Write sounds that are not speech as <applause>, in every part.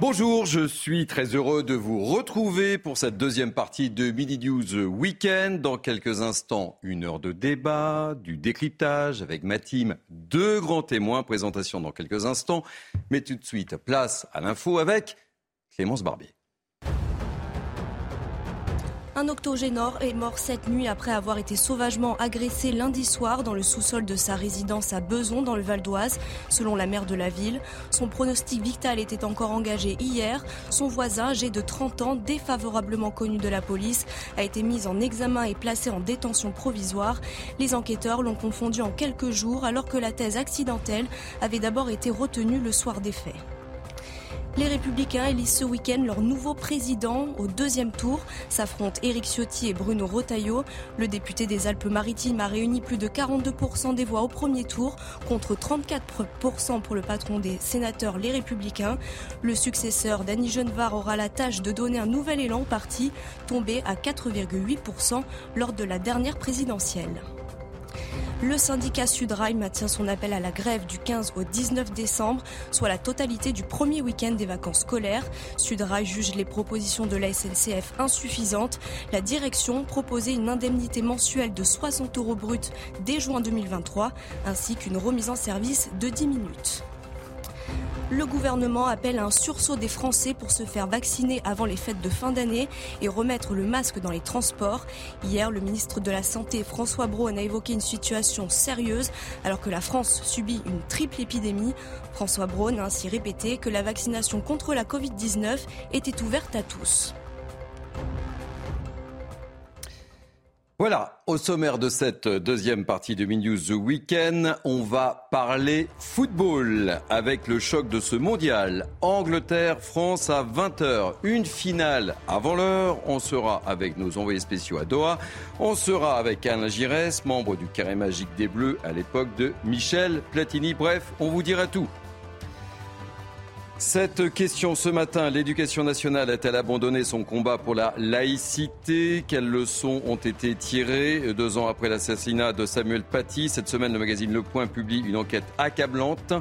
Bonjour, je suis très heureux de vous retrouver pour cette deuxième partie de Mini News Weekend. Dans quelques instants, une heure de débat, du décryptage avec ma team, deux grands témoins. Présentation dans quelques instants. Mais tout de suite, place à l'info avec Clémence Barbier. Un octogénaire est mort cette nuit après avoir été sauvagement agressé lundi soir dans le sous-sol de sa résidence à Beson dans le Val d'Oise, selon la maire de la ville. Son pronostic vital était encore engagé hier. Son voisin, âgé de 30 ans, défavorablement connu de la police, a été mis en examen et placé en détention provisoire. Les enquêteurs l'ont confondu en quelques jours alors que la thèse accidentelle avait d'abord été retenue le soir des faits. Les Républicains élisent ce week-end leur nouveau président au deuxième tour. S'affrontent Éric Ciotti et Bruno Rotaillot. Le député des Alpes-Maritimes a réuni plus de 42% des voix au premier tour contre 34% pour le patron des sénateurs Les Républicains. Le successeur d'Annie Genevard aura la tâche de donner un nouvel élan au parti, tombé à 4,8% lors de la dernière présidentielle. Le syndicat Sudrail maintient son appel à la grève du 15 au 19 décembre, soit la totalité du premier week-end des vacances scolaires. Sudrail juge les propositions de la SNCF insuffisantes. La direction proposait une indemnité mensuelle de 60 euros bruts dès juin 2023, ainsi qu'une remise en service de 10 minutes. Le gouvernement appelle à un sursaut des Français pour se faire vacciner avant les fêtes de fin d'année et remettre le masque dans les transports. Hier, le ministre de la Santé, François Braun, a évoqué une situation sérieuse alors que la France subit une triple épidémie. François Braun a ainsi répété que la vaccination contre la Covid-19 était ouverte à tous. Voilà, au sommaire de cette deuxième partie de Minnews The Weekend, on va parler football avec le choc de ce mondial. Angleterre-France à 20h, une finale avant l'heure. On sera avec nos envoyés spéciaux à Doha. On sera avec Alain Giresse, membre du carré magique des Bleus à l'époque de Michel Platini. Bref, on vous dira tout. Cette question ce matin, l'éducation nationale a-t-elle abandonné son combat pour la laïcité? Quelles leçons ont été tirées? Deux ans après l'assassinat de Samuel Paty Cette semaine, le magazine Le Point publie une enquête accablante.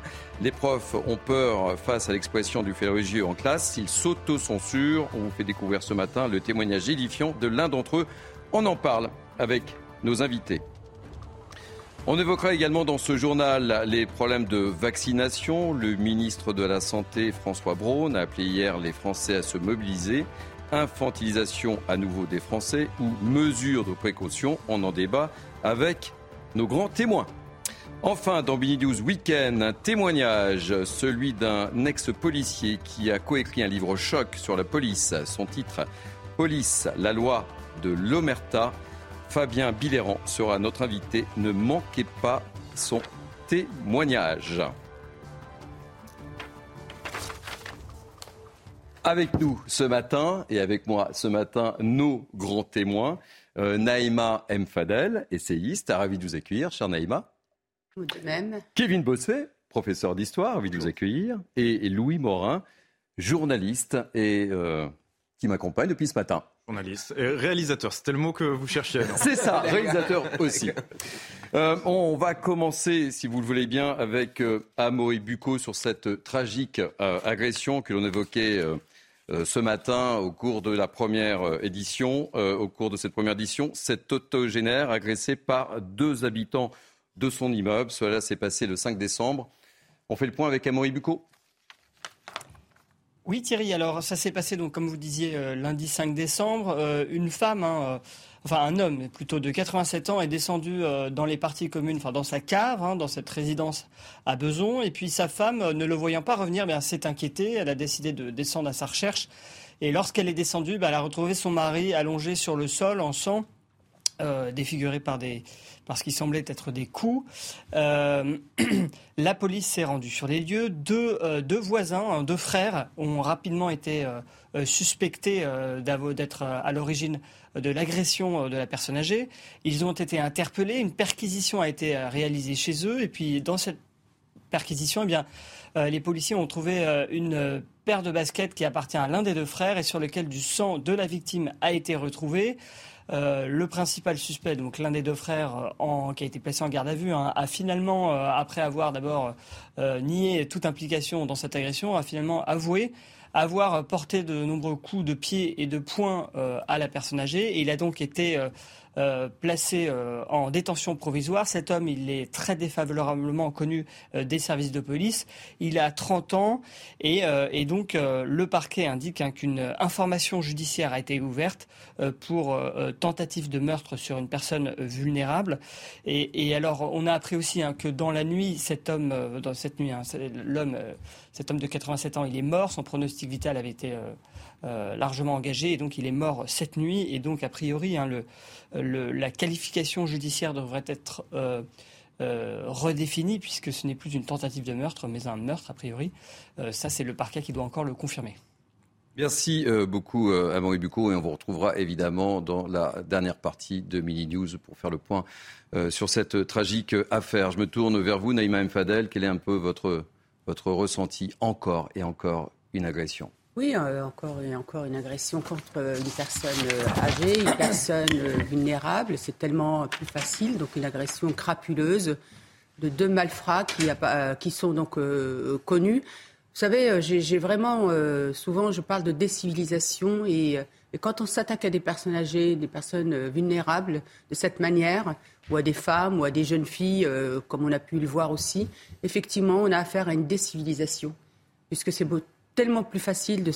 Les profs ont peur face à l'expression du fait religieux en classe. Ils s'auto-censurent. On vous fait découvrir ce matin le témoignage édifiant de l'un d'entre eux. On en parle avec nos invités. On évoquera également dans ce journal les problèmes de vaccination. Le ministre de la Santé, François Braun, a appelé hier les Français à se mobiliser. Infantilisation à nouveau des Français ou mesures de précaution On en débat avec nos grands témoins. Enfin, dans Bini Weekend, un témoignage, celui d'un ex-policier qui a coécrit un livre choc sur la police. Son titre, Police, la loi de l'Omerta. Fabien Biléran sera notre invité. Ne manquez pas son témoignage. Avec nous ce matin et avec moi ce matin, nos grands témoins. Euh, Naïma M. Fadel, essayiste, ravi de vous accueillir, cher Naïma. Vous de même. Kevin Bossuet, professeur d'histoire, ravi de vous accueillir. Et, Louis Morin, journaliste et euh, qui m'accompagne depuis ce matin. Journaliste. Et réalisateur, c'était le mot que vous cherchiez. C'est ça, <laughs> réalisateur aussi. <laughs> Euh, on va commencer, si vous le voulez bien, avec euh, et Bucco sur cette tragique euh, agression que l'on évoquait euh, euh, ce matin au cours de la première édition. au cours de cette première édition, cet autogénaire agressé par deux habitants de son immeuble. Cela s'est passé le 5 décembre. On fait le point avec Amaury Bucco. Oui Thierry, alors ça s'est passé donc comme vous disiez euh, lundi 5 décembre. Euh, une femme, hein, euh, enfin un homme plutôt de 87 ans est descendu dans les parties communes, enfin dans sa cave, hein, dans cette résidence à Beson. Et puis sa femme, ne le voyant pas revenir, bien s'est inquiétée. Elle a décidé de descendre à sa recherche. Et lorsqu'elle est descendue, bah, elle a retrouvé son mari allongé sur le sol en sang. Défiguré par des parce qu'il semblait être des coups. Euh, <clears throat> la police s'est rendue sur les lieux. Deux, euh, deux voisins, hein, deux frères, ont rapidement été euh, suspectés d'être à l'origine de l'agression de la personne âgée. Ils ont été interpellés. Une perquisition a été réalisée chez eux. Et puis, dans cette perquisition, eh bien, les policiers ont trouvé une paire de baskets qui appartient à l'un des deux frères et sur lequel du sang de la victime a été retrouvé. Euh, le principal suspect, donc l'un des deux frères euh, qui a été placé en garde à vue, hein, a finalement, euh, après avoir d'abord nié toute implication dans cette agression, a finalement avoué avoir porté de nombreux coups de pied et de poing à la personne âgée. Et il a donc été euh, placé euh, en détention provisoire. Cet homme, il est très défavorablement connu euh, des services de police. Il a 30 ans et, et donc le parquet indique hein, qu'une information judiciaire a été ouverte pour tentative de meurtre sur une personne vulnérable. Et, et alors, on a appris aussi hein, que dans la nuit, cet homme, dans cette nuit, hein, l'homme, cet homme de 87 ans, il est mort. Son pronostic vital avait été euh, largement engagé et donc il est mort cette nuit et donc a priori hein, la qualification judiciaire devrait être euh, euh, redéfinie puisque ce n'est plus une tentative de meurtre mais un meurtre a priori. ça c'est le parquet qui doit encore le confirmer. Merci beaucoup Maurice Bucco et on vous retrouvera évidemment dans la dernière partie de Mini News pour faire le point sur cette tragique affaire. Je me tourne vers vous, Naïma M. Fadel. Quel est un peu votre, votre ressenti Encore et encore une agression? Oui, euh, encore encore une agression contre une personne euh, âgée, une personne euh, vulnérable. C'est tellement plus facile. Donc une agression crapuleuse de deux malfrats qui, qui sont donc connus. Vous savez, j'ai vraiment souvent je parle de décivilisation et, quand on s'attaque à des personnes âgées, des personnes vulnérables de cette manière, ou à des femmes ou à des jeunes filles, comme on a pu le voir aussi, effectivement, on a affaire à une décivilisation puisque c'est tellement plus facile de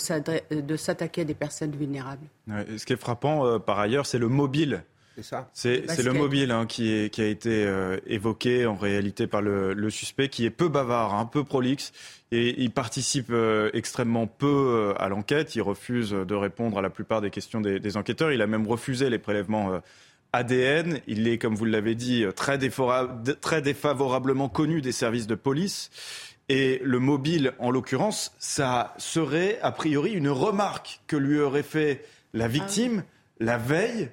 s'attaquer à des personnes vulnérables. ce qui est frappant, euh, par ailleurs, c'est le mobile. C'est ça. C'est le mobile hein, qui, est, qui, a été euh, évoqué en réalité par le, suspect, qui est peu bavard, un peu prolixe, et il participe euh, extrêmement peu à l'enquête. Il refuse de répondre à la plupart des questions des, des enquêteurs. Il a même refusé les prélèvements. ADN. Il est, comme vous l'avez dit, très, très défavorablement connu des services de police. Et le mobile, en l'occurrence, ça serait a priori une remarque que lui aurait fait la victime ah la veille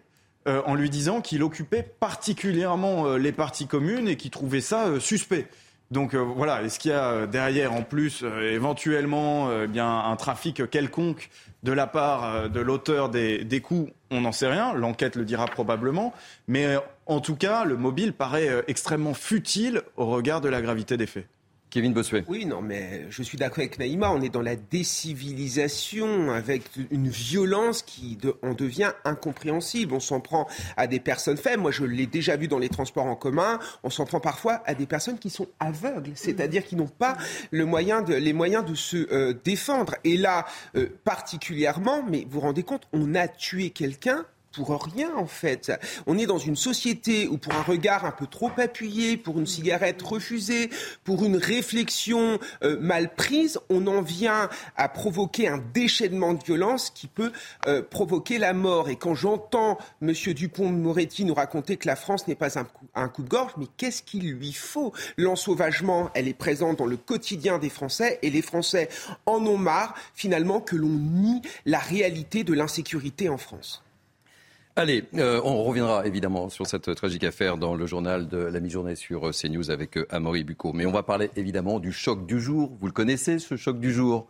euh, en lui disant qu'il occupait particulièrement euh, les parties communes et qu'il trouvait ça euh, suspect. Donc voilà, est-ce qu'il y a derrière en plus éventuellement eh bien un trafic quelconque de la part de l'auteur des, des, coups On n'en sait rien, l'enquête le dira probablement, mais en tout cas, le mobile paraît extrêmement futile au regard de la gravité des faits. Kevin Bossuet. Oui, non, mais je suis d'accord avec Naïma. On est dans la décivilisation avec une violence qui en devient incompréhensible. On s'en prend à des personnes faibles. Moi, je l'ai déjà vu dans les transports en commun. On s'en prend parfois à des personnes qui sont aveugles, c'est-à-dire qui n'ont pas le moyen de, les moyens de se euh, défendre. Et là, euh, particulièrement, mais vous vous rendez compte, on a tué quelqu'un pour rien en fait. On est dans une société où pour un regard un peu trop appuyé, pour une cigarette refusée, pour une réflexion euh, mal prise, on en vient à provoquer un déchaînement de violence qui peut euh, provoquer la mort. Et quand j'entends M. Dupont-Moretti nous raconter que la France n'est pas un coup, un coup de gorge, mais qu'est-ce qu'il lui faut? L'ensauvagement, elle est présente dans le quotidien des Français et les Français en ont marre finalement que l'on nie la réalité de l'insécurité en France. Allez, euh, on reviendra évidemment sur cette tragique affaire dans le journal de la mi-journée sur euh, CNews avec euh, Amaury Bucco. Mais on va parler évidemment du choc du jour. Vous le connaissez, ce choc du jour?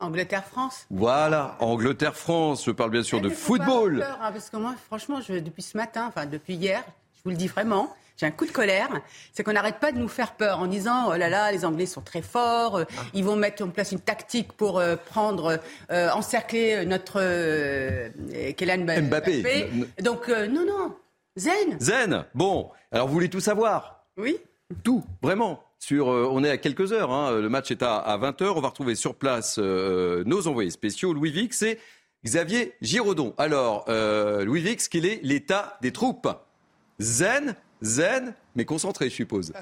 Angleterre-France? Voilà, Angleterre-France. Je parle bien sûr de football. Peur, hein, parce que moi, franchement, je, depuis ce matin, enfin depuis hier, vous le dis vraiment, j'ai un coup de colère, c'est qu'on n'arrête pas de nous faire peur en disant oh là là, les Anglais sont très forts, euh, ah. ils vont mettre en place une tactique pour euh, prendre, euh, encercler notre euh, Mbappé. Mbappé. Donc non, non, zen. Zen. Bon, alors vous voulez tout savoir? Oui. Tout, vraiment. Sur, on est à quelques heures, hein. le match est à, 20h, on va retrouver sur place nos envoyés spéciaux, Louis Vix et Xavier Giraudon. Alors, Louis Vix, quel est l'état des troupes Zen zen, mais concentré, je suppose.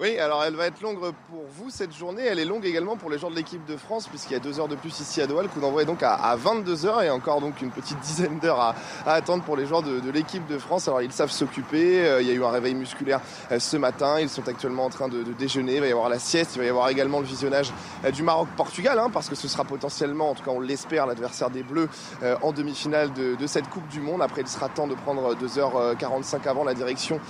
Oui, alors elle va être longue pour vous cette journée. Elle est longue également pour les gens de l'équipe de France, puisqu'il y a deux heures de plus ici à Doha. Le coup d'envoi est donc à, 22h et encore donc une petite dizaine d'heures à, attendre pour les joueurs de, l'équipe de France. Alors ils savent s'occuper. Euh, il y a eu un réveil musculaire euh, ce matin. Ils sont actuellement en train de, déjeuner. Il va y avoir la sieste. Il va y avoir également le visionnage euh, du Maroc-Portugal, hein, parce que ce sera potentiellement, en tout cas on l'espère, l'adversaire des Bleus en demi-finale de, de, cette Coupe du Monde. Après, il sera temps de prendre 2h45 avant la direction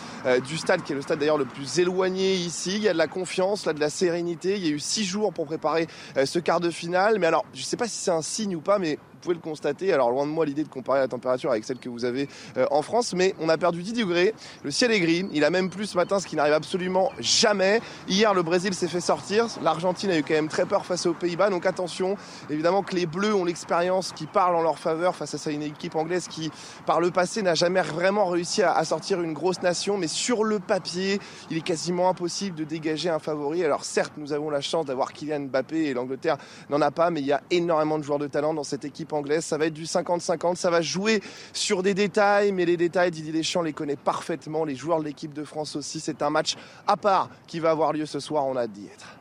du stade, qui est le stade d'ailleurs le plus éloigné ici il y a de la confiance, là, de la sérénité. Il y a eu six jours pour préparer euh, ce quart de finale. Mais alors, je ne sais pas si c'est un signe ou pas, mais pouvez le constater. Alors loin de moi l'idée de comparer la température avec celle que vous avez euh, en France, mais on a perdu 10 degrés. Le ciel est gris. Il a même plus ce matin, ce qui n'arrive absolument jamais. Hier, le Brésil s'est fait sortir. L'Argentine a eu quand même très peur face aux Pays-Bas. Donc attention, évidemment que les Bleus ont l'expérience qui parle en leur faveur face à une équipe anglaise qui, par le passé, n'a jamais vraiment réussi à, sortir une grosse nation. Mais sur le papier, il est quasiment impossible de dégager un favori. Alors certes, nous avons la chance d'avoir Kylian Mbappé et l'Angleterre n'en a pas, mais il y a énormément de joueurs de talent dans cette équipe anglaise. Ça va être du 50-50. Ça va jouer sur des détails, mais les détails, Didier Deschamps les connaît parfaitement. Les joueurs de l'équipe de France aussi. C'est un match à part qui va avoir lieu ce soir. On a d'y être.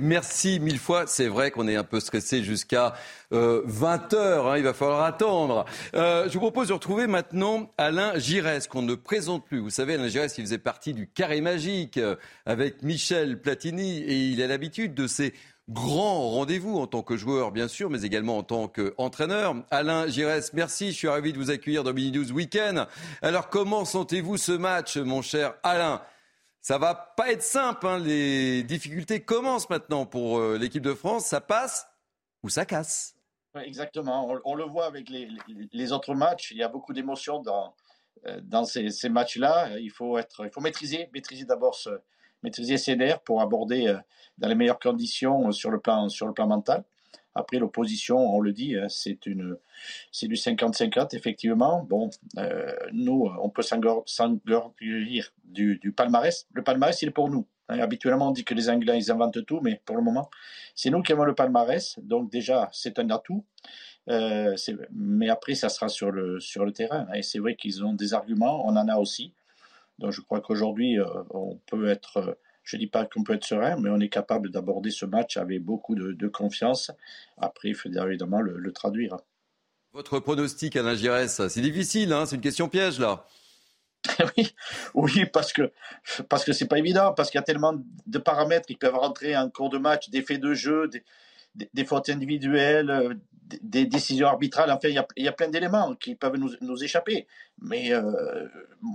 Merci mille fois. C'est vrai qu'on est un peu stressé jusqu'à 20 euh, heures. Hein, il va falloir attendre. Euh, je vous propose de retrouver maintenant Alain Giresse, qu'on ne présente plus. Vous savez, Alain Giresse, il faisait partie du carré magique euh, avec Michel Platini et il a l'habitude de ces grand rendez-vous en tant que joueur, bien sûr, mais également en tant qu'entraîneur. Alain Giresse, merci. Je suis ravi de vous accueillir dans Mini News Weekend. Alors, comment sentez-vous ce match, mon cher Alain? Ça va pas être simple. Hein. Les difficultés commencent maintenant pour euh, l'équipe de France. Ça passe ou ça casse? Exactement. On, le voit avec les, autres matchs. Il y a beaucoup d'émotions dans, euh, ces, matchs-là. Il faut il faut maîtriser, maîtriser d'abord ce maîtriser ses nerfs pour aborder euh, dans les meilleures conditions euh, sur le plan, sur le plan mental. Après, l'opposition, on le dit, euh, c'est du 50-50, effectivement. Bon, nous, on peut s'engorgir du, du, palmarès. Le palmarès, il est pour nous. Hein, habituellement, on dit que les Anglais, ils inventent tout, mais pour le moment, c'est nous qui avons le palmarès. Donc, déjà, c'est un atout. mais après, ça sera sur le, sur le terrain. Et c'est vrai qu'ils ont des arguments, on en a aussi. Donc je crois qu'aujourd'hui, euh, on peut être, euh, je ne dis pas qu'on peut être serein, mais on est capable d'aborder ce match avec beaucoup de, confiance. Après, il faut évidemment le, traduire. Votre pronostic, Alain Giresse, c'est difficile, hein c'est une question piège là. <laughs> oui, oui, parce que parce que c'est pas évident, parce qu'il y a tellement de paramètres qui peuvent rentrer en cours de match, des faits de jeu, des, des fautes individuelles, euh, des décisions arbitrales. Enfin, il y a, plein d'éléments qui peuvent nous, échapper. Mais euh,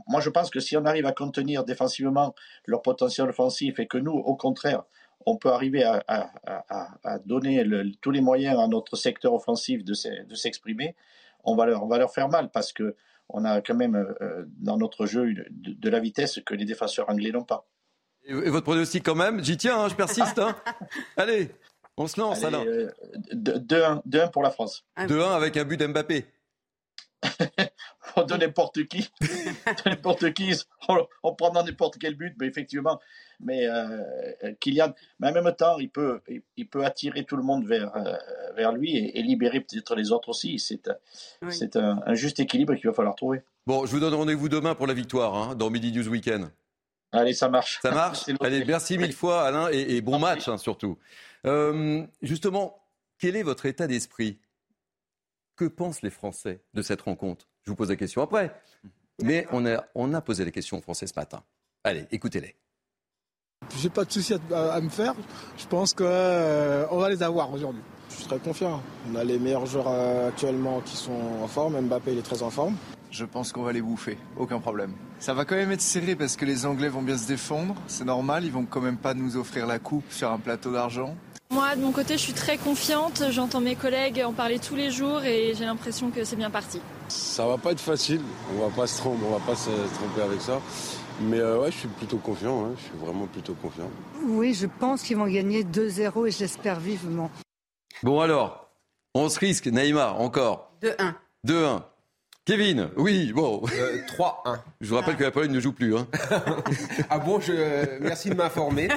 moi, je pense que si on arrive à contenir défensivement leur potentiel offensif et que nous, au contraire, on peut arriver à, donner tous les moyens à notre secteur offensif de, s'exprimer, on, va leur, on va leur faire mal parce que on a quand même euh, dans notre jeu de, la vitesse que les défenseurs anglais n'ont pas. Et, votre pronostic quand même? J'y tiens, hein, je persiste. Hein. <laughs> Allez on se lance alors. 2-1 euh, pour la France. 2-1 ah avec un but d'Mbappé. <laughs> de n'importe qui. <laughs> de n'importe qui. On, prend dans n'importe quel but, mais effectivement. Mais euh, Kylian, mais en même temps, il peut, il, peut attirer tout le monde vers, euh, vers lui et, libérer peut-être les autres aussi. C'est c'est un, juste équilibre qu'il va falloir trouver. Bon, je vous donne rendez-vous demain pour la victoire hein, dans Midi News Weekend. Allez, ça marche. Ça marche <laughs> Allez, merci mille fois, Alain, et, bon match hein, surtout. Euh, justement, quel est votre état d'esprit? Que pensent les Français de cette rencontre? Je vous pose la question après. Mais on a, on a posé la question aux Français ce matin. Allez, écoutez-les. J'ai pas de soucis à, me faire. Je pense qu'on euh, va les avoir aujourd'hui. Je suis très confiant. On a les meilleurs joueurs euh, actuellement qui sont en forme. Mbappé, il est très en forme. Je pense qu'on va les bouffer, aucun problème. Ça va quand même être serré parce que les Anglais vont bien se défendre, c'est normal, ils vont quand même pas nous offrir la coupe sur un plateau d'argent. Moi, de mon côté, je suis très confiante. J'entends mes collègues en parler tous les jours et j'ai l'impression que c'est bien parti. Ça va pas être facile. On va pas se tromper, on va pas se tromper avec ça. Mais euh, ouais, je suis plutôt confiant. Hein. Je suis vraiment plutôt confiant. Oui, je pense qu'ils vont gagner 2-0 et j'espère vivement. Bon alors, on se risque, Neymar, encore. 2-1. 2-1. Kevin, oui, bon. 3-1. Euh, je vous rappelle que la Pologne ne joue plus. Hein. <laughs> ah bon, je... merci de m'informer.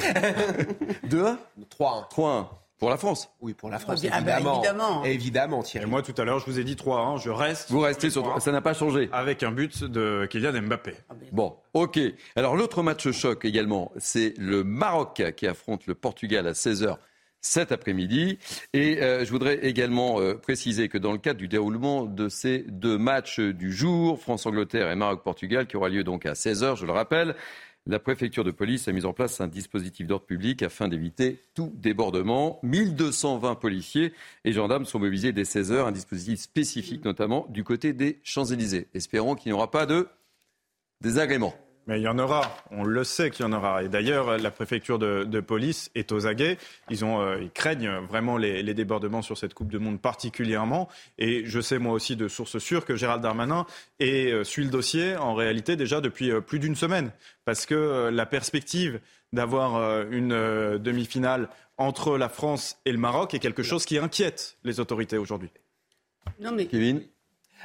2-1 3-1. 3-1. Pour la France Oui, pour la France, Ah bah, évidemment. évidemment. Évidemment, Thierry. Et moi, tout à l'heure, je vous ai dit 3 je reste. Vous restez sur trois, Ça n'a pas changé. Avec un but de Kylian Mbappé. Bon, ok. Alors l'autre match choc également, c'est le Maroc qui affronte le Portugal à 16h cet après-midi. Et euh, je voudrais également euh, préciser que dans le cadre du déroulement de ces deux matchs du jour, France-Angleterre et Maroc-Portugal, qui aura lieu donc à 16h, je le rappelle, la préfecture de police a mis en place un dispositif d'ordre public afin d'éviter tout débordement. 1220 policiers et gendarmes sont mobilisés dès 16h, un dispositif spécifique notamment du côté des Champs-Élysées. Espérons qu'il n'y aura pas de désagréments. Mais il y en aura, on le sait qu'il y en aura. Et d'ailleurs, la préfecture de, de, police est aux aguets. Ils, ont, euh, ils craignent vraiment les, les, débordements sur cette Coupe du Monde particulièrement. Et je sais moi aussi de sources sûres que Gérald Darmanin est, euh, suit le dossier en réalité déjà depuis euh, plus d'une semaine. Parce que euh, la perspective d'avoir euh, une euh, demi-finale entre la France et le Maroc est quelque chose qui inquiète les autorités aujourd'hui. Non mais... Kevin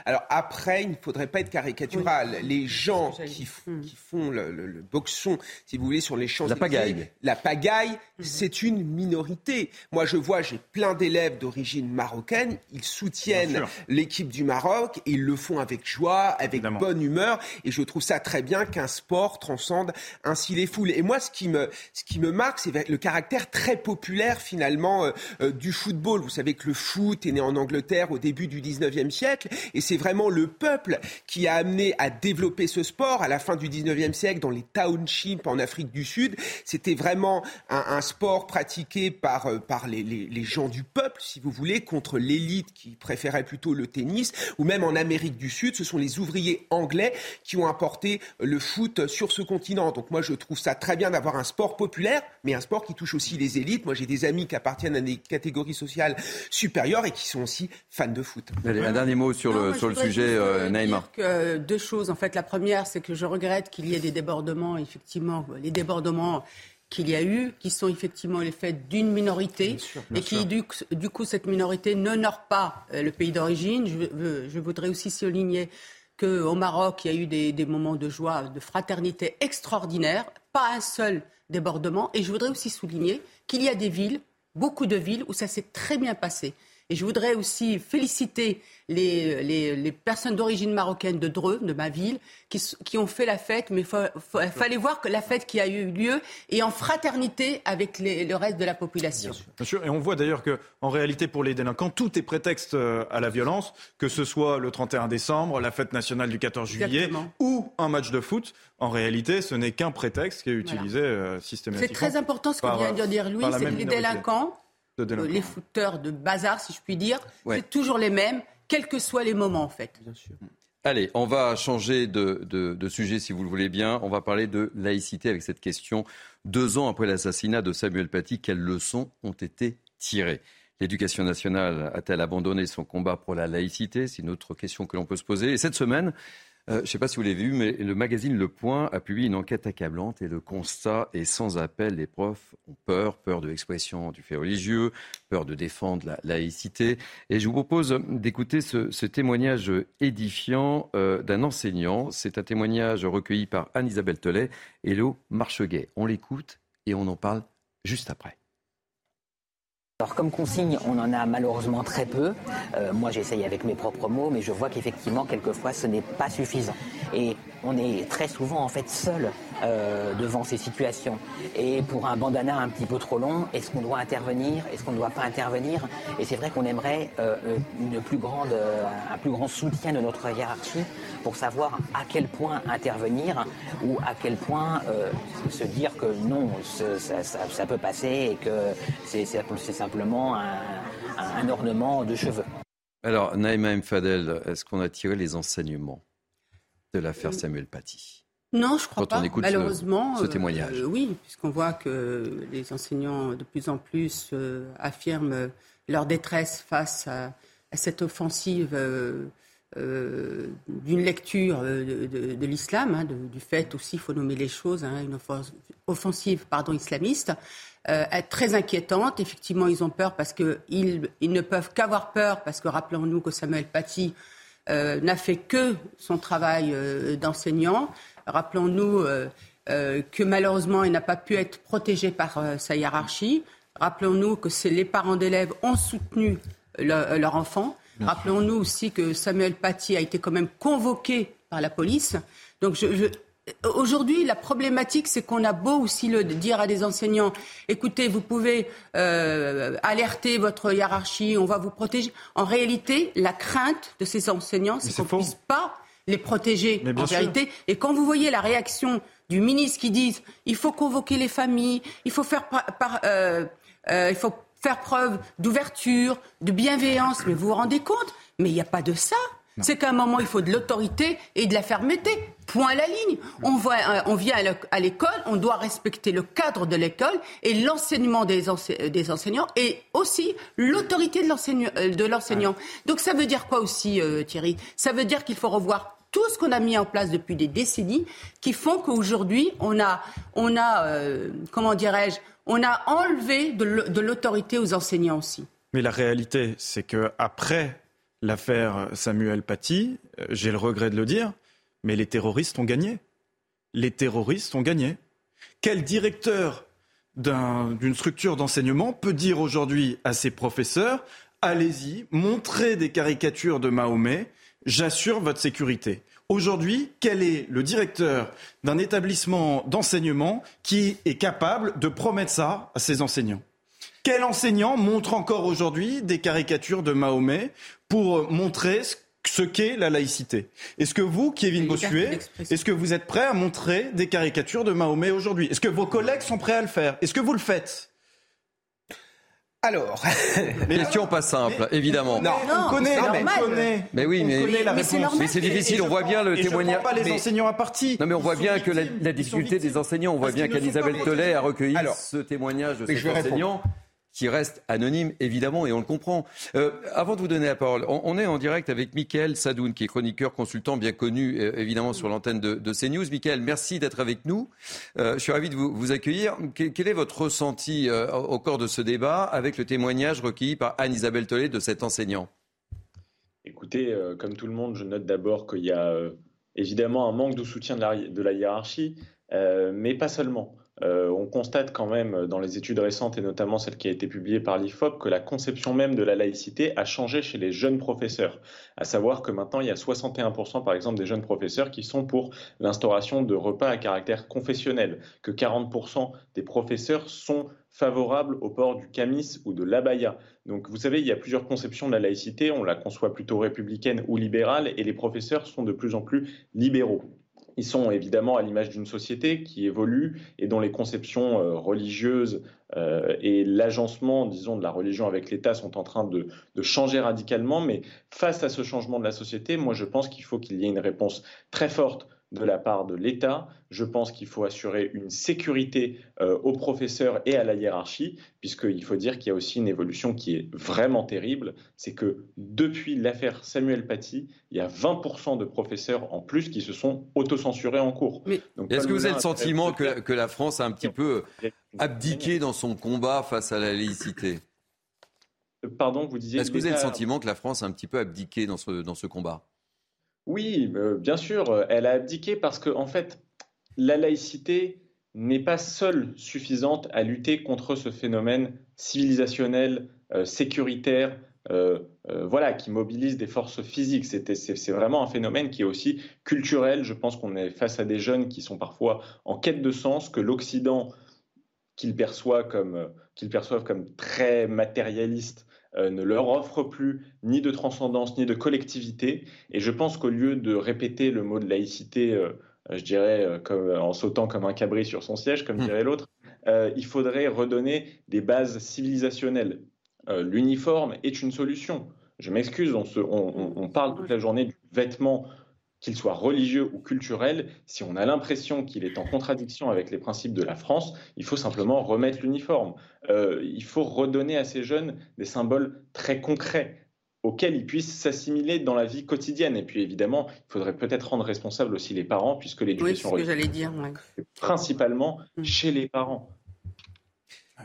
alors après, il ne faudrait pas être caricatural. Oui. Les gens qui, qui font le, le, le, boxon, si vous voulez, sur les champs La pagaille. La pagaille, mmh. c'est une minorité. Moi, je vois, j'ai plein d'élèves d'origine marocaine. Ils soutiennent l'équipe du Maroc et ils le font avec joie, avec Évidemment. bonne humeur. Et je trouve ça très bien qu'un sport transcende ainsi les foules. Et moi, ce qui me, ce qui me marque, c'est le caractère très populaire finalement euh, euh, du football. Vous savez que le foot est né en Angleterre au début du 19e siècle. Et c'est vraiment le peuple qui a amené à développer ce sport à la fin du 19e siècle dans les townships en Afrique du Sud. C'était vraiment un, sport pratiqué par, euh, par les, les, gens du peuple, si vous voulez, contre l'élite qui préférait plutôt le tennis, ou même en Amérique du Sud, ce sont les ouvriers anglais qui ont apporté le foot sur ce continent. Donc moi, je trouve ça très bien d'avoir un sport populaire, mais un sport qui touche aussi les élites. Moi, j'ai des amis qui appartiennent à des catégories sociales supérieures et qui sont aussi fans de foot. Allez, un dernier mot sur le, sur le sujet, euh, Naïma. Que deux choses. En fait, la première, c'est que je regrette qu'il y ait des débordements, effectivement, les débordements qu'il y a eu, qui sont effectivement les faits d'une minorité, bien sûr, bien et qui, du, du, coup, cette minorité n'honore pas euh, le pays d'origine. Je, je, voudrais aussi souligner qu'au Maroc, il y a eu des, des, moments de joie, de fraternité extraordinaires, pas un seul débordement. Et je voudrais aussi souligner qu'il y a des villes, beaucoup de villes, où ça s'est très bien passé. Et je voudrais aussi féliciter les, les, les personnes d'origine marocaine de Dreux, de ma ville, qui, qui ont fait la fête. Mais il fallait voir que la fête qui a eu lieu est en fraternité avec les, le reste de la population. Bien sûr. Bien sûr. Et on voit d'ailleurs qu'en réalité, pour les délinquants, tout est prétexte euh, à la violence, que ce soit le 31 décembre, la fête nationale du 14 juillet Exactement. ou un match de foot. En réalité, ce n'est qu'un prétexte qui est utilisé voilà. euh, systématiquement. C'est très important ce que vient de dire Louis, c'est que les délinquants les footeurs de bazar, si je puis dire, ouais. c'est toujours les mêmes, quels que soient les moments, en fait. Bien sûr. Allez, on va changer de, de, de, sujet, si vous le voulez bien. On va parler de laïcité avec cette question. Deux ans après l'assassinat de Samuel Paty, quelles leçons ont été tirées? L'éducation nationale a-t-elle abandonné son combat pour la laïcité? C'est une autre question que l'on peut se poser. Et cette semaine, euh, je ne sais pas si vous l'avez vu, mais le magazine Le Point a publié une enquête accablante et le constat est sans appel. Les profs ont peur, peur de l'expression du fait religieux, peur de défendre la laïcité. Et je vous propose d'écouter ce, témoignage édifiant euh, d'un enseignant. C'est un témoignage recueilli par Anne-Isabelle Telet et Léo Marcheguet. On l'écoute et on en parle juste après. Alors comme consigne, on en a malheureusement très peu. Euh, moi j'essaye avec mes propres mots, mais je vois qu'effectivement quelquefois ce n'est pas suffisant. Et on est très souvent en fait seul euh, devant ces situations. Et pour un bandana un petit peu trop long, est-ce qu'on doit intervenir Est-ce qu'on ne doit pas intervenir? Et c'est vrai qu'on aimerait euh, une plus grande, euh, un plus grand soutien de notre hiérarchie pour savoir à quel point intervenir ou à quel point euh, se dire que non, ça, ça, ça, peut passer et que c'est simplement un, un, ornement de cheveux. Alors, Naïma Mfadel, est-ce qu'on a tiré les enseignements de l'affaire Samuel Paty? Non, je crois Quand pas. On écoute Malheureusement, ce, ce témoignage. Euh, oui, puisqu'on voit que les enseignants de plus en plus euh, affirment leur détresse face à, à cette offensive euh, d'une lecture de, de, de l'islam, hein, du fait aussi, il faut nommer les choses, hein, une offensive pardon, islamiste, très inquiétante. Effectivement, ils ont peur parce qu'ils ils ne peuvent qu'avoir peur, parce que rappelons-nous que Samuel Paty euh, n'a fait que son travail euh, d'enseignant. Rappelons-nous euh, que malheureusement, il n'a pas pu être protégé par sa hiérarchie. Rappelons-nous que les parents d'élèves ont soutenu leur enfant. Rappelons-nous aussi que Samuel Paty a été quand même convoqué par la police. Donc je, Aujourd'hui, la problématique, c'est qu'on a beau aussi le dire à des enseignants, écoutez, vous pouvez euh, alerter votre hiérarchie, on va vous protéger. En réalité, la crainte de ces enseignants, c'est qu'on ne puisse pas les protéger en vérité. Et quand vous voyez la réaction du ministre qui dit il faut convoquer les familles, il faut faire par, euh, euh, il faut faire preuve d'ouverture, de bienveillance, mais vous vous rendez compte? Mais il n'y a pas de ça. C'est qu'à un moment, il faut de l'autorité et de la fermeté. Point à la ligne. On, voit, euh, on vient à l'école, on doit respecter le cadre de l'école et l'enseignement des, des, enseignants et aussi l'autorité de l'enseignant. Donc ça veut dire quoi aussi, euh, Thierry? Ça veut dire qu'il faut revoir tout ce qu'on a mis en place depuis des décennies qui font qu'aujourd'hui, on a, on a euh, comment dirais-je, on a enlevé de l'autorité aux enseignants aussi. Mais la réalité, c'est que après l'affaire Samuel Paty, euh, j'ai le regret de le dire, mais les terroristes ont gagné. Les terroristes ont gagné. Quel directeur d'une structure d'enseignement peut dire aujourd'hui à ses professeurs allez-y, montrez des caricatures de Mahomet, j'assure votre sécurité. Aujourd'hui, quel est le directeur d'un établissement d'enseignement qui est capable de promettre ça à ses enseignants? Quel enseignant montre encore aujourd'hui des caricatures de Mahomet pour montrer ce qu'est la laïcité? Est-ce que vous, Kevin Bossuet, est-ce que vous êtes prêt à montrer des caricatures de Mahomet aujourd'hui? Est-ce que vos collègues sont prêts à le faire? Est-ce que vous le faites? Alors, <laughs> question pas simple, évidemment. Non, on connaît, on connaît. Mais oui, mais, mais c'est difficile. On voit bien le témoignage. pas les enseignants à partie. Non, mais on voit bien que la, difficulté des enseignants. On voit bien qu'Elisabeth Tollet a recueilli ce témoignage de ces enseignants qui reste anonyme, évidemment, et on le comprend. Euh, avant de vous donner la parole, on, est en direct avec Mickaël Sadoun, qui est chroniqueur, consultant bien connu, euh, évidemment, sur l'antenne de, de, CNews. Mickaël, merci d'être avec nous. Euh, je suis ravi de vous, accueillir. Quel, est votre ressenti au cours de ce débat avec le témoignage recueilli par Anne-Isabelle Tollet de cet enseignant? Écoutez, comme tout le monde, je note d'abord qu'il y a évidemment un manque de soutien de la, de la hiérarchie, mais pas seulement. Euh, on constate quand même dans les études récentes, et notamment celle qui a été publiée par l'IFOP, que la conception même de la laïcité a changé chez les jeunes professeurs. À savoir que maintenant, il y a 61% par exemple des jeunes professeurs qui sont pour l'instauration de repas à caractère confessionnel, que 40% des professeurs sont favorables au port du camis ou de l'abaya. Donc vous savez, il y a plusieurs conceptions de la laïcité, on la conçoit plutôt républicaine ou libérale, et les professeurs sont de plus en plus libéraux. Ils sont évidemment à l'image d'une société qui évolue et dont les conceptions euh, religieuses euh, et l'agencement, disons, de la religion avec l'État sont en train de, de, changer radicalement. Mais face à ce changement de la société, moi, je pense qu'il faut qu'il y ait une réponse très forte de la part de l'État. Je pense qu'il faut assurer une sécurité euh, aux professeurs et à la hiérarchie, puisqu'il faut dire qu'il y a aussi une évolution qui est vraiment terrible. C'est que depuis l'affaire Samuel Paty, il y a 20% de professeurs en plus qui se sont autocensurés en cours. Est-ce que vous avez le sentiment que, que, la France a un petit peu abdiqué dans son combat face à la laïcité? Pardon, vous disiez. Est-ce que vous avez le sentiment que la France a un petit peu abdiqué dans ce, dans ce combat? Oui, euh, bien sûr, euh, elle a abdiqué parce que, en fait, la laïcité n'est pas seule suffisante à lutter contre ce phénomène civilisationnel, euh, sécuritaire, voilà, qui mobilise des forces physiques. C'est vraiment un phénomène qui est aussi culturel. Je pense qu'on est face à des jeunes qui sont parfois en quête de sens, que l'Occident, qu'ils perçoivent comme, très matérialiste, ne leur offre plus ni de transcendance ni de collectivité. Et je pense qu'au lieu de répéter le mot de laïcité, euh, je dirais euh, comme, en sautant comme un cabri sur son siège, comme hmm. dirait l'autre, il faudrait redonner des bases civilisationnelles. L'uniforme est une solution. Je m'excuse, on, on, on, parle toute la journée du vêtement qu'il soit religieux ou culturel, si on a l'impression qu'il est en contradiction avec les principes de la France, il faut simplement remettre l'uniforme. Euh, il faut redonner à ces jeunes des symboles très concrets auxquels ils puissent s'assimiler dans la vie quotidienne. Et puis évidemment, il faudrait peut-être rendre responsables aussi les parents, puisque l'éducation oui, dire, principalement mm. chez les parents.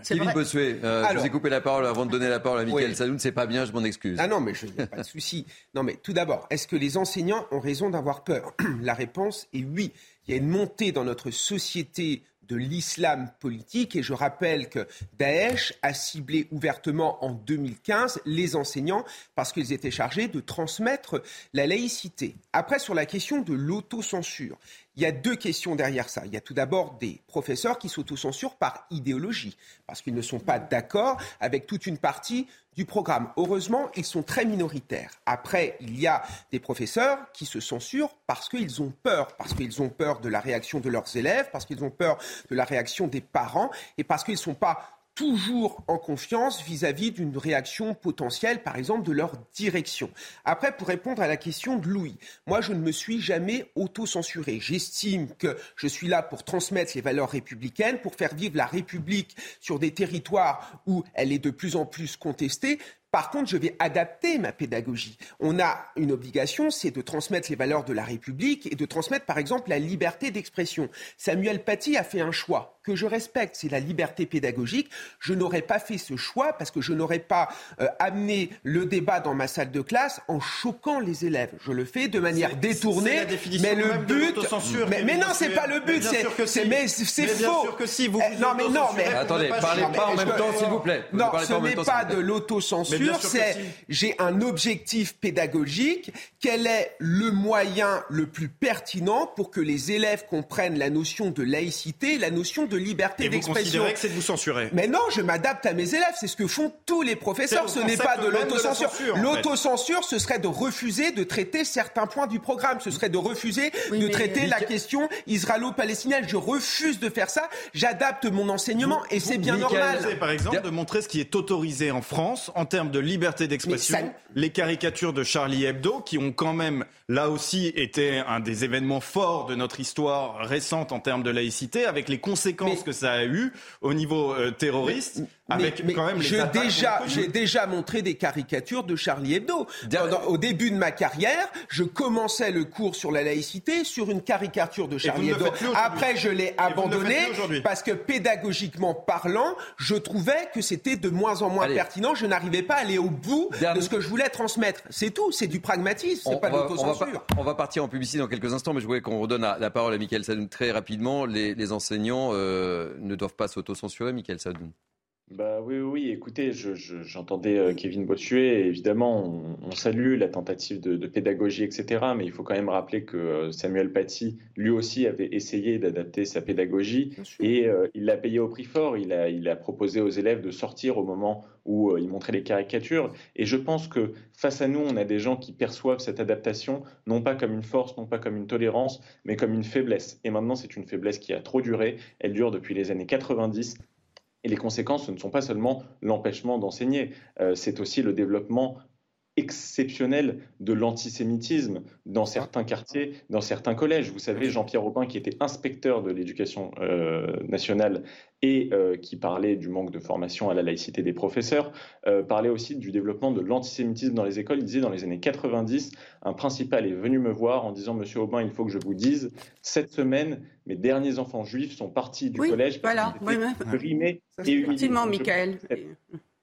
Kevin Bossuet, euh, je vous ai coupé la parole avant de donner la parole à Michael Saloun. C'est pas bien, je m'en excuse. Ah non, mais je n'ai pas de souci. Non, mais tout d'abord, est-ce que les enseignants ont raison d'avoir peur? La réponse est oui. Il y a une montée dans notre société de l'islam politique. Et je rappelle que Daesh a ciblé ouvertement en 2015 les enseignants parce qu'ils étaient chargés de transmettre la laïcité. Après, sur la question de l'autocensure, il y a deux questions derrière ça. Il y a tout d'abord des professeurs qui s'autocensurent par idéologie, parce qu'ils ne sont pas d'accord avec toute une partie du programme. Heureusement, ils sont très minoritaires. Après, il y a des professeurs qui se censurent parce qu'ils ont peur, parce qu'ils ont peur de la réaction de leurs élèves, parce qu'ils ont peur de la réaction des parents, et parce qu'ils ne sont pas toujours en confiance vis-à-vis d'une réaction potentielle, par exemple, de leur direction. Après, pour répondre à la question de Louis, moi, je ne me suis jamais auto-censuré. J'estime que je suis là pour transmettre les valeurs républicaines, pour faire vivre la République sur des territoires où elle est de plus en plus contestée. Par contre, je vais adapter ma pédagogie. On a une obligation, c'est de transmettre les valeurs de la République et de transmettre, par exemple, la liberté d'expression. Samuel Paty a fait un choix que je respecte, c'est la liberté pédagogique. Je n'aurais pas fait ce choix parce que je n'aurais pas euh, amené le débat dans ma salle de classe en choquant les élèves. Je le fais de manière détournée, mais le but, mais, mais, non, c'est pas le but, c'est mais c'est faux. Sûr que si vous eh, non, mais non, mais attendez, parlez pas en même temps, s'il vous plaît. Non, ce n'est pas de l'autocensure, c'est j'ai un objectif pédagogique. Quel est le moyen le plus pertinent pour que les élèves comprennent la notion de laïcité, la notion de liberté d'expression. Vous considérez que c'est de vous censurer? Mais non, je m'adapte à mes élèves. C'est ce que font tous les professeurs. Ce n'est pas de l'autocensure. L'autocensure, ce serait de refuser de traiter certains points du programme. Ce serait de refuser de traiter la question israélo-palestinienne. Je refuse de faire ça. J'adapte mon enseignement et c'est bien normal. Par exemple, de montrer ce qui est autorisé en France en termes de liberté d'expression. Les caricatures de Charlie Hebdo, qui ont quand même, là aussi, été un des événements forts de notre histoire récente en termes de laïcité, avec les conséquences ce que ça a eu au niveau euh, terroriste. Avec quand même j'ai déjà, j'ai déjà montré des caricatures de Charlie Hebdo. au début de ma carrière, je commençais le cours sur la laïcité sur une caricature de Charlie Hebdo. Après, je l'ai abandonné parce que pédagogiquement parlant, je trouvais que c'était de moins en moins pertinent. Je n'arrivais pas à aller au bout de ce que je voulais transmettre. C'est tout. C'est du pragmatisme. C'est pas de l'autocensure. On, va partir en publicité dans quelques instants, mais je voulais qu'on redonne la, parole à Michael Sadoun très rapidement. Les, enseignants euh, ne doivent pas s'autocensurer, Michael Sadoun. Bah oui, oui, écoutez, j'entendais euh, Kevin Bossuet, évidemment, on, salue la tentative de, pédagogie, etc., mais il faut quand même rappeler que euh, Samuel Paty, lui aussi, avait essayé d'adapter sa pédagogie et euh, il l'a payé au prix fort. Il a, il a proposé aux élèves de sortir au moment où il montrait les caricatures. Et je pense que face à nous, on a des gens qui perçoivent cette adaptation non pas comme une force, non pas comme une tolérance, mais comme une faiblesse. Et maintenant, c'est une faiblesse qui a trop duré. Elle dure depuis les années 90. Et les conséquences, ce ne sont pas seulement l'empêchement d'enseigner, euh, c'est aussi le développement exceptionnel de l'antisémitisme dans certains quartiers, dans certains collèges. Vous savez, Jean-Pierre Aubin, qui était inspecteur de l'éducation euh, nationale et euh, qui parlait du manque de formation à la laïcité des professeurs, euh, parlait aussi du développement de l'antisémitisme dans les écoles. Il disait dans les années 90, un principal est venu me voir en disant Monsieur Aubin, il faut que je vous dise, cette semaine, mes derniers enfants juifs sont partis du collège voilà. et humiliés. Michael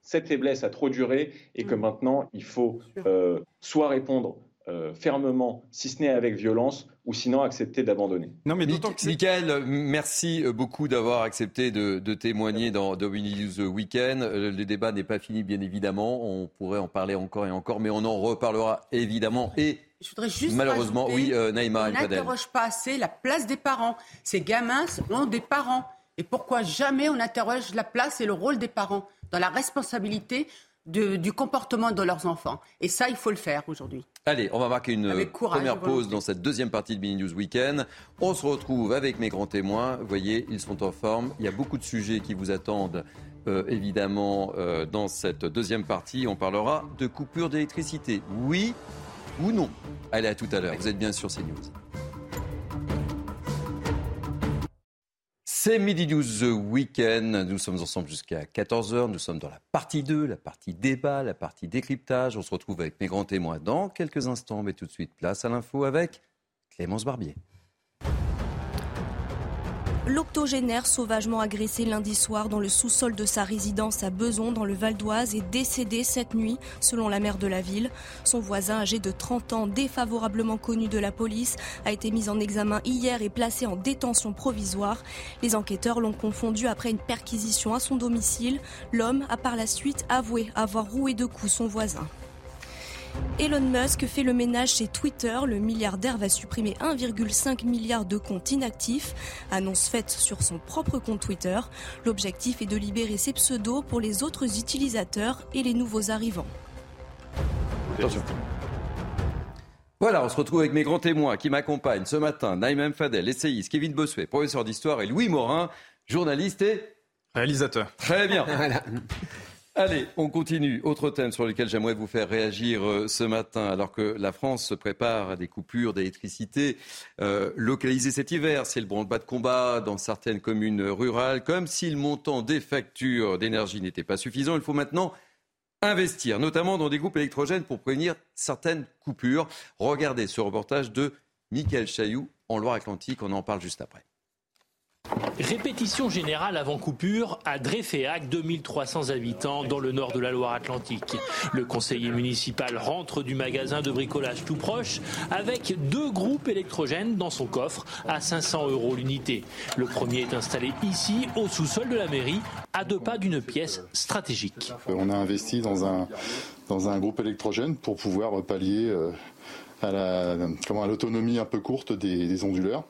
cette faiblesse a trop duré et que mm. maintenant, il faut euh, soit répondre euh, fermement, si ce n'est avec violence, ou sinon accepter d'abandonner. Non, mais d'autant que Michael, merci euh, beaucoup d'avoir accepté de, témoigner dans Domini News Weekend. Le débat n'est pas fini, bien évidemment. On pourrait en parler encore et encore, mais on en reparlera évidemment. Et je voudrais juste malheureusement, oui, Naïma. On n'interroge pas assez la place des parents. Ces gamins ont des parents. Et pourquoi jamais on interroge la place et le rôle des parents? Dans la responsabilité du comportement de leurs enfants. Et ça, il faut le faire aujourd'hui. Allez, on va marquer une première pause dans cette deuxième partie de Mini News Weekend. On se retrouve avec mes grands témoins. Vous voyez, ils sont en forme. Il y a beaucoup de sujets qui vous attendent. Euh, évidemment, euh, dans cette deuxième partie, on parlera de coupure d'électricité. Oui ou non? Allez, à tout à l'heure. Vous êtes bien sur CNews. C'est Midi News Weekend. Nous sommes ensemble jusqu'à 14h. Nous sommes dans la partie 2, la partie débat, la partie décryptage. On se retrouve avec mes grands témoins dans quelques instants. Mais tout de suite, place à l'info avec Clémence Barbier. L'octogénaire sauvagement agressé lundi soir dans le sous-sol de sa résidence à Beson dans le Val d'Oise est décédé cette nuit, selon la maire de la ville. Son voisin âgé de 30 ans, défavorablement connu de la police, a été mis en examen hier et placé en détention provisoire. Les enquêteurs l'ont confondu après une perquisition à son domicile. L'homme a par la suite avoué avoir roué de coups son voisin. Elon Musk fait le ménage chez Twitter. Le milliardaire va supprimer 1,5 milliard de comptes inactifs. Annonce faite sur son propre compte Twitter. L'objectif est de libérer ses pseudos pour les autres utilisateurs et les nouveaux arrivants. Attention. Voilà, on se retrouve avec mes grands témoins qui m'accompagnent ce matin. Naïm Fadel, essayiste, Kevin Bossuet, professeur d'histoire, et Louis Morin, journaliste et réalisateur. Très bien. <laughs> Allez, on continue. Autre thème sur lequel j'aimerais vous faire réagir euh, ce matin, alors que la France se prépare à des coupures d'électricité euh, localisées cet hiver. C'est le branle-bas de combat dans certaines communes rurales. Comme si le montant des factures d'énergie n'était pas suffisant, il faut maintenant investir, notamment dans des groupes électrogènes pour prévenir certaines coupures. Regardez ce reportage de Michael Chailloux en Loire-Atlantique. On en parle juste après. Répétition générale avant coupure à Dreyféac, 2300 habitants dans le nord de la Loire-Atlantique. Le conseiller municipal rentre du magasin de bricolage tout proche avec deux groupes électrogènes dans son coffre à 500 euros l'unité. Le premier est installé ici, au sous-sol de la mairie, à deux pas d'une pièce stratégique. On a investi dans un, dans un groupe électrogène pour pouvoir pallier euh, à la, comment, à l'autonomie un peu courte des, onduleurs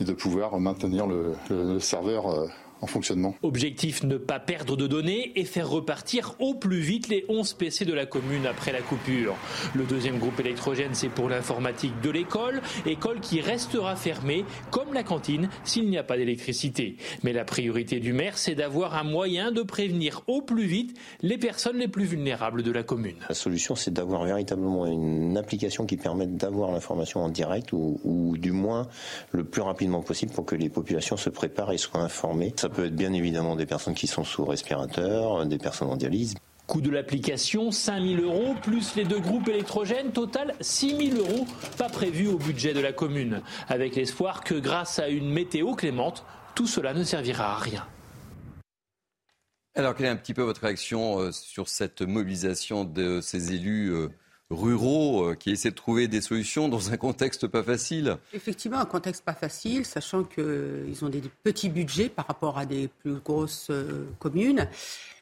et de pouvoir maintenir le serveur euh, en fonctionnement. Objectif ne pas perdre de données et faire repartir au plus vite les 11 PC de la commune après la coupure. Le deuxième groupe électrogène, c'est pour l'informatique de l'école, école qui restera fermée comme la cantine s'il n'y a pas d'électricité. Mais la priorité du maire, c'est d'avoir un moyen de prévenir au plus vite les personnes les plus vulnérables de la commune. La solution, c'est d'avoir véritablement une application qui permette d'avoir l'information en direct ou, ou, du moins le plus rapidement possible pour que les populations se préparent et soient informées. Ça peut être bien évidemment des personnes qui sont sous respirateur, des personnes en dialyse. Coût de l'application 5000 euros plus les deux groupes électrogènes, total 6000 euros, pas prévu au budget de la commune. Avec l'espoir que grâce à une météo clémente, tout cela ne servira à rien. Alors, quelle est un petit peu votre réaction euh, sur cette mobilisation de ces élus euh, ruraux euh, qui essaient de trouver des solutions dans un contexte pas facile. Effectivement, un contexte pas facile, sachant qu'ils ont des petits budgets par rapport à des plus grosses euh, communes.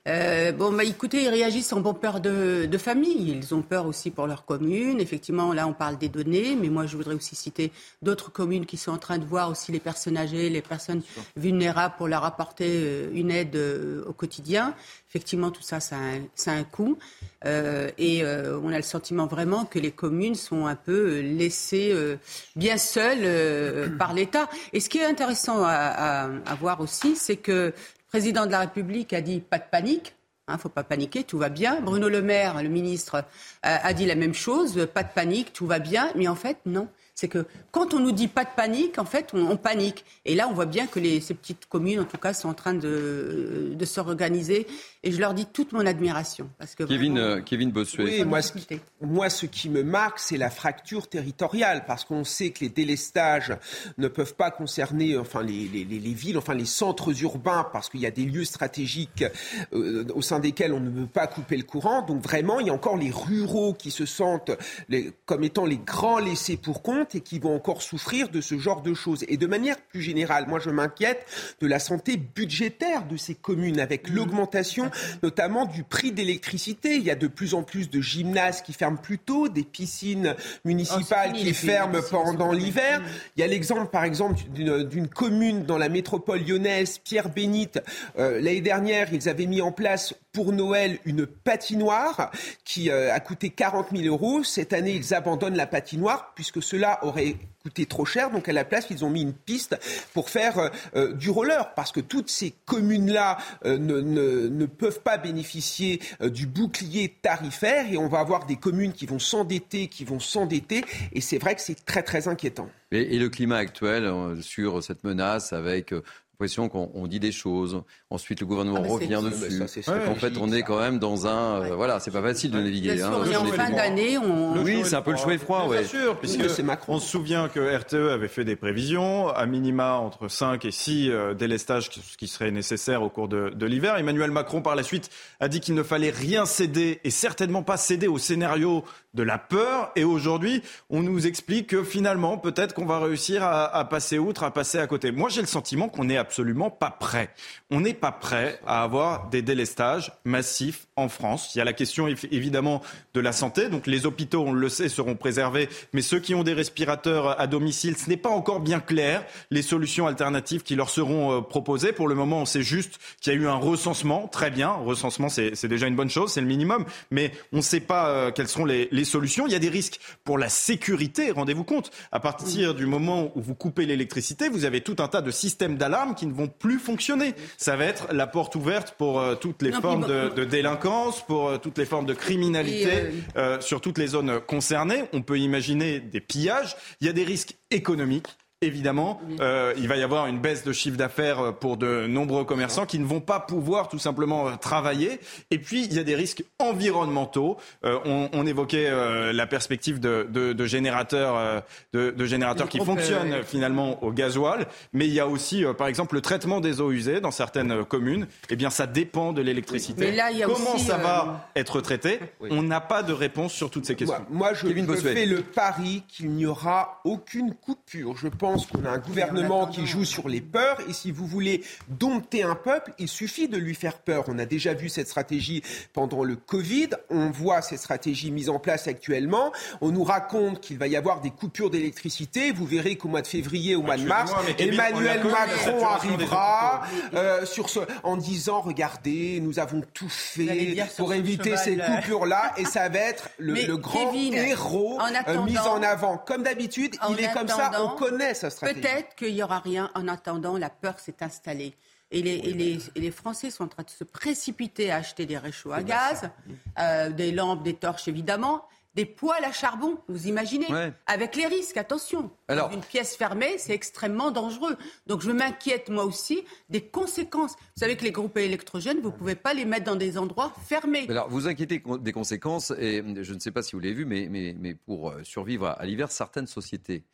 Euh, bon, bah, écoutez, ils réagissent en bon peur de, de, famille. Ils ont peur aussi pour leur commune. Effectivement, là, on parle des données, mais moi, je voudrais aussi citer d'autres communes qui sont en train de voir aussi les personnes âgées, les personnes vulnérables pour leur apporter une aide au quotidien. Effectivement, tout ça, ça a un, ça a un coût. Euh, et euh, on a le sentiment vraiment que les communes sont un peu laissées euh, bien seules par l'État. Et ce qui est intéressant à, à, à voir aussi, c'est que président de la République a dit pas de panique. Il hein, ne faut pas paniquer, tout va bien. Bruno Le Maire, le ministre, a dit la même chose, pas de panique, tout va bien. Mais en fait, non c'est que quand on nous dit pas de panique, en fait, on, panique. Et là, on voit bien que les, ces petites communes, en tout cas, sont en train de, de s'organiser. Et je leur dis toute mon admiration. Parce que Kevin, vraiment, euh, Kevin Bossuet. Oui, moi ce, qui, moi, ce qui me marque, c'est la fracture territoriale. Parce qu'on sait que les délestages ne peuvent pas concerner enfin, les, les, les villes, enfin les centres urbains, parce qu'il y a des lieux stratégiques euh, au sein desquels on ne peut pas couper le courant. Donc vraiment, il y a encore les ruraux qui se sentent les, comme étant les grands laissés pour compte et qui vont encore souffrir de ce genre de choses. Et de manière plus générale, moi je m'inquiète de la santé budgétaire de ces communes avec l'augmentation notamment du prix d'électricité. Il y a de plus en plus de gymnases qui ferment plus tôt, des piscines municipales Oh, qui ferment pendant l'hiver. Il y a l'exemple par exemple d'une commune dans la métropole lyonnaise, Pierre Bénite. Euh, L'année dernière, ils avaient mis en place pour Noël une patinoire qui euh, a coûté 40 000 euros. Cette année, ils abandonnent la patinoire puisque cela aurait coûté trop cher. Donc à la place, ils ont mis une piste pour faire euh, du roller parce que toutes ces communes-là euh, ne, ne, peuvent pas bénéficier euh, du bouclier tarifaire et on va avoir des communes qui vont s'endetter, qui vont s'endetter et c'est vrai que c'est très très inquiétant. Et, le climat actuel euh, sur cette menace avec l'impression qu'on dit des choses, ensuite le gouvernement ah, revient dessus. en fait, on est quand même dans un. Euh, voilà, c'est pas facile de naviguer. Hein, on est en fin d'année. On... Oui, c'est un peu le chaud et froid. Bien sûr, puisque on se souvient que RTE avait fait des prévisions, à minima entre 5 et 6 euh, délestages qui seraient nécessaires au cours de, de l'hiver. Emmanuel Macron, par la suite, a dit qu'il ne fallait rien céder et certainement pas céder au scénario de la peur. Et aujourd'hui, on nous explique que finalement, peut-être qu'on va réussir à, à, passer outre, à passer à côté. Moi, j'ai le sentiment qu'on n'est absolument pas prêt. On n'est pas prêt à avoir des délestages massifs en France. Il y a la question évidemment de la santé. Donc les hôpitaux, on le sait, seront préservés. Mais ceux qui ont des respirateurs à domicile, ce n'est pas encore bien clair. Les solutions alternatives qui leur seront euh, proposées. Pour le moment, on sait juste qu'il y a eu un recensement. Très bien. Recensement, c'est déjà une bonne chose. C'est le minimum. Mais on ne sait pas euh, quelles seront les, les solutions. Il y a des risques pour la sécurité. Rendez-vous compte. À partir du moment où vous coupez l'électricité, vous avez tout un tas de systèmes d'alarme qui ne vont plus fonctionner. Ça va être la porte ouverte pour euh, toutes les formes de, de, délinquance, pour euh, toutes les formes de criminalité, euh, sur toutes les zones concernées. On peut imaginer des pillages. Il y a des risques économiques évidemment, euh, il va y avoir une baisse de chiffre d'affaires pour de nombreux commerçants qui ne vont pas pouvoir tout simplement euh, travailler. Et puis, il y a des risques environnementaux. Euh, on, on, évoquait euh, la perspective de, de, de générateurs, euh, de, de, générateurs qui fonctionnent finalement au gasoil. Mais il y a aussi, par exemple, le traitement des eaux usées dans certaines communes. Eh bien, ça dépend de l'électricité. Comment ça va être traité On n'a pas de réponse sur toutes ces questions. Moi, moi je, je fais le pari qu'il n'y aura aucune coupure. Je pense pense qu'on a un gouvernement qui joue sur les peurs. Et si vous voulez dompter un peuple, il suffit de lui faire peur. On a déjà vu cette stratégie pendant le Covid. On voit cette stratégie mise en place actuellement. On nous raconte qu'il va y avoir des coupures d'électricité. Vous verrez qu'au mois de février, au mois de mars, Emmanuel Macron arrivera euh, sur ce, en disant regardez, nous avons tout fait pour éviter ces coupures-là. Et ça va être le, <laughs> grand héros euh, mis en avant. Comme d'habitude, il est comme ça. On connaît Peut-être qu'il n'y aura rien. En attendant, la peur s'est installée. Et les, les, Français sont en train de se précipiter à acheter des réchauds à gaz, euh, des lampes, des torches évidemment des poêles à charbon, vous imaginez Avec les risques, attention. Alors, une pièce fermée, c'est extrêmement dangereux. Donc je m'inquiète moi aussi des conséquences. Vous savez que les groupes électrogènes, vous ne pouvez pas les mettre dans des endroits fermés. Alors vous inquiétez des conséquences, et je ne sais pas si vous l'avez vu, mais, mais, mais pour euh, survivre à l'hiver, certaines sociétés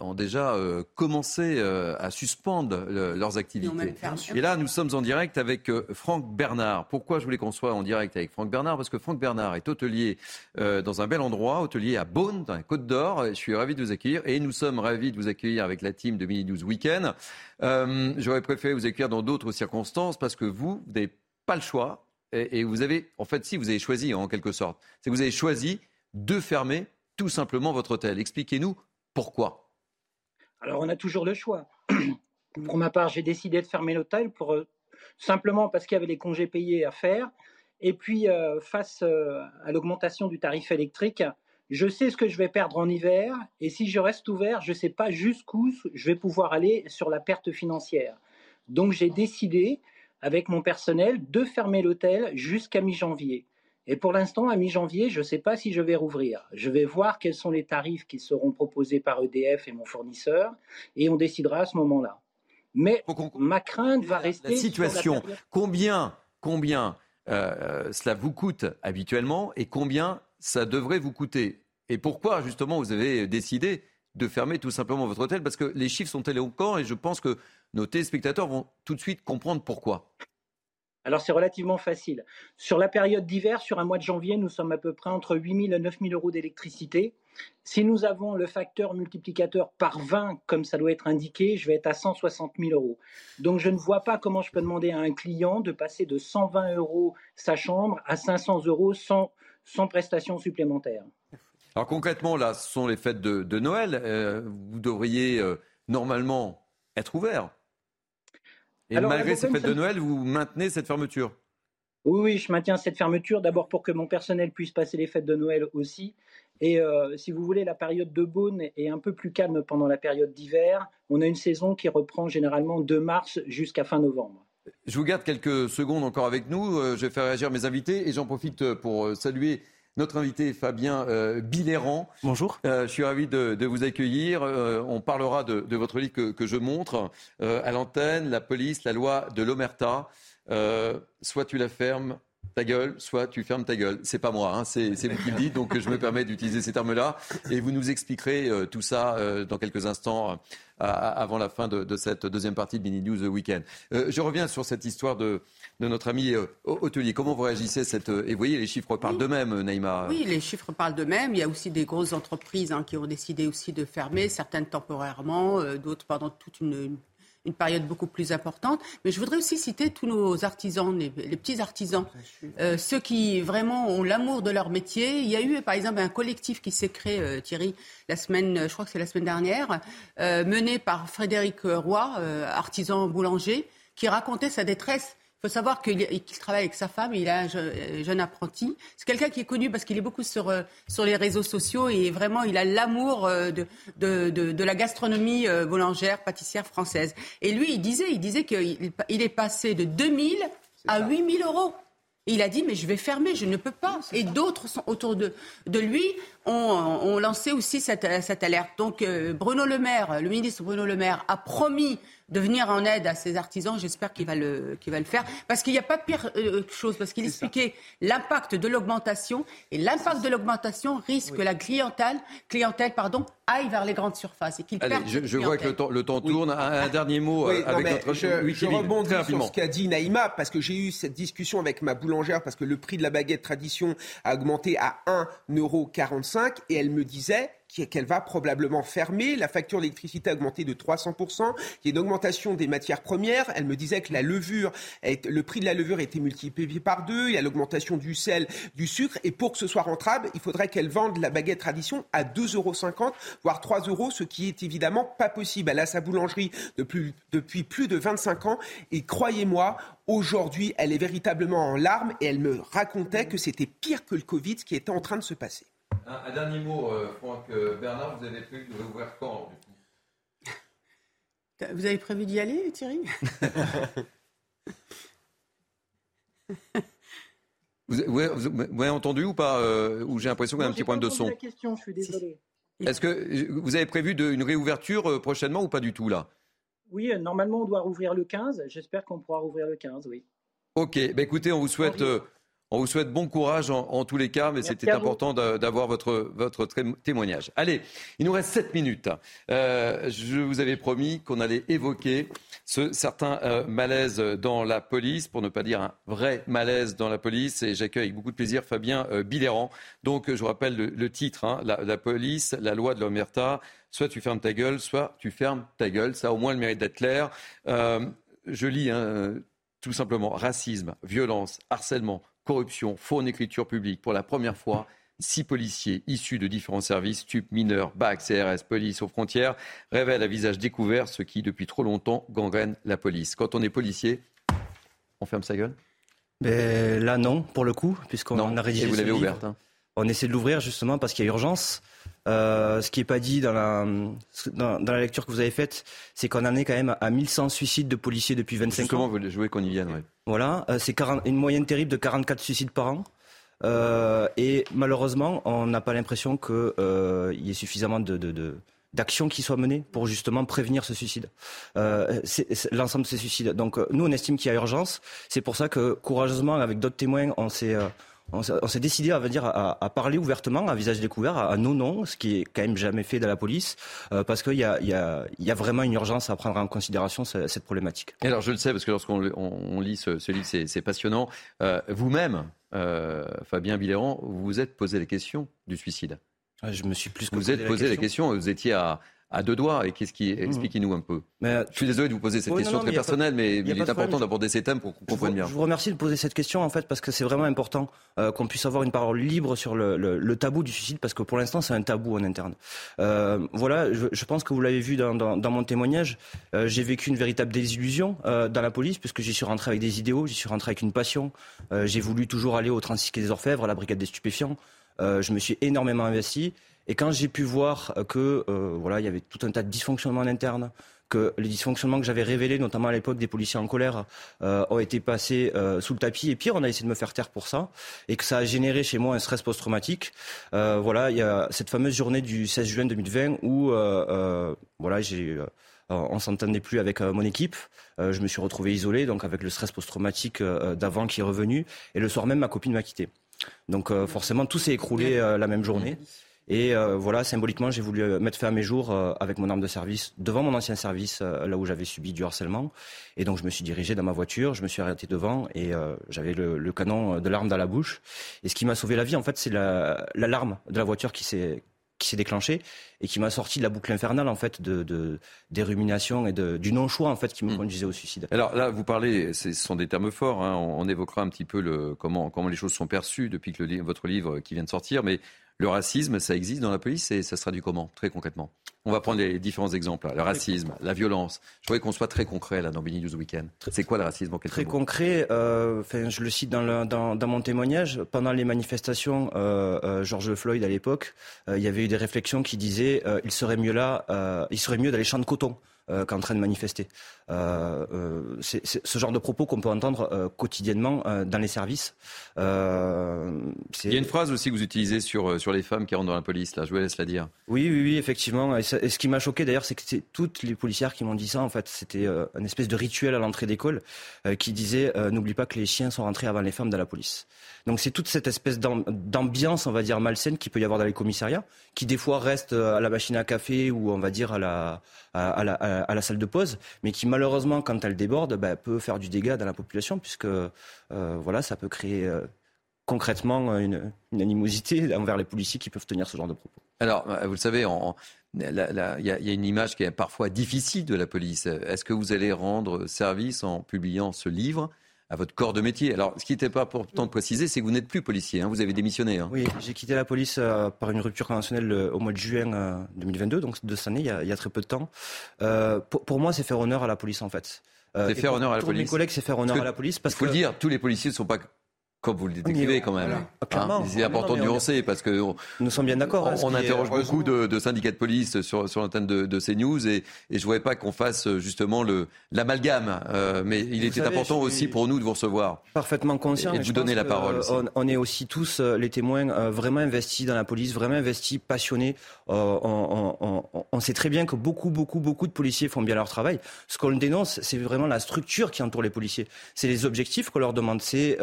ont déjà euh, commencé à suspendre leurs activités. Et là, nous sommes en direct avec Franck Bernard. Pourquoi je voulais qu'on soit en direct avec Franck Bernard? Parce que Franck Bernard est hôtelier dans un bel endroit, hôtelier à Beaune, dans la Côte d'Or. Je suis ravi de vous accueillir et nous sommes ravis de vous accueillir avec la team de Mini 12 Weekend. Euh, J'aurais préféré vous accueillir dans d'autres circonstances parce que vous, vous n'avez pas le choix et, vous avez, en fait, si vous avez choisi en quelque sorte, c'est que vous avez choisi de fermer tout simplement votre hôtel. Expliquez-nous pourquoi. Alors, on a toujours le choix. <clears throat> pour ma part, j'ai décidé de fermer l'hôtel pour euh, simplement parce qu'il y avait les congés payés à faire et puis, euh, face euh, à l'augmentation du tarif électrique, je sais ce que je vais perdre en hiver, et si je reste ouvert, je ne sais pas jusqu'où je vais pouvoir aller sur la perte financière. Donc j'ai décidé, avec mon personnel, de fermer l'hôtel jusqu'à mi-janvier. Et pour l'instant, à mi-janvier, je ne sais pas si je vais rouvrir. Je vais voir quels sont les tarifs qui seront proposés par EDF et mon fournisseur, et on décidera à ce moment-là. Mais ma crainte va rester. La situation, combien, combien euh, cela vous coûte habituellement et combien ça devrait vous coûter? Et pourquoi justement vous avez décidé de fermer tout simplement votre hôtel? Parce que les chiffres sont éloquents et je pense que nos téléspectateurs vont tout de suite comprendre pourquoi. Alors c'est relativement facile. Sur la période d'hiver, sur un mois de janvier, nous sommes à peu près entre 8 000 et 9 000 euros d'électricité. Si nous avons le facteur multiplicateur par 20, comme ça doit être indiqué, je vais être à 160 000 euros. Donc je ne vois pas comment je peux demander à un client de passer de 120 euros sa chambre à 500 euros sans, sans prestation supplémentaire. Alors concrètement, là, ce sont les fêtes de, Noël. Euh, vous devriez euh, normalement être ouvert. Et malgré ces fêtes de Noël, vous maintenez cette fermeture? Oui, oui, je maintiens cette fermeture d'abord pour que mon personnel puisse passer les fêtes de Noël aussi. Et euh, si vous voulez, la période de Beaune est un peu plus calme pendant la période d'hiver. On a une saison qui reprend généralement de mars jusqu'à fin novembre. Je vous garde quelques secondes encore avec nous. Euh, je vais faire réagir mes invités et j'en profite pour euh, saluer notre invité Fabien euh, Bonjour. je suis ravi de, vous accueillir. on parlera de, votre livre que, je montre à l'antenne, La police, la loi de l'Omerta. soit tu la fermes, ta gueule, soit tu fermes ta gueule. C'est pas moi, hein, c'est vous qui le dites, donc je me permets d'utiliser ces termes-là. Et vous nous expliquerez euh, tout ça euh, dans quelques instants euh, avant la fin de, cette deuxième partie de Mini News Weekend. je reviens sur cette histoire de, notre ami hôtelier. Comment vous réagissez cette... Et vous voyez, les chiffres parlent d'eux-mêmes, Naïma. Oui, les chiffres parlent d'eux-mêmes. Il y a aussi des grosses entreprises hein, qui ont décidé aussi de fermer, certaines temporairement, d'autres pendant toute une une période beaucoup plus importante. Mais je voudrais aussi citer tous nos artisans, les, petits artisans, euh, ceux qui vraiment ont l'amour de leur métier. Il y a eu, par exemple, un collectif qui s'est créé, euh, Thierry, la semaine, je crois que c'est la semaine dernière, euh, mené par Frédéric Roy, artisan boulanger, qui racontait sa détresse il faut savoir qu'il travaille avec sa femme, il a un jeune, apprenti. C'est quelqu'un qui est connu parce qu'il est beaucoup sur, euh, sur les réseaux sociaux et vraiment il a l'amour euh, de, de, de, la gastronomie euh, boulangère, pâtissière française. Et lui, il disait, il disait qu'il il est passé de 2000 à 8000 euros. Et il a dit, mais je vais fermer, je ne peux pas. Et d'autres sont autour de, de lui ont, ont lancé aussi cette, cette alerte. Donc Bruno Le Maire, le ministre Bruno Le Maire, a promis de venir en aide à ces artisans. J'espère qu'il va le, qu'il va le faire. Parce qu'il n'y a pas pire euh, chose, parce qu'il expliquait l'impact de l'augmentation. Et l'impact de l'augmentation risque que la clientèle, clientèle pardon, aille vers les grandes surfaces. Et qu'il Allez, je, je vois que le temps, le temps tourne. Un, dernier mot euh, avec notre... Je, je rebondis sur ce qu'a dit Naïma, parce que j'ai eu cette discussion avec ma boulangère, parce que le prix de la baguette tradition a augmenté à 1,45€ et elle me disait qu'elle va probablement fermer. La facture d'électricité a augmenté de 300%. Il y a une augmentation des matières premières. Elle me disait que la levure, le prix de la levure été multiplié par deux. Il y a l'augmentation du sel, du sucre. Et pour que ce soit rentable, il faudrait qu'elle vende la baguette tradition à 2,50 euros, voire 3 euros, ce qui est évidemment pas possible. Elle a sa boulangerie depuis, depuis plus de 25 ans. Et croyez-moi, aujourd'hui, elle est véritablement en larmes et elle me racontait que c'était pire que le Covid, ce qui était en train de se passer. Un, dernier mot, euh, Franck euh, Bernard, vous avez prévu de réouvrir quand Vous avez prévu d'y aller, Thierry? <laughs> Vous, avez entendu ou pas euh, Ou j'ai l'impression qu'il y a un petit problème de son. la question, je suis désolé. Est-ce que vous avez prévu de, une réouverture prochainement ou pas du tout là? Oui, normalement on doit rouvrir le 15. J'espère qu'on pourra rouvrir le 15, oui. Ok, bah écoutez, on vous souhaite on vous souhaite bon courage en, tous les cas, mais c'était important d'avoir votre, votre témoignage. Allez, il nous reste 7 minutes. Euh, je vous avais promis qu'on allait évoquer ce certain euh, malaise dans la police, pour ne pas dire un vrai malaise dans la police. Et j'accueille avec beaucoup de plaisir Fabien euh, Donc, je vous rappelle le, titre, hein, la, police, la loi de l'Omerta. Soit tu fermes ta gueule, soit tu fermes ta gueule. Ça a au moins le mérite d'être clair. Euh, je lis hein, tout simplement racisme, violence, harcèlement, corruption, faux en écriture publique. Pour la première fois, six policiers issus de différents services, STUP, mineurs, BAC, CRS, police aux frontières, révèlent à visage découvert ce qui, depuis trop longtemps, gangrène la police. Quand on est policier, on ferme sa gueule? Ben, Là, non, pour le coup, puisqu'on a rédigé. Et vous l'avez ouverte. Hein? On essaie de l'ouvrir justement parce qu'il y a urgence. Euh, ce qui n'est pas dit dans la, dans, la lecture que vous avez faite, c'est qu'on en est quand même à 1100 suicides de policiers depuis 25 Justement, ans. Justement, vous voulez qu'on y vienne, oui. Voilà, euh, c'est une moyenne terrible de 44 suicides par an. Euh, et malheureusement, on n'a pas l'impression qu'il euh, y ait suffisamment de, de, d'actions qui soient menées pour justement prévenir ce suicide, euh, l'ensemble de ces suicides. Donc nous, on estime qu'il y a urgence. C'est pour ça que courageusement, avec d'autres témoins, on s'est on s'est décidé à, parler ouvertement, à visage découvert, à, nos noms, ce qui est quand même jamais fait de la police, euh, parce qu'il y a, y, a, y a, vraiment une urgence à prendre en considération cette, problématique. Et alors je le sais, parce que lorsqu'on on, lit ce, ce livre, c'est passionnant. Euh, vous-même, euh, Fabien Billéran, vous vous êtes posé les questions du suicide. Je me suis plus Vous vous êtes posé les questions, vous étiez à, à deux doigts. Et qu'est-ce qui mmh. expliquez-nous un peu? Mais, Je suis désolé de vous poser cette question très personnelle, mais il, est important d'aborder ces thèmes pour qu'on comprenne bien. Je vous remercie de poser cette question en fait parce que c'est vraiment important euh, qu'on puisse avoir une parole libre sur le, le, le, tabou du suicide parce que pour l'instant c'est un tabou en interne. Euh, voilà, je, je, pense que vous l'avez vu dans, dans, dans, mon témoignage. Euh, j'ai vécu une véritable désillusion euh, dans la police puisque j'y suis rentré avec des idéaux, j'y suis rentré avec une passion. Euh, j'ai voulu toujours aller au 36 des Orfèvres, à la brigade des stupéfiants. je me suis énormément investi. Et quand j'ai pu voir que euh, voilà, il y avait tout un tas de dysfonctionnements en interne, que les dysfonctionnements que j'avais révélés, notamment à l'époque des policiers en colère, ont été passés sous le tapis. Et pire, on a essayé de me faire taire pour ça, et que ça a généré chez moi un stress post-traumatique. voilà, il y a cette fameuse journée du 16 juin 2020 où, voilà, j'ai on s'entendait plus avec mon équipe. je me suis retrouvé isolé, donc avec le stress post-traumatique d'avant qui est revenu. Et le soir même, ma copine m'a quitté. Donc forcément, tout s'est écroulé la même journée. Et euh, voilà, symboliquement, j'ai voulu euh, mettre fin à mes jours euh, avec mon arme de service devant mon ancien service, là où j'avais subi du harcèlement. Et donc, je me suis dirigé dans ma voiture, je me suis arrêté devant et j'avais le, canon de l'arme dans la bouche. Et ce qui m'a sauvé la vie, en fait, c'est l'alarme de la voiture qui s'est qui s'est déclenchée et qui m'a sorti de la boucle infernale en fait de, de des ruminations et de, du non choix en fait qui me hmm. conduisait au suicide. Alors là, vous parlez, ce sont des termes forts. Hein, on, évoquera un petit peu le, comment comment les choses sont perçues depuis que le, votre livre qui vient de sortir, mais le racisme, ça existe dans la police et ça se traduit comment, très concrètement? On va prendre les différents exemples. Le racisme, la violence. Je voudrais qu'on soit très concret là dans Bini News Weekend. C'est quoi le racisme en Très concret. Euh, je le cite dans, dans, mon témoignage. Pendant les manifestations, euh, euh, George Floyd à l'époque, il y avait eu des réflexions qui disaient il serait mieux là, il serait mieux d'aller champs de coton. Euh, qu'en train de manifester. Euh, euh, c'est ce genre de propos qu'on peut entendre quotidiennement dans les services. Il y a une phrase aussi que vous utilisez sur, sur les femmes qui rentrent dans la police, là, je vous laisse la dire. Oui, oui, oui effectivement. Et, ce qui m'a choqué d'ailleurs, c'est que c'est toutes les policières qui m'ont dit ça. En fait, c'était une espèce de rituel à l'entrée d'école qui disait n'oublie pas que les chiens sont rentrés avant les femmes dans la police. Donc c'est toute cette espèce d'ambiance, on va dire, malsaine qu'il peut y avoir dans les commissariats, qui des fois reste à la machine à café ou on va dire à la, salle de pause, mais qui malheureusement, quand elle déborde, bah, peut faire du dégât dans la population, puisque euh, voilà, ça peut créer euh, concrètement une, animosité <laughs> envers les policiers qui peuvent tenir ce genre de propos. Alors, vous le savez, il y, a une image qui est parfois difficile de la police. Est-ce que vous allez rendre service en publiant ce livre? À votre corps de métier. Alors, ce qui n'était pas important de préciser, c'est que vous n'êtes plus policier, hein, vous avez démissionné. Hein. Oui, j'ai quitté la police euh, par une rupture conventionnelle euh, au mois de juin 2022, euh, donc de cette année, il y a, très peu de temps. Pour, moi, c'est faire honneur à la police, en fait. c'est faire honneur à la police. Mes collègues, c'est faire honneur à la police. Parce il faut le dire, tous les policiers ne sont pas comme vous le décrivez quand même. Hein, c'est important de nuancer parce que nous sommes bien d'accord. On, interroge beaucoup de, syndicats de police sur, sur l'antenne de, de CNews et, et je ne voudrais pas qu'on fasse justement l'amalgame. Euh, mais il était important aussi pour nous de vous recevoir. Parfaitement conscient. Et de vous donner la parole. On, est aussi tous euh, les témoins euh, vraiment investis dans la police, vraiment investis, passionnés. On, sait très bien que beaucoup, beaucoup, beaucoup de policiers font bien leur travail. Ce qu'on dénonce, c'est vraiment la structure qui entoure les policiers. C'est les objectifs qu'on leur demande. C'est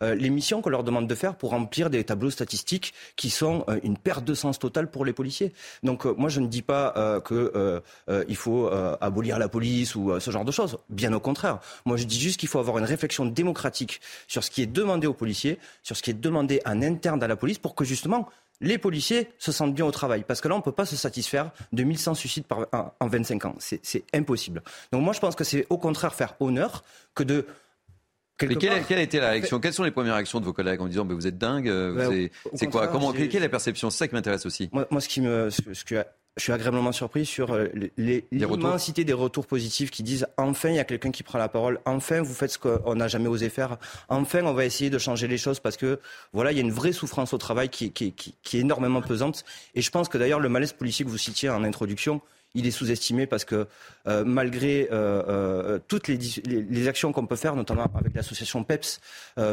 les missions qu'on leur demande de faire pour remplir des tableaux statistiques qui sont euh, une perte de sens totale pour les policiers. Donc euh, moi je ne dis pas euh, qu'il faut abolir la police ou ce genre de choses. Bien au contraire. Moi je dis juste qu'il faut avoir une réflexion démocratique sur ce qui est demandé aux policiers, sur ce qui est demandé en interne à la police pour que justement les policiers se sentent bien au travail. Parce que là, on ne peut pas se satisfaire de 1100 suicides par, en 25 ans. C'est impossible. Donc moi, je pense que c'est au contraire faire honneur que de quelle, a été la réaction Quelles sont les premières réactions de vos collègues en disant mais vous êtes dingue euh, C'est quoi Comment Quelle est la perception? C'est ça qui m'intéresse aussi. Moi, ce qui me, ce, que je suis agréablement surpris sur euh, l'immensité des retours positifs qui disent enfin il y a quelqu'un qui prend la parole, enfin vous faites ce qu'on n'a jamais osé faire, enfin on va essayer de changer les choses parce que voilà il y a une vraie souffrance au travail qui, qui, qui, qui est énormément pesante. Et je pense que d'ailleurs le malaise policier que vous citiez en introduction il est sous-estimé parce que euh, malgré euh, euh, toutes les, les, actions qu'on peut faire, notamment avec l'association PEPS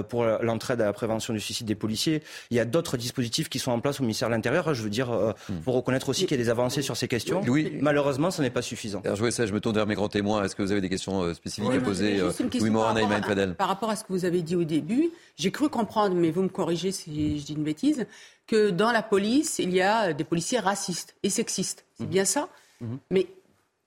pour l'entraide à la prévention du suicide des policiers, il y a d'autres dispositifs qui sont en place au ministère de l'Intérieur. Je veux dire, hmm. pour reconnaître aussi qu'il y a des avancées sur ces questions. Oui. Malheureusement, ce n'est pas suffisant. Alors, je, ça, je me tourne vers mes grands témoins. Est-ce que vous avez des questions spécifiques à poser Oui, Morin par, par rapport à ce que vous avez dit au début, j'ai cru comprendre, mais vous me corrigez si je dis une bêtise, que dans la police, il y a des policiers racistes et sexistes. C'est hmm. bien ça? Mhm. Mais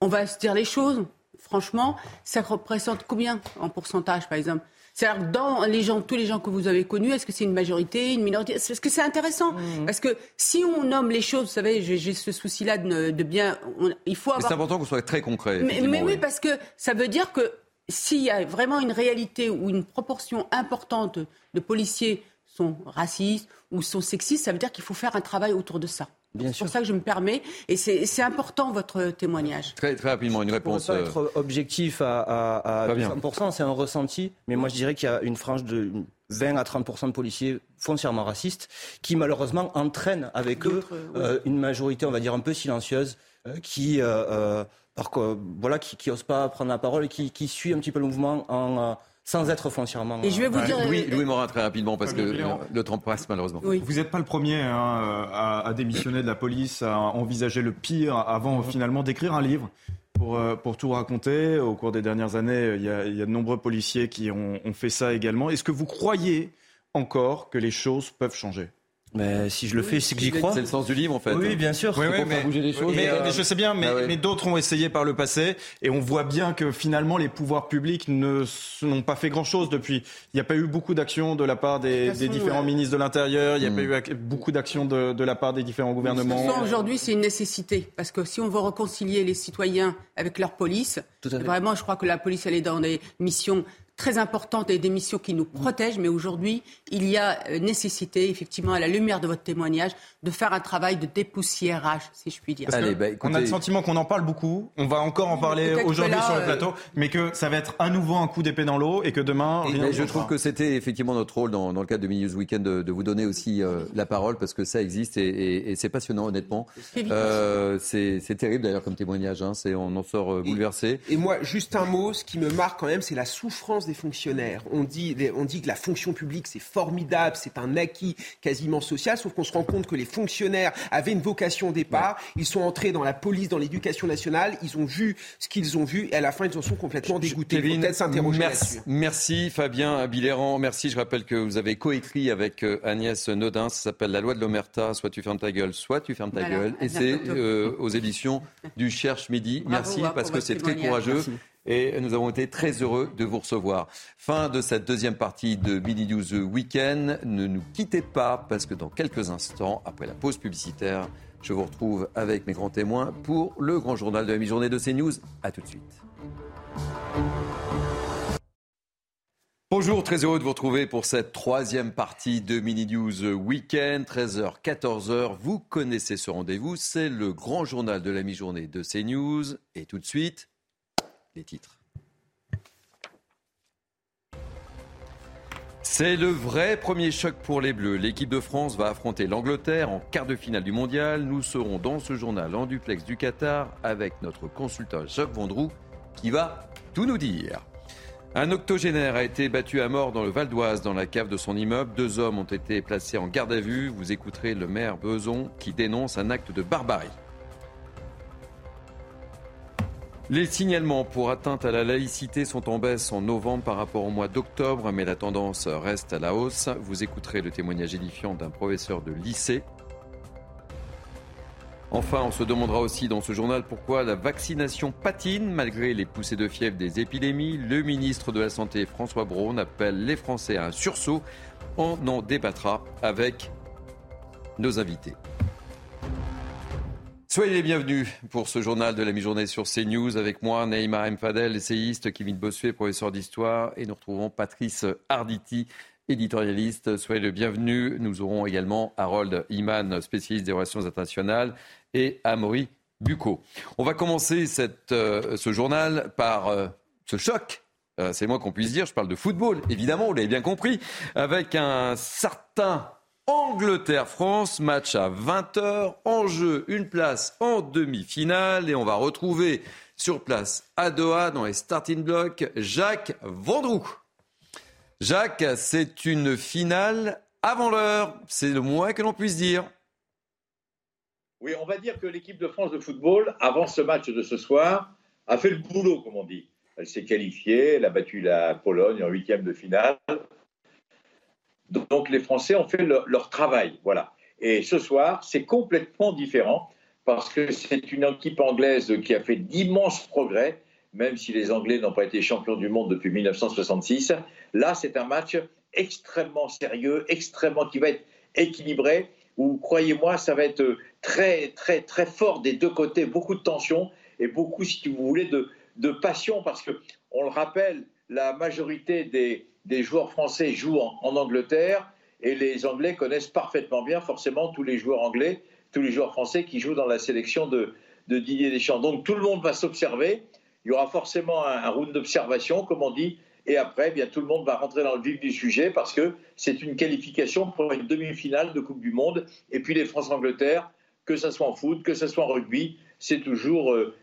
on va se dire les choses. Franchement, ça représente combien en pourcentage, par exemple? C'est-à-dire dans les gens, tous les gens que vous avez connus, est-ce que c'est une majorité, une minorité? Parce que c'est intéressant? Mhm. Parce que si on nomme les choses, vous savez, j'ai ce souci-là de, bien, il faut avoir. C'est important qu'on soit très concret. Mais, oui, parce que ça veut dire que s'il y a vraiment une réalité ou une proportion importante de policiers sont racistes ou sont sexistes, ça veut dire qu'il faut faire un travail autour de ça. C'est pour ça que je me permets, et c'est important votre témoignage. Très, très rapidement, une réponse. Pour pas être objectif à, à, 100%, c'est un ressenti, mais moi je dirais qu'il y a une frange de 20 à 30% de policiers foncièrement racistes qui malheureusement entraînent avec eux euh, une majorité, on va dire, un peu silencieuse qui, par, voilà, qui, qui ose pas prendre la parole et qui, qui suit un petit peu le mouvement en sans être foncièrement. Et je vais vous dire. Louis, Louis Morin, très rapidement, parce que le temps passe malheureusement. Vous n'êtes pas le premier hein, à, démissionner de la police, à envisager le pire avant mhm. finalement d'écrire un livre. Pour, pour, tout raconter, au cours des dernières années, il y a, il y a de nombreux policiers qui ont, ont fait ça également. Est-ce que vous croyez encore que les choses peuvent changer? Mais si je le fais, c'est que j'y crois. C'est le sens du livre, en fait. Oui, bien sûr. Oui, mais, bouger les choses. Mais, je sais bien, mais, ah d'autres ont essayé par le passé, et on voit bien que finalement les pouvoirs publics ne n'ont pas fait grand-chose depuis. Il n'y a pas eu beaucoup d'actions de la part des, différents ministres de l'Intérieur. Il n'y a pas hmm. eu beaucoup d'actions de, la part des différents gouvernements. Aujourd'hui, c'est une nécessité, parce que si on veut réconcilier les citoyens avec leur police, vraiment, je crois que la police elle est dans des missions très importante et des missions qui nous protègent, mais aujourd'hui, il y a euh, nécessité, effectivement, à la lumière de votre témoignage, de faire un travail de dépoussiérage, si je puis dire. Bah, on a le sentiment qu'on en parle beaucoup, on va encore en parler aujourd'hui sur le euh, plateau, mais que ça va être à nouveau un coup d'épée dans l'eau et que demain... je trouve que c'était effectivement notre rôle dans, le cadre de Mini Weekend de, de, vous donner aussi euh, la parole, parce que ça existe et, c'est passionnant, honnêtement. c'est terrible d'ailleurs comme témoignage, hein, on en sort bouleversé. et moi, juste un mot, ce qui me marque quand même, c'est la souffrance des fonctionnaires. On dit, on dit que la fonction publique, c'est formidable, c'est un acquis quasiment social, sauf qu'on se rend compte que les fonctionnaires avaient une vocation au départ. Ils sont entrés dans la police, dans l'éducation nationale, ils ont vu ce qu'ils ont vu, et à la fin, ils en sont complètement dégoûtés. S'interroger merci, merci Fabien Biléran, merci. Je rappelle que vous avez coécrit avec euh, Agnès Nodin, ça s'appelle La loi de l'Omerta, soit tu fermes ta gueule, soit tu fermes ta gueule. Et c'est euh, aux éditions du Cherche Midi. merci hein, parce que c'est très courageux et nous avons été très heureux de vous recevoir. Fin de cette deuxième partie de Mini News Weekend. Ne nous quittez pas parce que dans quelques instants, après la pause publicitaire, je vous retrouve avec mes grands témoins pour le grand journal de la mi-journée de CNews. A tout de suite. Bonjour, très heureux de vous retrouver pour cette troisième partie de Mini News Weekend, 13h, 14h. Vous connaissez ce rendez-vous, c'est le grand journal de la mi-journée de CNews. Et tout de suite, C'est le vrai premier choc pour les Bleus. L'équipe de France va affronter l'Angleterre en quart de finale du mondial. Nous serons dans ce journal en duplex du Qatar avec notre consultant Jacques Vendroux qui va tout nous dire. Un octogénaire a été battu à mort dans le Val d'Oise, dans la cave de son immeuble. Deux hommes ont été placés en garde à vue. Vous écouterez le maire Beson qui dénonce un acte de barbarie. Les signalements pour atteinte à la laïcité sont en baisse en novembre par rapport au mois d'octobre, mais la tendance reste à la hausse. Vous écouterez le témoignage édifiant d'un professeur de lycée. Enfin, on se demandera aussi dans ce journal pourquoi la vaccination patine malgré les poussées de fièvre des épidémies. Le ministre de la Santé, François Braun, appelle les Français à un sursaut. On en débattra avec nos invités. Soyez les bienvenus pour ce journal de la mi-journée sur CNews. Avec moi, Neymar M. Fadel, essayiste, Kevin Bossuet, professeur d'histoire. Et nous retrouvons Patrice Arditi, éditorialiste. Soyez le bienvenu. Nous aurons également Harold Iman, spécialiste des relations internationales, et Amaury Bucco. On va commencer euh, ce journal par euh, ce choc. Euh, c'est moi qu'on puisse dire. Je parle de football, évidemment, vous l'avez bien compris, avec un certain Angleterre-France, match à 20h, en jeu une place en demi-finale et on va retrouver sur place à Doha dans les starting blocks Jacques Vendroux. Jacques, c'est une finale avant l'heure, c'est le moins que l'on puisse dire. Oui, on va dire que l'équipe de France de football, avant ce match de ce soir, a fait le boulot, comme on dit. Elle s'est qualifiée, elle a battu la Pologne en huitième de finale. Donc les Français ont fait leur, travail, voilà. Et ce soir, c'est complètement différent parce que c'est une équipe anglaise qui a fait d'immenses progrès, même si les Anglais n'ont pas été champions du monde depuis 1966. Là, c'est un match extrêmement sérieux, extrêmement qui va être équilibré. Où, croyez-moi, ça va être très, très, très fort des deux côtés, beaucoup de tension et beaucoup, si vous voulez, de, de passion, parce que on le rappelle, la majorité des, des joueurs français jouent en, Angleterre et les Anglais connaissent parfaitement bien forcément tous les joueurs anglais, tous les joueurs français qui jouent dans la sélection de, Didier Deschamps. Donc tout le monde va s'observer. Il y aura forcément un, round d'observation, comme on dit, et après, eh bien, tout le monde va rentrer dans le vif du sujet parce que c'est une qualification pour une demi-finale de Coupe du Monde. Et puis les France-Angleterre, que ce soit en foot, que ce soit en rugby, c'est toujours euh,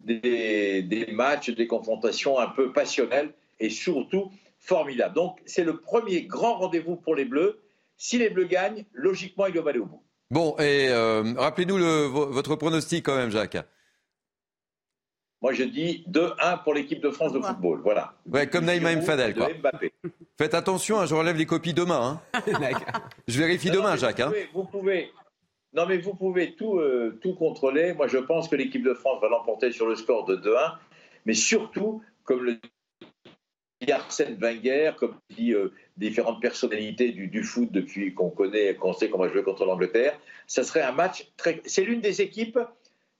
des, des, matchs, des confrontations un peu passionnelles et surtout formidables. Donc c'est le premier grand rendez-vous pour les Bleus. Si les Bleus gagnent, logiquement, ils doivent aller au bout. Bon, et euh, rappelez-nous votre pronostic quand même, Jacques. Moi, je dis 2-1 pour l'équipe de France de football. Voilà. Ouais, comme Naïma Mfadel, quoi. <laughs> Faites attention, hein, je relève les copies demain. Hein. <laughs> je vérifie demain, Jacques. Vous, hein. vous, pouvez, Non, mais vous pouvez tout, euh, tout contrôler. Moi, je pense que l'équipe de France va l'emporter sur le score de 2-1. Mais surtout, comme le Arsène Wenger, comme dit euh, différentes personnalités du, du foot depuis qu'on connaît, qu'on sait qu'on va jouer contre l'Angleterre, ça serait un match très. C'est l'une des équipes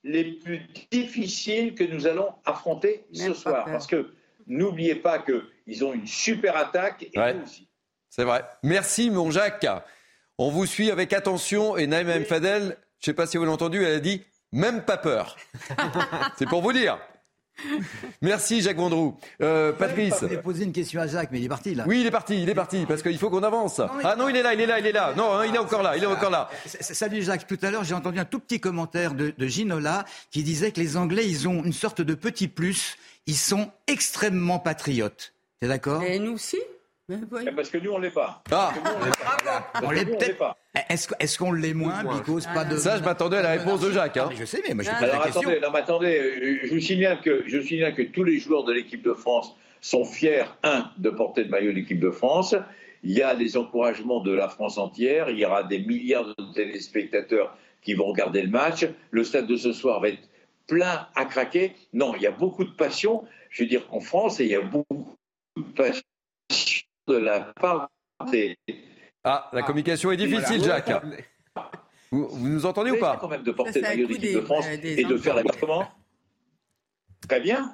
les plus difficiles que nous allons affronter ce soir. Parce que n'oubliez pas qu'ils ont une super attaque et nous aussi. C'est vrai. Merci, mon Jacques. On vous suit avec attention et Naïm Fadel, je ne sais pas si vous l'avez entendu, elle a dit même pas peur. <laughs> C'est pour vous dire. <laughs> Merci Jacques Vendroux. Euh, Patrice. Je poser une question à Jacques, mais il est parti là. Oui, il est parti, il est parti, parce qu'il faut qu'on avance. ah non, il est là, il est là, il est là. Non, hein, il est encore là, il est encore là. Salut Jacques. Tout à l'heure, j'ai entendu un tout petit commentaire de, de Ginola qui disait que les Anglais, ils ont une sorte de petit plus. Ils sont extrêmement patriotes. T'es d'accord? Et nous aussi? Eh, parce que nous, on ne l'est pas. Ah, on l'est peut-être pas. Est-ce qu'on l'est moins, Bicos pas de... Ça, je m'attendais à la réponse de Jacques. Hein. je sais, mais moi, je ah. Alors, attendez, non, mais attendez, je vous, signale que, je vous signale que tous les joueurs de l'équipe de France sont fiers, un, de porter le maillot de l'équipe de France. Il y a les encouragements de la France entière. Il y aura des milliards de téléspectateurs qui vont regarder le match. Le stade de ce soir va être plein à craquer. Non, il y a beaucoup de passion. Je veux dire qu'en France, il y a beaucoup de passion de la part des... Ah, la communication est difficile, Jacques. Vous, nous entendez ou pas quand même de porter le maillot d'équipe de France et de faire la comment Très bien.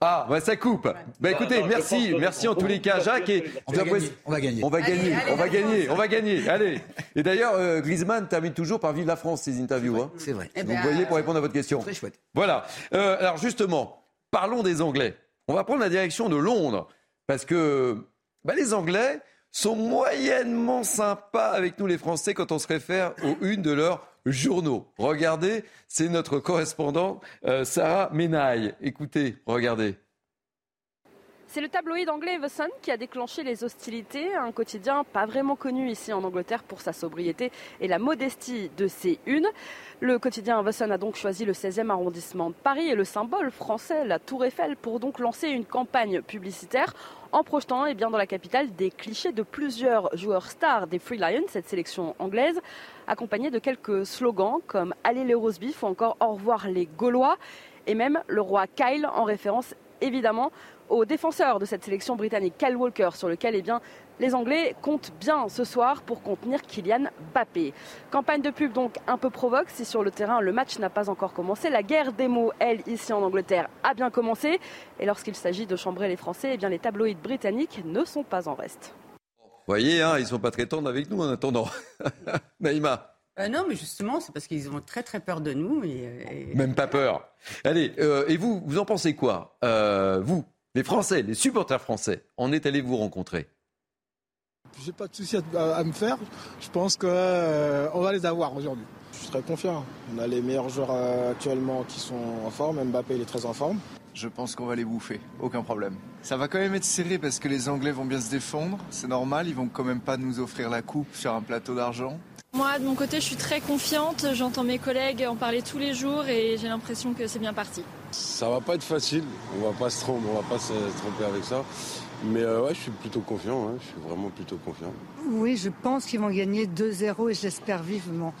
Ah, bah ça coupe. Bah écoutez, merci, merci en tous les cas, Jacques. Et on, va gagner, on va gagner. On va gagner, on va gagner, on va gagner. Allez. Et d'ailleurs, euh, Griezmann termine toujours par Vive la France ses interviews. Hein. C'est vrai. Donc, vous voyez, pour répondre à votre question. Très chouette. Voilà. Euh, alors justement, parlons des Anglais. On va prendre la direction de Londres parce que bah, les Anglais sont moyennement sympas avec nous les Français quand on se réfère aux unes de leurs journaux. Regardez, c'est notre correspondant euh, Sarah Menaille. Écoutez, regardez. C'est le tabloïd anglais The Sun qui a déclenché les hostilités, un quotidien pas vraiment connu ici en Angleterre pour sa sobriété et la modestie de ses unes. Le quotidien The Sun a donc choisi le 16e arrondissement de Paris et le symbole français, la Tour Eiffel, pour donc lancer une campagne publicitaire en projetant eh dans la capitale des clichés de plusieurs joueurs stars des Free Lions, cette sélection anglaise, accompagnés de quelques slogans comme Allez les rose ou encore Au revoir les Gaulois, et même le roi Kyle en référence évidemment au défenseur de cette sélection britannique, Kyle Walker, sur lequel eh bien, les Anglais comptent bien ce soir pour contenir Kylian Mbappé. Campagne de pub donc un peu provoque si sur le terrain le match n'a pas encore commencé. La guerre des mots, elle, ici en Angleterre, a bien commencé. Et lorsqu'il s'agit de chambrer les Français, eh bien, les tabloïds britanniques ne sont pas en reste. Vous voyez, hein, ils ne sont pas très tendres avec nous en attendant. <laughs> Naïma euh, non, mais justement, c'est parce qu'ils ont très très peur de nous. Et, Même pas peur. Allez, euh, et vous, vous en pensez quoi? Euh, Vous, les Français, les supporters français, en est allé vous rencontrer J'ai pas de souci à, me faire. Je pense qu'on va les avoir aujourd'hui. Je suis très confiant. On a les meilleurs joueurs actuellement qui sont en forme. Mbappé, il est très en forme. Je pense qu'on va les bouffer, aucun problème. Ça va quand même être serré parce que les Anglais vont bien se défendre, c'est normal, ils vont quand même pas nous offrir la coupe sur un plateau d'argent. Moi, de mon côté, je suis très confiante. J'entends mes collègues en parler tous les jours et j'ai l'impression que c'est bien parti. Ça va pas être facile. On va pas se tromper, on va pas se tromper avec ça. Mais euh, ouais, je suis plutôt confiant. Hein. Je suis vraiment plutôt confiant. Oui, je pense qu'ils vont gagner 2-0 et j'espère vivement.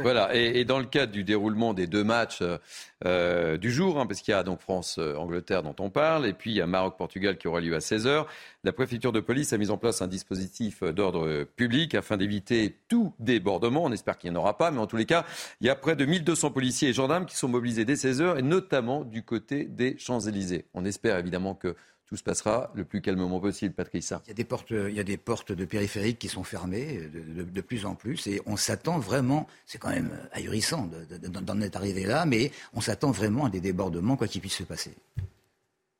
Voilà, et, dans le cadre du déroulement des deux matchs euh, du jour, hein, parce qu'il y a donc France-Angleterre dont on parle, et puis il y a Maroc-Portugal qui aura lieu à 16h, la préfecture de police a mis en place un dispositif d'ordre public afin d'éviter tout débordement. On espère qu'il n'y en aura pas, mais en tous les cas, il y a près de 1200 policiers et gendarmes qui sont mobilisés dès 16h, et notamment du côté des Champs-Élysées. On espère évidemment que tout se passera le plus calmement possible, Patricia. Il y a des portes, il y a des portes de périphériques qui sont fermées de, plus en plus et on s'attend vraiment, c'est quand même ahurissant d'en être arrivé là, mais on s'attend vraiment à des débordements, quoi qu'il puisse se passer.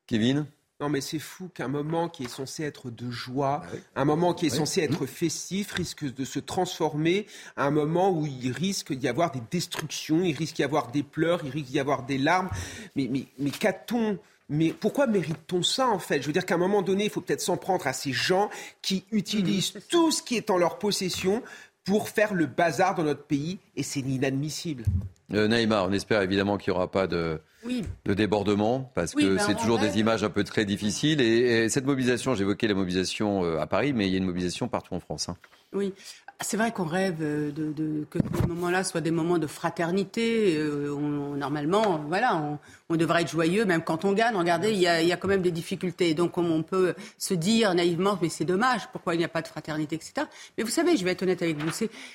Kevin? Non, mais c'est fou qu'un moment qui est censé être de joie, un moment qui est censé être festif, risque de se transformer à un moment où il risque d'y avoir des destructions, il risque d'y avoir des pleurs, il risque d'y avoir des larmes. Mais, mais, mais qu'a-t-on mais pourquoi mérite-t-on ça en fait? Je veux dire qu'à un moment donné, il faut peut-être s'en prendre à ces gens qui utilisent tout ce qui est en leur possession pour faire le bazar dans notre pays et c'est inadmissible. Euh, Naïma, on espère évidemment qu'il n'y aura pas de, de débordement parce que ben, c'est toujours des images un peu très difficiles. Et, et cette mobilisation, j'évoquais la mobilisation euh, à Paris, mais il y a une mobilisation partout en France. hein. Oui, c'est vrai qu'on rêve euh, de, de- que ces moments-là soient des moments de fraternité. Euh, on- normalement, voilà, on, on devrait être joyeux, même quand on gagne. Regardez, il y a, il y a quand même des difficultés. Donc on, on peut se dire naïvement, mais c'est dommage, pourquoi il n'y a pas de fraternité, etc. Mais vous savez, je vais être honnête avec vous,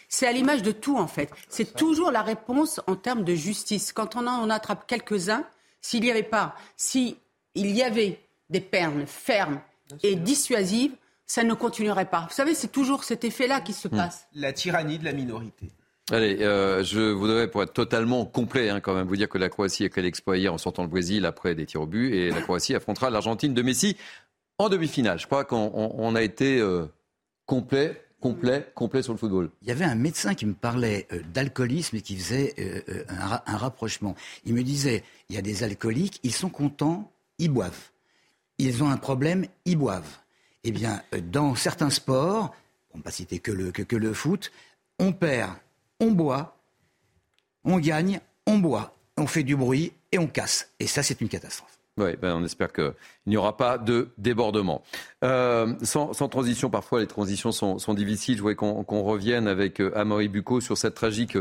c'est, à l'image de tout en fait. C'est toujours la réponse en termes de justice. Quand on en attrape quelques-uns, s'il n'y avait pas, si il y avait des pernes fermes et dissuasives, ça ne continuerait pas. Vous savez, c'est toujours cet effet-là qui se passe. La tyrannie de la minorité. Allez, euh, je voudrais, pour être totalement complet, hein, quand même, vous dire que la Croatie a créé l'exploit hier en sortant le Brésil après des tirs au but. Et la Croatie affrontera l'Argentine de Messi en demi-finale. Je crois qu'on on- on a été euh, complet, complet, complet sur le football. Il y avait un médecin qui me parlait euh, d'alcoolisme et qui faisait euh, euh, un, ra- un rapprochement. Il me disait, il y a des alcooliques, ils sont contents, ils boivent. Ils ont un problème, ils boivent. Eh bien, euh, dans certains sports, on ne pas citer que le, foot, on perd, on boit, on gagne, on boit, on fait du bruit et on casse. Et ça, c'est une catastrophe. Oui, ben on espère qu'il n'y aura pas de débordement. Euh, sans, transition, parfois les transitions sont, difficiles. Je voudrais qu'on revienne avec euh, Amaury sur cette tragique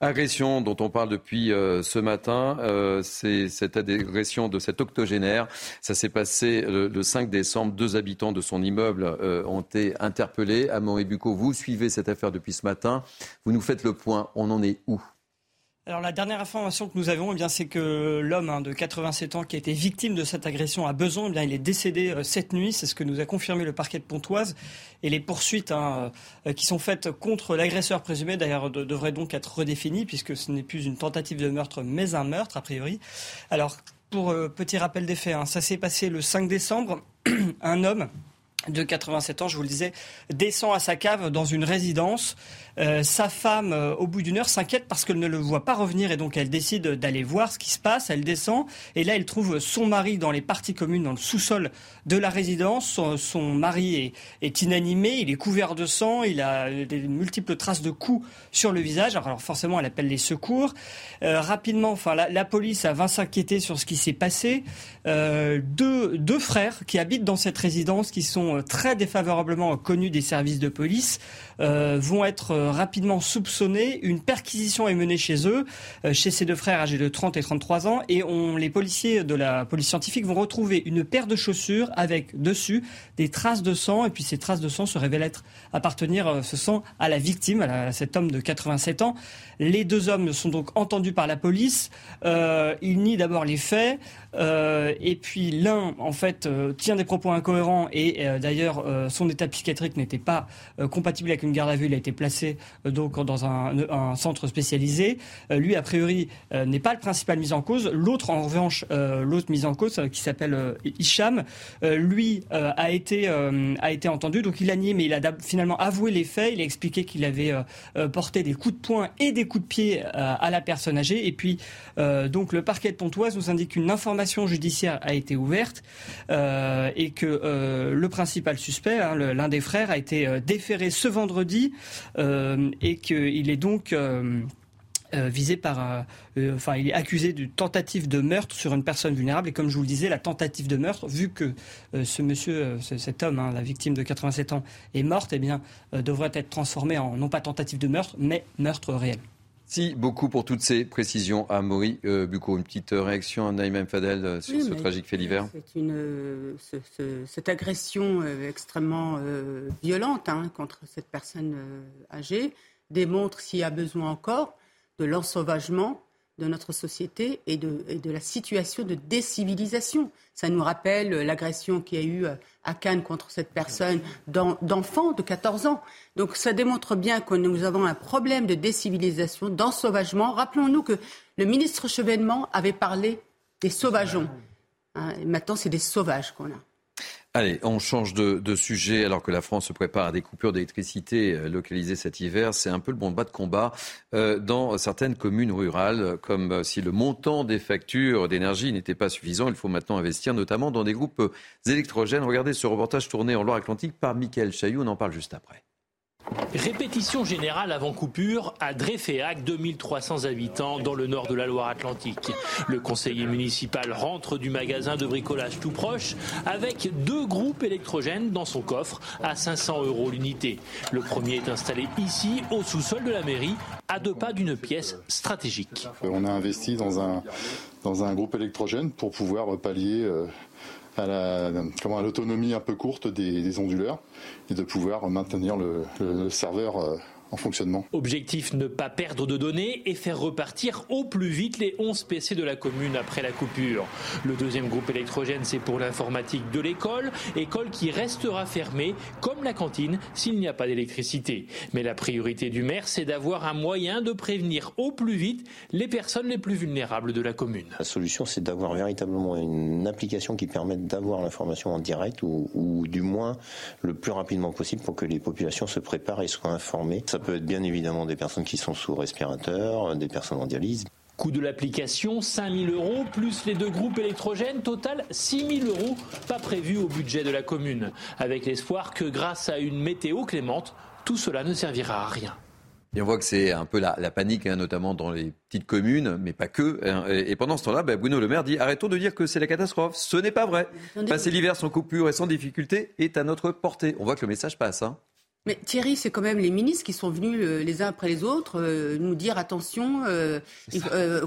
agression dont on parle depuis euh, ce matin. Euh, C'est cette agression de cet octogénaire. Ça s'est passé le, le 5 décembre. Deux habitants de son immeuble euh, ont été interpellés. Amaury Bucco, vous suivez cette affaire depuis ce matin. Vous nous faites le point. On en est où? Alors la dernière information que nous avons, eh bien, c'est que l'homme hein, de 87 ans qui a été victime de cette agression à Besançon, eh bien, il est décédé euh, cette nuit. C'est ce que nous a confirmé le parquet de Pontoise. Et les poursuites hein, euh, qui sont faites contre l'agresseur présumé, d'ailleurs, de- devraient donc être redéfinies puisque ce n'est plus une tentative de meurtre, mais un meurtre a priori. Alors pour euh, petit rappel des faits, hein, ça s'est passé le 5 décembre. <clears throat> un homme de 87 ans, je vous le disais, descend à sa cave dans une résidence. Euh, sa femme, euh, au bout d'une heure, s'inquiète parce qu'elle ne le voit pas revenir et donc elle décide d'aller voir ce qui se passe. Elle descend et là, elle trouve son mari dans les parties communes, dans le sous-sol de la résidence. Son, mari est, inanimé, il est couvert de sang, il a euh, des multiples traces de coups sur le visage. Alors, forcément, elle appelle les secours. Rapidement, enfin, la, la police a vint s'inquiéter sur ce qui s'est passé. Deux, frères qui habitent dans cette résidence, qui sont très défavorablement connus des services de police, vont être rapidement soupçonnés. Une perquisition est menée chez eux, euh, chez ces deux frères âgés de 30 et 33 ans, et les policiers de la police scientifique vont retrouver une paire de chaussures avec dessus des traces de sang, et puis ces traces de sang se révèlent être appartenir euh, ce sang à la victime, à, cet homme de 87 ans. Les deux hommes sont donc entendus par la police. Euh, ils nient d'abord les faits. Euh, et puis l'un, en fait, euh, tient des propos incohérents et euh, d'ailleurs son état psychiatrique n'était pas compatible avec une garde à vue. Il a été placé donc dans un, centre spécialisé. Lui, a priori, n'est pas le principal mis en cause. L'autre, en revanche, l'autre mis en cause, qui s'appelle Hicham, lui a été a été entendu. Donc il a nié, mais il a finalement avoué les faits. Il a expliqué qu'il avait porté des coups de poing et des coups de pied à la personne âgée. Et puis donc le parquet de Pontoise nous indique qu'une information judiciaire a été ouverte euh, et que euh, le principal suspect, hein, l'un des frères, a été euh, déféré ce vendredi et qu'il est donc visé par, enfin, il est accusé d'une tentative de meurtre sur une personne vulnérable. Et comme je vous le disais, la tentative de meurtre, vu que ce monsieur, ce- cet homme, hein, la victime de 87 ans, est morte, eh bien, devrait être transformé en non pas tentative de meurtre, mais meurtre réel. Merci beaucoup pour toutes ces précisions à Maury euh, Bucco. Une petite euh, réaction à Naïm Fadel euh, sur Oui, ce tragique fait une, euh, ce- ce- cette agression extrêmement violente hein, contre cette personne âgée démontre, s'il y a besoin encore, de l'ensauvagement de notre société et de, et de la situation de décivilisation. Ça nous rappelle l'agression qu'il y a eu euh, à Cannes contre cette personne d'en- d'enfant de 14 ans. Donc ça démontre bien que nous avons un problème de décivilisation, d'ensauvagement. Rappelons-nous que le ministre Chevènement avait parlé des sauvageons. Hein, maintenant, c'est des sauvages qu'on a. Allez, on change de, sujet alors que la France se prépare à des coupures d'électricité euh, localisées cet hiver. C'est un peu le bon bas de combat euh, dans certaines communes rurales, comme euh, si le montant des factures d'énergie n'était pas suffisant. Il faut maintenant investir, notamment dans des groupes électrogènes. Regardez ce reportage tourné en Loire-Atlantique par Michael Chailloux. On en parle juste après. Répétition générale avant coupure à Dreyféac, 2300 habitants dans le nord de la Loire-Atlantique. Le conseiller municipal rentre du magasin de bricolage tout proche avec deux groupes électrogènes dans son coffre à 500 euros l'unité. Le premier est installé ici, au sous-sol de la mairie, à deux pas d'une pièce stratégique. On a investi dans un, dans un groupe électrogène pour pouvoir pallier euh, à l'autonomie un peu courte des, onduleurs et de pouvoir maintenir le, serveur euh, en fonctionnement. Objectif ne pas perdre de données et faire repartir au plus vite les 11 PC de la commune après la coupure. Le deuxième groupe électrogène, c'est pour l'informatique de l'école, école qui restera fermée comme la cantine s'il n'y a pas d'électricité. Mais la priorité du maire, c'est d'avoir un moyen de prévenir au plus vite les personnes les plus vulnérables de la commune. La solution, c'est d'avoir véritablement une application qui permette d'avoir l'information en direct ou, ou, du moins le plus rapidement possible pour que les populations se préparent et soient informées. Ça peut être bien évidemment des personnes qui sont sous respirateur, des personnes en dialyse. Coût de l'application 5000 euros plus les deux groupes électrogènes, total 6000 euros, pas prévu au budget de la commune. Avec l'espoir que grâce à une météo clémente, tout cela ne servira à rien. Et on voit que c'est un peu la, panique, hein, notamment dans les petites communes, mais pas que. Hein. Et, pendant ce temps-là, ben, Bruno Le Maire dit arrêtons de dire que c'est la catastrophe. Ce n'est pas vrai. Passer l'hiver sans coupure et sans difficulté est à notre portée. On voit que le message passe. Hein. Mais Thierry, c'est quand même les ministres qui sont venus euh, les uns après les autres euh, nous dire attention, euh,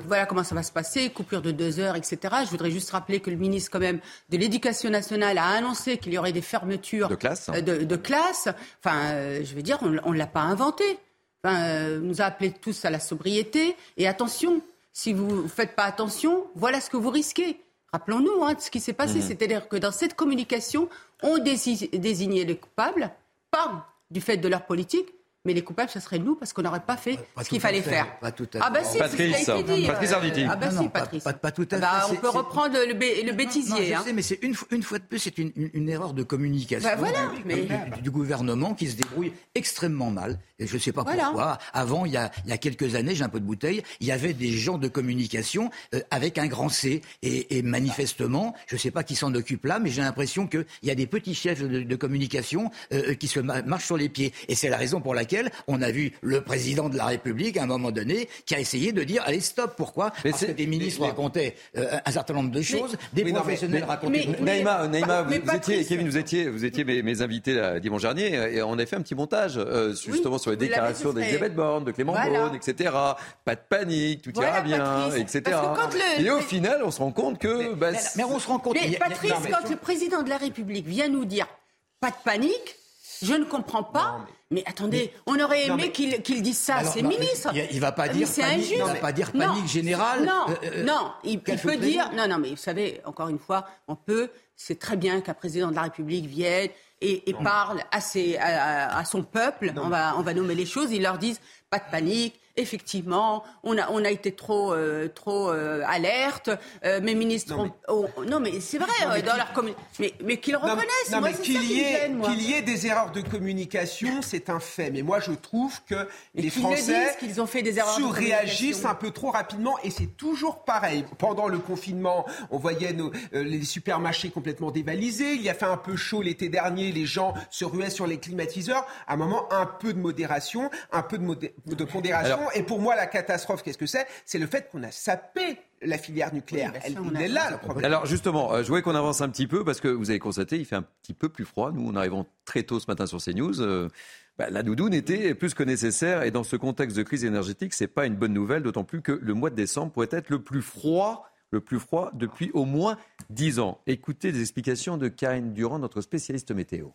voilà comment ça va se passer, coupure de deux heures, etc. Je voudrais juste rappeler que le ministre quand même de l'Éducation nationale a annoncé qu'il y aurait des fermetures de classe. De, classe. Enfin, je veux dire, on, ne l'a pas inventé. Enfin, nous a appelés tous à la sobriété. Et attention, si vous ne faites pas attention, voilà ce que vous risquez. Rappelons-nous hein, ce qui s'est passé, mmh. c'est-à-dire que dans cette communication, on désignait les coupables, pas du fait de leur politique, mais les coupables, ce serait nous parce qu'on n'aurait pas fait ce qu'il fallait faire. Pas tout à ah bah si, Patrice, c'est ce qui a été dit. Patrice Arditi. Ah bah si, Patrice. Pas, pas, tout à bah, fait. on peut reprendre le, le bêtisier. Non, je hein. sais, mais c'est une, une, fois de plus, c'est une, une, erreur de communication bah voilà, du, mais... du, du, gouvernement qui se débrouille extrêmement mal. Et je ne sais pas pourquoi. Avant, il y, a, il y a quelques années, j'ai un peu de bouteille, il y avait des gens de communication euh, avec un grand C. Et, et manifestement, je ne sais pas qui s'en occupe là, mais j'ai l'impression qu'il y a des petits chefs de, de communication euh, qui se marchent sur les pieds. Et c'est la raison pour laquelle on a vu le président de la République, à un moment donné, qui a essayé de dire allez, stop. Pourquoi? Parce que des ministres racontaient euh, un certain nombre de choses, des professionnels racontaient. Naïma, Naïma vous, étiez, Kevin, vous étiez, vous étiez mes, invités dimanche dernier, et on a fait un petit montage euh, justement sur les déclarations d'Elisabeth Borne, de Clément Beaune, etc. Pas de panique, tout ira bien, etc. Et au final, on se rend compte que. Bah, mais, on se rend compte. Mais Patrice, quand le président de la République vient nous dire pas de panique, je ne comprends pas. Mais attendez, on aurait aimé qu'il dise ça à ses ministres. Il ne va pas dire panique, il va pas dire panique générale. Non, euh, euh, non, il, peut dire. Non, non, mais vous savez, encore une fois, on peut. C'est très bien qu'un président de la République vienne et, parle à, ses, à, son peuple. On va, on va nommer les choses. Ils leur disent pas de panique effectivement, on a, on a été trop, euh, trop euh, alerte. Euh, mes ministres, non mais, c'est vrai dans leur mais, mais qu'ils reconnaissent. Non, mais qu'il y, ait, qu'il y ait des erreurs de communication, c'est un fait. Mais moi, je trouve que les Français qu'ils ont fait des erreurs réagissent un peu trop rapidement, et c'est toujours pareil. Pendant le confinement, on voyait nos, les supermarchés complètement dévalisés. Il y a fait un peu chaud l'été dernier, les gens se ruaient sur les climatiseurs. À un moment, un peu de modération, un peu de, de pondération. Et pour moi, la catastrophe, qu'est-ce que c'est? C'est le fait qu'on a sapé la filière nucléaire. Elle, il est là le problème. Alors justement, euh, je voulais qu'on avance un petit peu parce que vous avez constaté, il fait un petit peu plus froid. Nous, on arrivons très tôt ce matin sur CNews. Euh, bah, la doudoune était plus que nécessaire et dans ce contexte de crise énergétique, c'est pas une bonne nouvelle, d'autant plus que le mois de décembre pourrait être le plus froid, le plus froid depuis au moins 10 ans. Écoutez les explications de Karine Durand, notre spécialiste météo.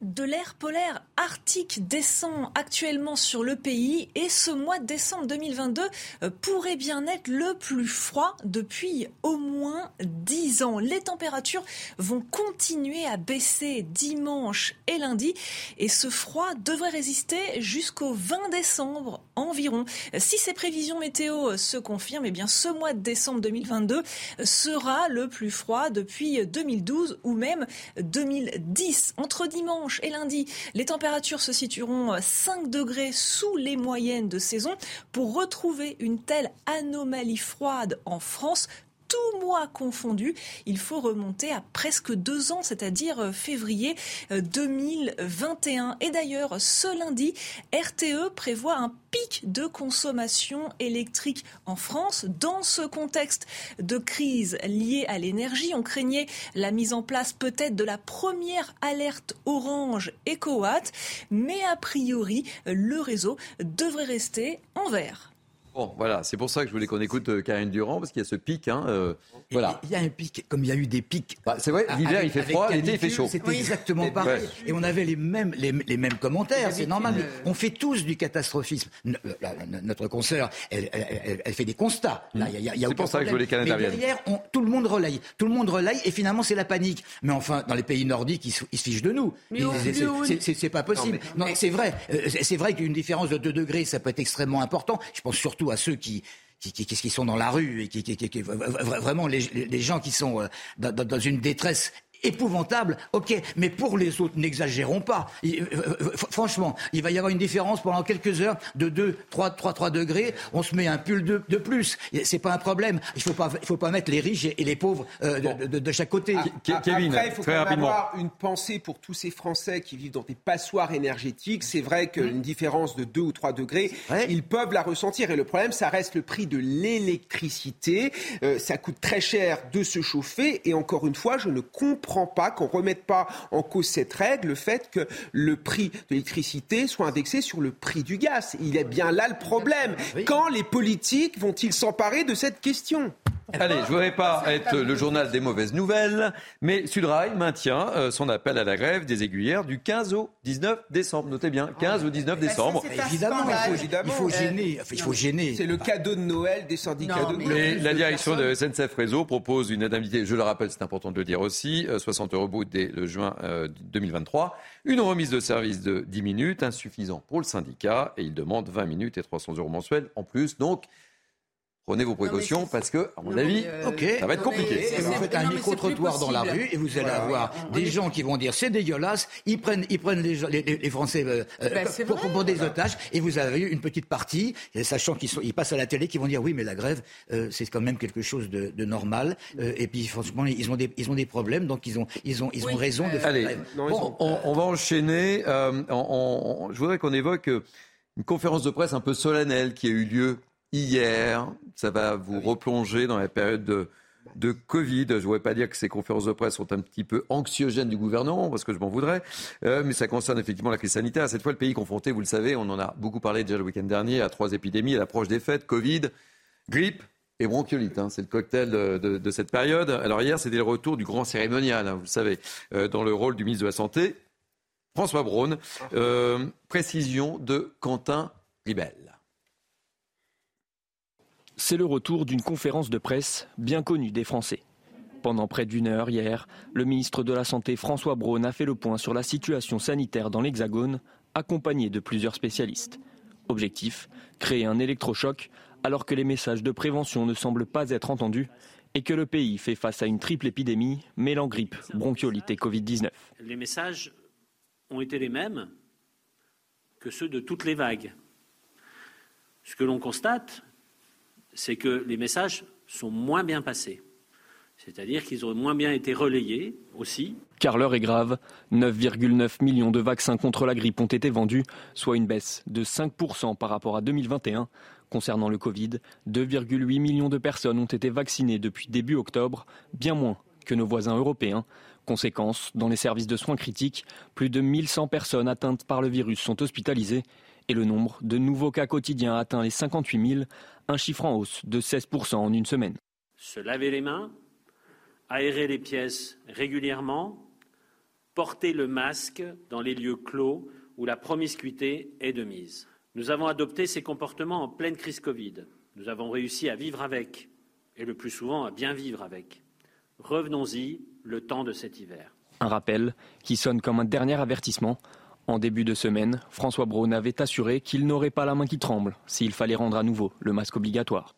De l'air polaire arctique descend actuellement sur le pays et ce mois de décembre 2022 euh, pourrait bien être le plus froid depuis au moins 10 ans. Les températures vont continuer à baisser dimanche et lundi et ce froid devrait résister jusqu'au 20 décembre environ. Si ces prévisions météo se confirment, eh bien ce mois de décembre 2022 sera le plus froid depuis 2012 ou même 2010. Entre dimanche et lundi, les températures se situeront 5 degrés sous les moyennes de saison. Pour retrouver une telle anomalie froide en France, tout mois confondu, il faut remonter à presque deux ans, c'est-à-dire euh, février 2021. Euh, Et d'ailleurs, ce lundi, RTE prévoit un pic de consommation électrique en France. Dans ce contexte de crise liée à l'énergie, on craignait la mise en place peut-être de la première alerte orange EcoWatt, mais a priori, le réseau devrait rester en vert. Bon, voilà, c'est pour ça que je voulais qu'on écoute euh, Karine Durand, parce qu'il y a ce pic. Hein, euh, voilà. Il y a un pic, comme il y a eu des pics. Bah, c'est vrai, l'hiver il fait froid, l'été il fait chaud. C'était exactement pareil. Et on avait les mêmes, les, mêmes commentaires, c'est normal. On fait tous du catastrophisme. notre consoeur, elle, fait des constats. c'est pour ça que je voulais qu'elle intervienne. derrière, tout le monde relaye. Tout le monde relaye, et finalement, c'est la panique. Mais enfin, dans les pays nordiques, ils, se fichent de nous. C'est pas possible. Non, c'est vrai. Euh, c'est vrai qu'une différence de 2 degrés, ça peut être extrêmement important. Je pense surtout à ceux qui, sont dans la rue et qui, qui vraiment les, les, gens qui sont euh, dans une détresse épouvantable, ok, mais pour les autres, n'exagérons pas. Euh, euh, franchement, il va y avoir une différence pendant quelques heures de 2, 3, 3, 3 degrés. On se met un pull de, de plus. C'est pas un problème. Il faut pas, il faut pas mettre les riches et les pauvres euh, de, de, chaque côté. Ah, Kevin, après, il faut quand même avoir une pensée pour tous ces Français qui vivent dans des passoires énergétiques. C'est vrai qu'une différence de 2 ou 3 degrés, ils peuvent la ressentir. Et le problème, ça reste le prix de l'électricité. ça coûte très cher de se chauffer. Et encore une fois, je ne comprends comprends pas qu'on ne remette pas en cause cette règle, le fait que le prix de l'électricité soit indexé sur le prix du gaz. Il est bien là le problème. Quand les politiques vont-ils s'emparer de cette question? Allez, je ne voudrais pas être le journal des mauvaises nouvelles, mais Sudrail maintient euh, son appel à la grève des aiguillères du 15 au 19 décembre. Notez bien, 15 au 19 décembre. évidemment, il faut, gêner. il faut gêner. C'est le cadeau de Noël des syndicats de Noël. la direction de SNCF Réseau propose une indemnité, je le rappelle, c'est important de le dire aussi, 60 euh, euros dès le juin 2023. Euh, une remise de service de 10 minutes, insuffisant pour le syndicat, et il demande 20 minutes et 300 euros mensuels en plus. Donc, Prenez vos précautions parce que, à mon avis, euh, ça va être compliqué. vous faites un micro-trottoir dans la rue et vous allez avoir des gens qui vont dire c'est dégueulasse, ils prennent, ils prennent les, les, Français euh, ben, pour, des otages et vous avez eu une petite partie, sachant qu'ils ils passent à la télé, qui vont dire oui mais la grève euh, c'est quand même quelque chose de, normal. Et puis franchement ils ont des, ils ont des problèmes donc ils ont, ils ont, ils ont raison de faire Allez, bon, on, va enchaîner. je voudrais qu'on évoque une conférence de presse un peu solennelle qui a eu lieu hier. Ça va vous replonger dans la période de, de Covid. Je ne voudrais pas dire que ces conférences de presse sont un petit peu anxiogènes du gouvernement, parce que je m'en voudrais, euh, mais ça concerne effectivement la crise sanitaire. Cette fois, le pays confronté, vous le savez, on en a beaucoup parlé déjà le week-end dernier, à trois épidémies à l'approche des fêtes, Covid, grippe et bronchiolite. Hein. c'est le cocktail de, cette période. Alors hier, c'était le retour du grand cérémonial, hein, vous le savez, euh, dans le rôle du ministre de la Santé, François Braun. Euh, précision de Quentin Ribel c'est le retour d'une conférence de presse bien connue des Français. Pendant près d'une heure hier, le ministre de la Santé François Braun a fait le point sur la situation sanitaire dans l'Hexagone, accompagné de plusieurs spécialistes. Objectif créer un électrochoc alors que les messages de prévention ne semblent pas être entendus et que le pays fait face à une triple épidémie mêlant grippe, bronchiolite et Covid-19. Les messages ont été les mêmes que ceux de toutes les vagues. Ce que l'on constate, c'est que les messages sont moins bien passés. C'est-à-dire qu'ils ont moins bien été relayés aussi. Car l'heure est grave. 9,9 millions de vaccins contre la grippe ont été vendus, soit une baisse de 5% par rapport à 2021. Concernant le Covid, 2,8 millions de personnes ont été vaccinées depuis début octobre, bien moins que nos voisins européens. Conséquence, dans les services de soins critiques, plus de 1100 personnes atteintes par le virus sont hospitalisées et le nombre de nouveaux cas quotidiens atteint les 58 000, un chiffre en hausse de 16% en une semaine. Se laver les mains, aérer les pièces régulièrement, porter le masque dans les lieux clos où la promiscuité est de mise. Nous avons adopté ces comportements en pleine crise Covid. Nous avons réussi à vivre avec, et le plus souvent à bien vivre avec. Revenons-y le temps de cet hiver. Un rappel qui sonne comme un dernier avertissement. En début de semaine, François Braun avait assuré qu'il n'aurait pas la main qui tremble s'il fallait rendre à nouveau le masque obligatoire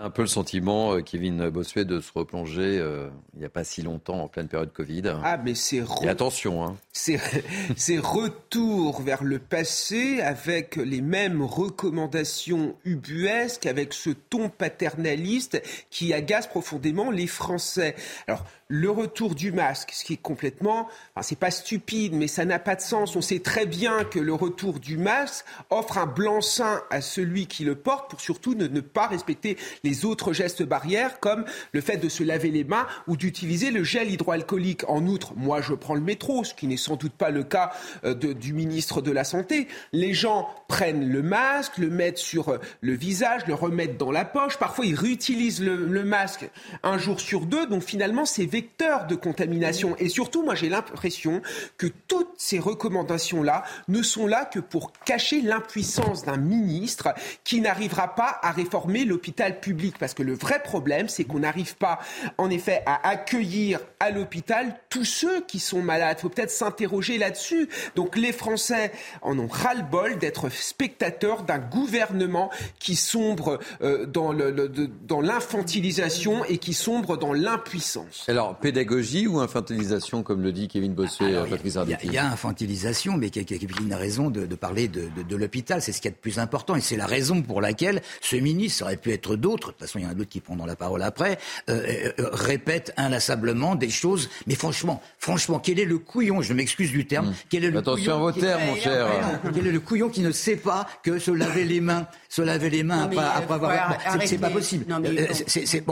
un peu le sentiment, euh, Kevin Bossuet, de se replonger euh, il n'y a pas si longtemps, en pleine période Covid. Ah, mais c'est... attention, hein. <laughs> C'est retour vers le passé avec les mêmes recommandations ubuesques, avec ce ton paternaliste qui agace profondément les Français. Alors, le retour du masque, ce qui est complètement, enfin, c'est pas stupide, mais ça n'a pas de sens. On sait très bien que le retour du masque offre un blanc-seing à celui qui le porte pour surtout ne, ne, pas respecter les autres gestes barrières, comme le fait de se laver les mains ou d'utiliser le gel hydroalcoolique. En outre, moi, je prends le métro, ce qui n'est sans doute pas le cas euh, du ministre de la Santé. Les gens prennent le masque, le mettent sur euh, le visage, le remettent dans la poche. Parfois, ils réutilisent le, masque un jour sur deux. Donc, finalement, c'est vecteurs de contamination. Et surtout, moi, j'ai l'impression que toutes ces recommandations-là ne sont là que pour cacher l'impuissance d'un ministre qui n'arrivera pas à réformer l'hôpital public. Parce que le vrai problème, c'est qu'on n'arrive pas, en effet, à accueillir à l'hôpital tous ceux qui sont malades. Il faut peut-être s'interroger là-dessus. Donc, les Français en ont ras-le-bol d'être spectateurs d'un gouvernement qui sombre euh, dans l'infantilisation et qui sombre dans l'impuissance. Alors, pédagogie ou infantilisation, comme le dit Kevin Bossuet, et Patrice Il y, a infantilisation, mais Kevin a raison de, parler de, l'hôpital. C'est ce qui est le plus important. Et c'est la raison pour laquelle ce ministre, aurait pu être d'autres, de toute façon, il y en a d'autres qui prendront la parole après, euh, euh, euh, répète inlassablement des choses. Mais franchement, franchement, quel est le couillon, je m'excuse du terme, mmh. quel est le Attention à vos termes, mon cher. Quel est le couillon qui ne sait pas que se laver les mains, se laver les mains après, avoir... C'est pas possible.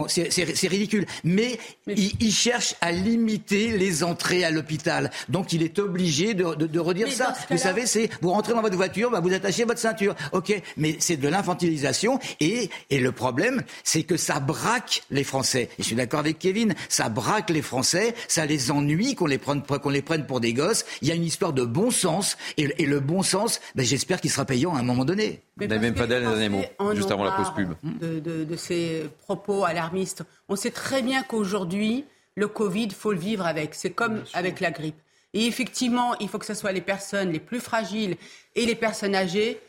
C'est ridicule. Mais, il, cherche à limiter les entrées à l'hôpital. Donc il est obligé de, de, redire ça. Vous savez, c'est vous rentrez dans votre voiture, bah, vous attachez votre ceinture. Ok, mais c'est de l'infantilisation et, et le problème, c'est que ça braque les Français. Et je suis d'accord avec Kevin, ça braque les Français, ça les ennuie qu'on les prenne qu'on les prenne pour des gosses. Il y a une histoire de bon sens et, et le bon sens, ben, j'espère qu'il sera payant à un moment donné. Vous n'avez même pas d'aller dernier mot, juste avant la pause pub. De, de, de ces propos alarmistes. On sait très bien qu'aujourd'hui, le Covid, faut le vivre avec. C'est comme avec la grippe. Et effectivement, il faut que ce soit les personnes les plus fragiles et les personnes âgées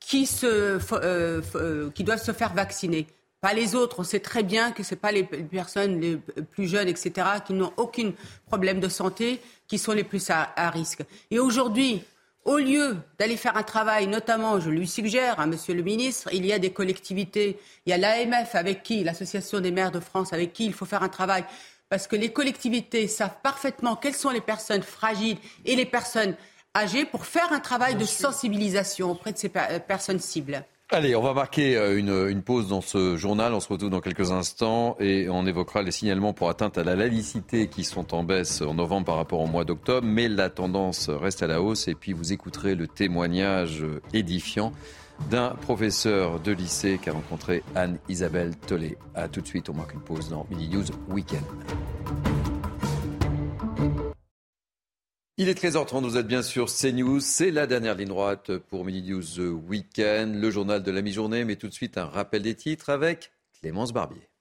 qui, se, euh, euh, qui doivent se faire vacciner. Pas les autres. On sait très bien que ce pas les personnes les plus jeunes, etc., qui n'ont aucun problème de santé, qui sont les plus à, risque. Et aujourd'hui, au lieu d'aller faire un travail, notamment, je lui suggère, à Monsieur le ministre, il y a des collectivités, il y a l'AMF avec qui, l'Association des maires de France, avec qui il faut faire un travail parce que les collectivités savent parfaitement quelles sont les personnes fragiles et les personnes âgées pour faire un travail de sensibilisation auprès de ces personnes cibles. Allez, on va marquer euh, une, pause dans ce journal. On se retrouve dans quelques instants et on évoquera les signalements pour atteinte à la laïcité qui sont en baisse en novembre par rapport au mois d'octobre. Mais la tendance reste à la hausse et puis vous écouterez le témoignage édifiant d'un professeur de lycée qui a rencontré Anne-Isabelle Tollet. A tout de suite, on marque une pause dans Mini News Weekend. Il est 13h30, vous êtes bien sûr CNews, c'est la dernière ligne droite pour Mini News Weekend, le journal de la mi-journée, mais tout de suite un rappel des titres avec Clémence Barbier.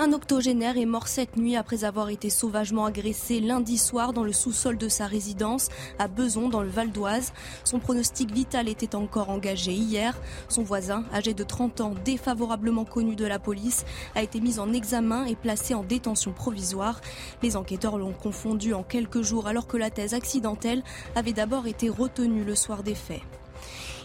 Un octogénaire est mort cette nuit après avoir été sauvagement agressé lundi soir dans le sous-sol de sa résidence à Beson dans le Val d'Oise. Son pronostic vital était encore engagé hier. Son voisin, âgé de 30 ans, défavorablement connu de la police, a été mis en examen et placé en détention provisoire. Les enquêteurs l'ont confondu en quelques jours alors que la thèse accidentelle avait d'abord été retenue le soir des faits.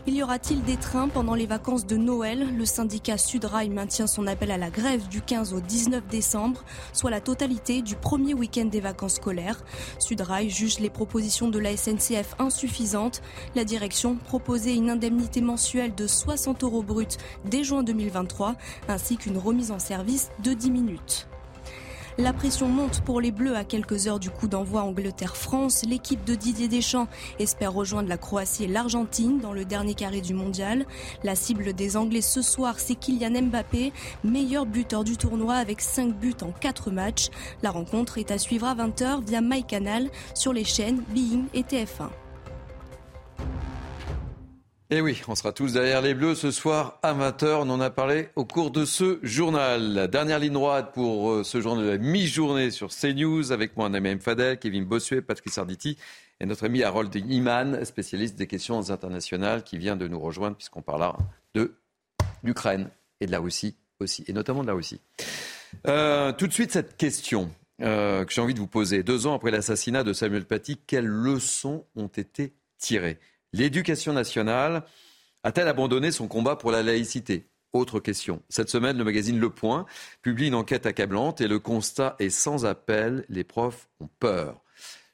Il y aura-t-il des trains pendant les vacances de Noël? Le syndicat Sudrail maintient son appel à la grève du 15 au 19 décembre, soit la totalité du premier week-end des vacances scolaires. Sudrail juge les propositions de la SNCF insuffisantes. La direction proposait une indemnité mensuelle de 60 euros bruts dès juin 2023, ainsi qu'une remise en service de 10 minutes. La pression monte pour les Bleus à quelques heures du coup d'envoi Angleterre-France. L'équipe de Didier Deschamps espère rejoindre la Croatie et l'Argentine dans le dernier carré du mondial. La cible des Anglais ce soir, c'est Kylian Mbappé, meilleur buteur du tournoi avec 5 buts en 4 matchs. La rencontre est à suivre à 20h via MyCanal sur les chaînes Being et TF1. Et eh oui, on sera tous derrière les Bleus ce soir amateur. On en a parlé au cours de ce journal. Dernière ligne droite pour euh, ce journal de la mi-journée sur CNews avec moi, Naïm Fadel, Kevin Bossuet, Patrice Arditi et notre ami Harold Iman, spécialiste des questions internationales, qui vient de nous rejoindre puisqu'on parlera de l'Ukraine et de la Russie aussi, et notamment de la Russie. Euh, tout de suite, cette question euh, que j'ai envie de vous poser. Deux ans après l'assassinat de Samuel Paty, quelles leçons ont été tirées? L'éducation nationale a-t-elle abandonné son combat pour la laïcité? Autre question. Cette semaine, le magazine Le Point publie une enquête accablante et le constat est sans appel. Les profs ont peur.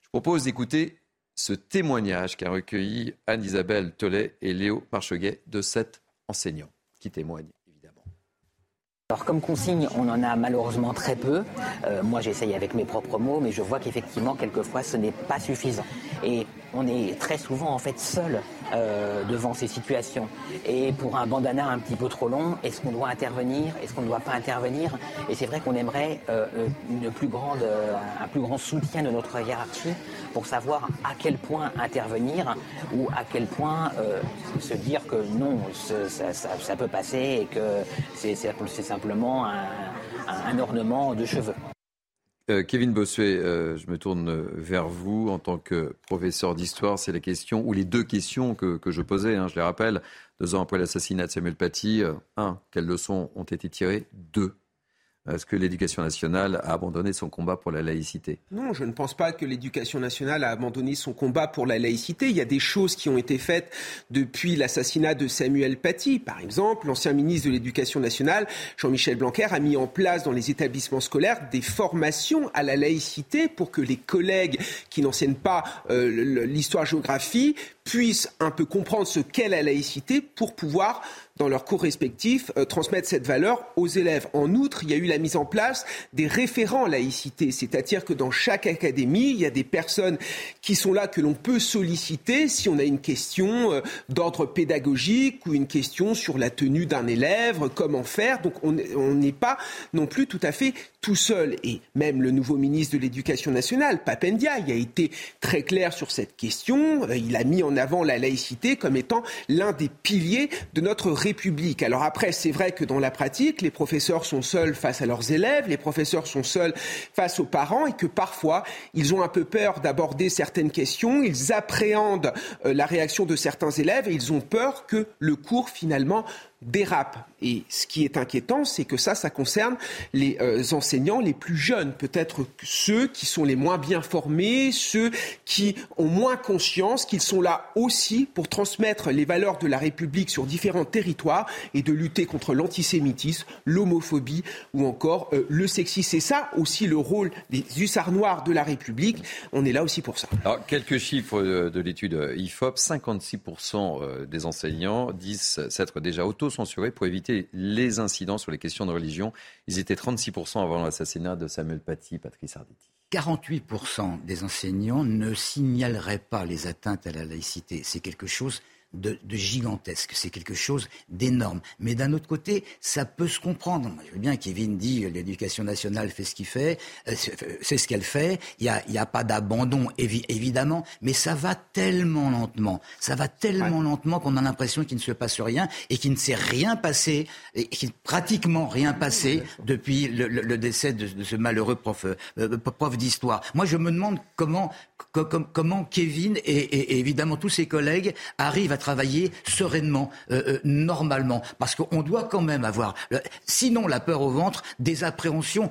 Je propose d'écouter ce témoignage qu'a recueilli Anne-Isabelle Tollet et Léo Marcheguet de cet enseignant qui témoigne. évidemment. Alors comme consigne, on en a malheureusement très peu. Euh, moi j'essaye avec mes propres mots, mais je vois qu'effectivement quelquefois ce n'est pas suffisant. Et on est très souvent en fait seul euh, devant ces situations. Et pour un bandana un petit peu trop long, est-ce qu'on doit intervenir Est-ce qu'on ne doit pas intervenir? Et c'est vrai qu'on aimerait euh, une plus grande, euh, un plus grand soutien de notre hiérarchie pour savoir à quel point intervenir ou à quel point se dire que non, ça, peut passer et que c'est simplement un ornement de cheveux. Euh, Kevin Bossuet, euh, je me tourne vers vous en tant que professeur d'histoire. C'est la question, ou les deux questions que, je posais, hein, je les rappelle. Deux ans après l'assassinat de Samuel Paty, euh, un, quelles leçons ont été tirées? Deux, est-ce que l'éducation nationale a abandonné son combat pour la laïcité? Non, je ne pense pas que l'éducation nationale a abandonné son combat pour la laïcité. Il y a des choses qui ont été faites depuis l'assassinat de Samuel Paty. Par exemple, l'ancien ministre de l'Éducation nationale, Jean-Michel Blanquer, a mis en place dans les établissements scolaires des formations à la laïcité pour que les collègues qui n'enseignent pas euh, l'histoire-géographie puissent un peu comprendre ce qu'est la laïcité pour pouvoir dans leurs cours respectifs, euh, transmettre cette valeur aux élèves. En outre, il y a eu la mise en place des référents laïcité, c'est-à-dire que dans chaque académie, il y a des personnes qui sont là que l'on peut solliciter si on a une question euh, d'ordre pédagogique ou une question sur la tenue d'un élève, comment faire. Donc on n'est pas non plus tout à fait tout seul. Et même le nouveau ministre de l'Éducation nationale, Papendia, il a été très clair sur cette question. Euh, il a mis en avant la laïcité comme étant l'un des piliers de notre République. Alors après, c'est vrai que dans la pratique, les professeurs sont seuls face à leurs élèves, les professeurs sont seuls face aux parents et que parfois, ils ont un peu peur d'aborder certaines questions, ils appréhendent euh, la réaction de certains élèves et ils ont peur que le cours finalement dérape. Et ce qui est inquiétant, c'est que ça, ça concerne les euh, enseignants les plus jeunes, peut-être ceux qui sont les moins bien formés, ceux qui ont moins conscience qu'ils sont là aussi pour transmettre les valeurs de la République sur différents territoires et de lutter contre l'antisémitisme, l'homophobie ou encore euh, le sexisme. C'est ça aussi le rôle des hussards noirs de la République. On est là aussi pour ça. Alors, quelques chiffres de l'étude IFOP. 56% des enseignants disent s'être déjà auto censurés pour éviter les incidents sur les questions de religion. Ils étaient 36% avant l'assassinat de Samuel Paty, Patrice Arditi. 48% des enseignants ne signaleraient pas les atteintes à la laïcité. C'est quelque chose de, gigantesque. C'est quelque chose d'énorme. Mais d'un autre côté, ça peut se comprendre. Je veux bien, Kevin dit l'éducation nationale fait ce qu'il fait, euh, c'est ce qu'elle fait. Il n'y a, y a, pas d'abandon, évidemment, mais ça va tellement lentement. Ça va tellement lentement qu'on a l'impression qu'il ne se passe rien et qu'il ne s'est rien passé, et qu'il pratiquement rien passé depuis le, décès de, ce malheureux prof, euh, prof d'histoire. Moi, je me demande comment, comment Kevin et, et évidemment tous ses collègues arrivent à travailler sereinement, euh, euh, normalement, parce qu'on doit quand même avoir, sinon la peur au ventre, des appréhensions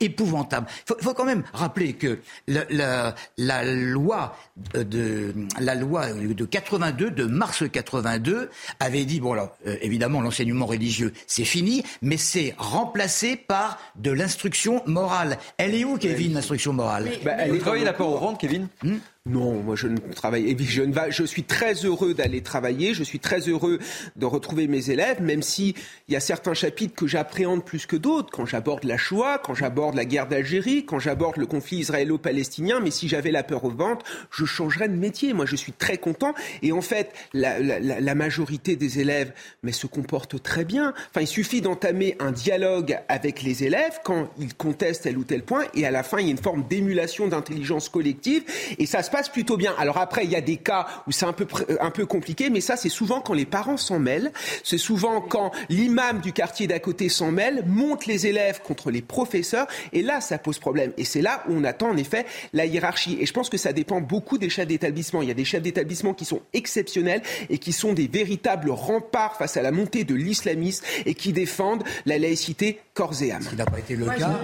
épouvantables. Il faut, quand même rappeler que la, la, loi de la loi de 82, de mars 82, avait dit bon alors euh, évidemment l'enseignement religieux c'est fini, mais c'est remplacé par de l'instruction morale. Elle est où, Kevin, l'instruction morale? Bah, Vous travaillez la peur au ventre, Kevin. Hmm? Non, moi je ne travaille. Je, ne va, je suis très heureux d'aller travailler. Je suis très heureux de retrouver mes élèves, même si il y a certains chapitres que j'appréhende plus que d'autres. Quand j'aborde la Shoah, quand j'aborde la guerre d'Algérie, quand j'aborde le conflit israélo-palestinien. Mais si j'avais la peur au ventre, je changerais de métier. Moi, je suis très content. Et en fait, la, majorité des élèves, mais se comportent très bien. Enfin, il suffit d'entamer un dialogue avec les élèves quand ils contestent tel ou tel point, et à la fin, il y a une forme d'émulation d'intelligence collective, et ça se passe plutôt bien. Alors après, il y a des cas où c'est un peu, euh, un peu compliqué, mais ça, c'est souvent quand les parents s'en mêlent, c'est souvent quand l'imam du quartier d'à côté s'en mêle, monte les élèves contre les professeurs, et là, ça pose problème. Et c'est là où on attend en effet la hiérarchie. Et je pense que ça dépend beaucoup des chefs d'établissement. Il y a des chefs d'établissement qui sont exceptionnels et qui sont des véritables remparts face à la montée de l'islamisme et qui défendent la laïcité corps et âme. Ce qui n'a pas été le cas.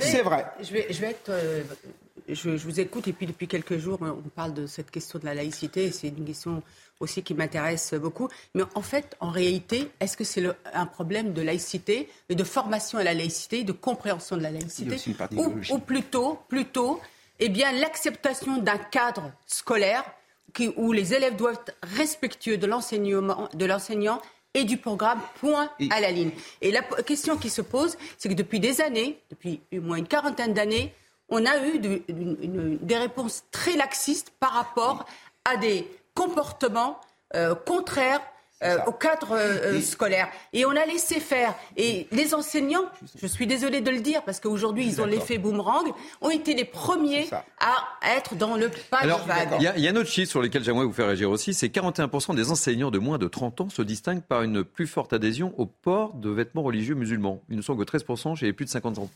C'est vrai. Je vais, je vais être euh, je, vous écoute et puis depuis quelques jours, on parle de cette question de la laïcité. C'est une question aussi qui m'intéresse beaucoup. Mais en fait, en réalité, est-ce que c'est un problème de laïcité, de formation à la laïcité, de compréhension de la laïcité, ou, ou, plutôt, plutôt, eh bien, l'acceptation d'un cadre scolaire qui, où les élèves doivent être respectueux de l'enseignement, de l'enseignant et du programme, point à la ligne. Et la question qui se pose, c'est que depuis des années, depuis au moins une quarantaine d'années, on a eu des réponses très laxistes par rapport à des comportements euh, contraires euh, au cadre euh, scolaire. Et on a laissé faire. Et les enseignants, je suis désolée de le dire, parce qu'aujourd'hui, ils ont l'effet boomerang, ont été les premiers à être dans le pas de vague. Il y, y, a un autre chiffre sur lequel j'aimerais vous faire réagir aussi, c'est 41% des enseignants de moins de 30 ans se distinguent par une plus forte adhésion au port de vêtements religieux musulmans. Il ne sont que 13% chez les plus de 50 ans.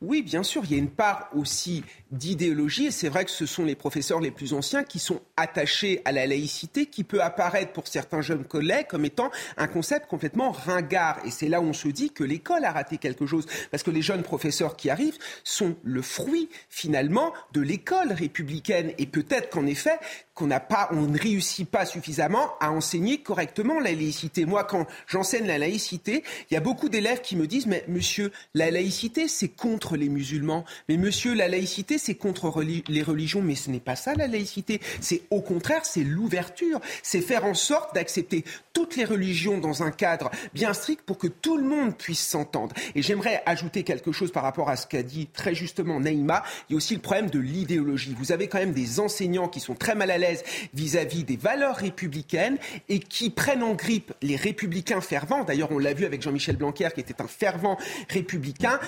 Oui, bien sûr, il y a une part aussi d'idéologie, et c'est vrai que ce sont les professeurs les plus anciens qui sont attachés à la laïcité, qui peut apparaître pour certains jeunes collègues comme étant un concept complètement ringard. Et c'est là où on se dit que l'école a raté quelque chose, parce que les jeunes professeurs qui arrivent sont le fruit finalement de l'école républicaine. Et peut-être qu'en effet, qu'on n'a pas, on ne réussit pas suffisamment à enseigner correctement la laïcité. Moi, quand j'enseigne la laïcité, il y a beaucoup d'élèves qui me disent, mais monsieur, la laïcité, c'est contre les musulmans. Mais monsieur, la laïcité, c'est contre les religions. Mais ce n'est pas ça, la laïcité. C'est au contraire, c'est l'ouverture. C'est faire en sorte d'accepter toutes les religions dans un cadre bien strict pour que tout le monde puisse s'entendre. Et j'aimerais ajouter quelque chose par rapport à ce qu'a dit très justement Naïma. Il y a aussi le problème de l'idéologie. Vous avez quand même des enseignants qui sont très mal à l'aise vis-à-vis des valeurs républicaines et qui prennent en grippe les républicains fervents. D'ailleurs, on l'a vu avec Jean-Michel Blanquer, qui était un fervent républicain.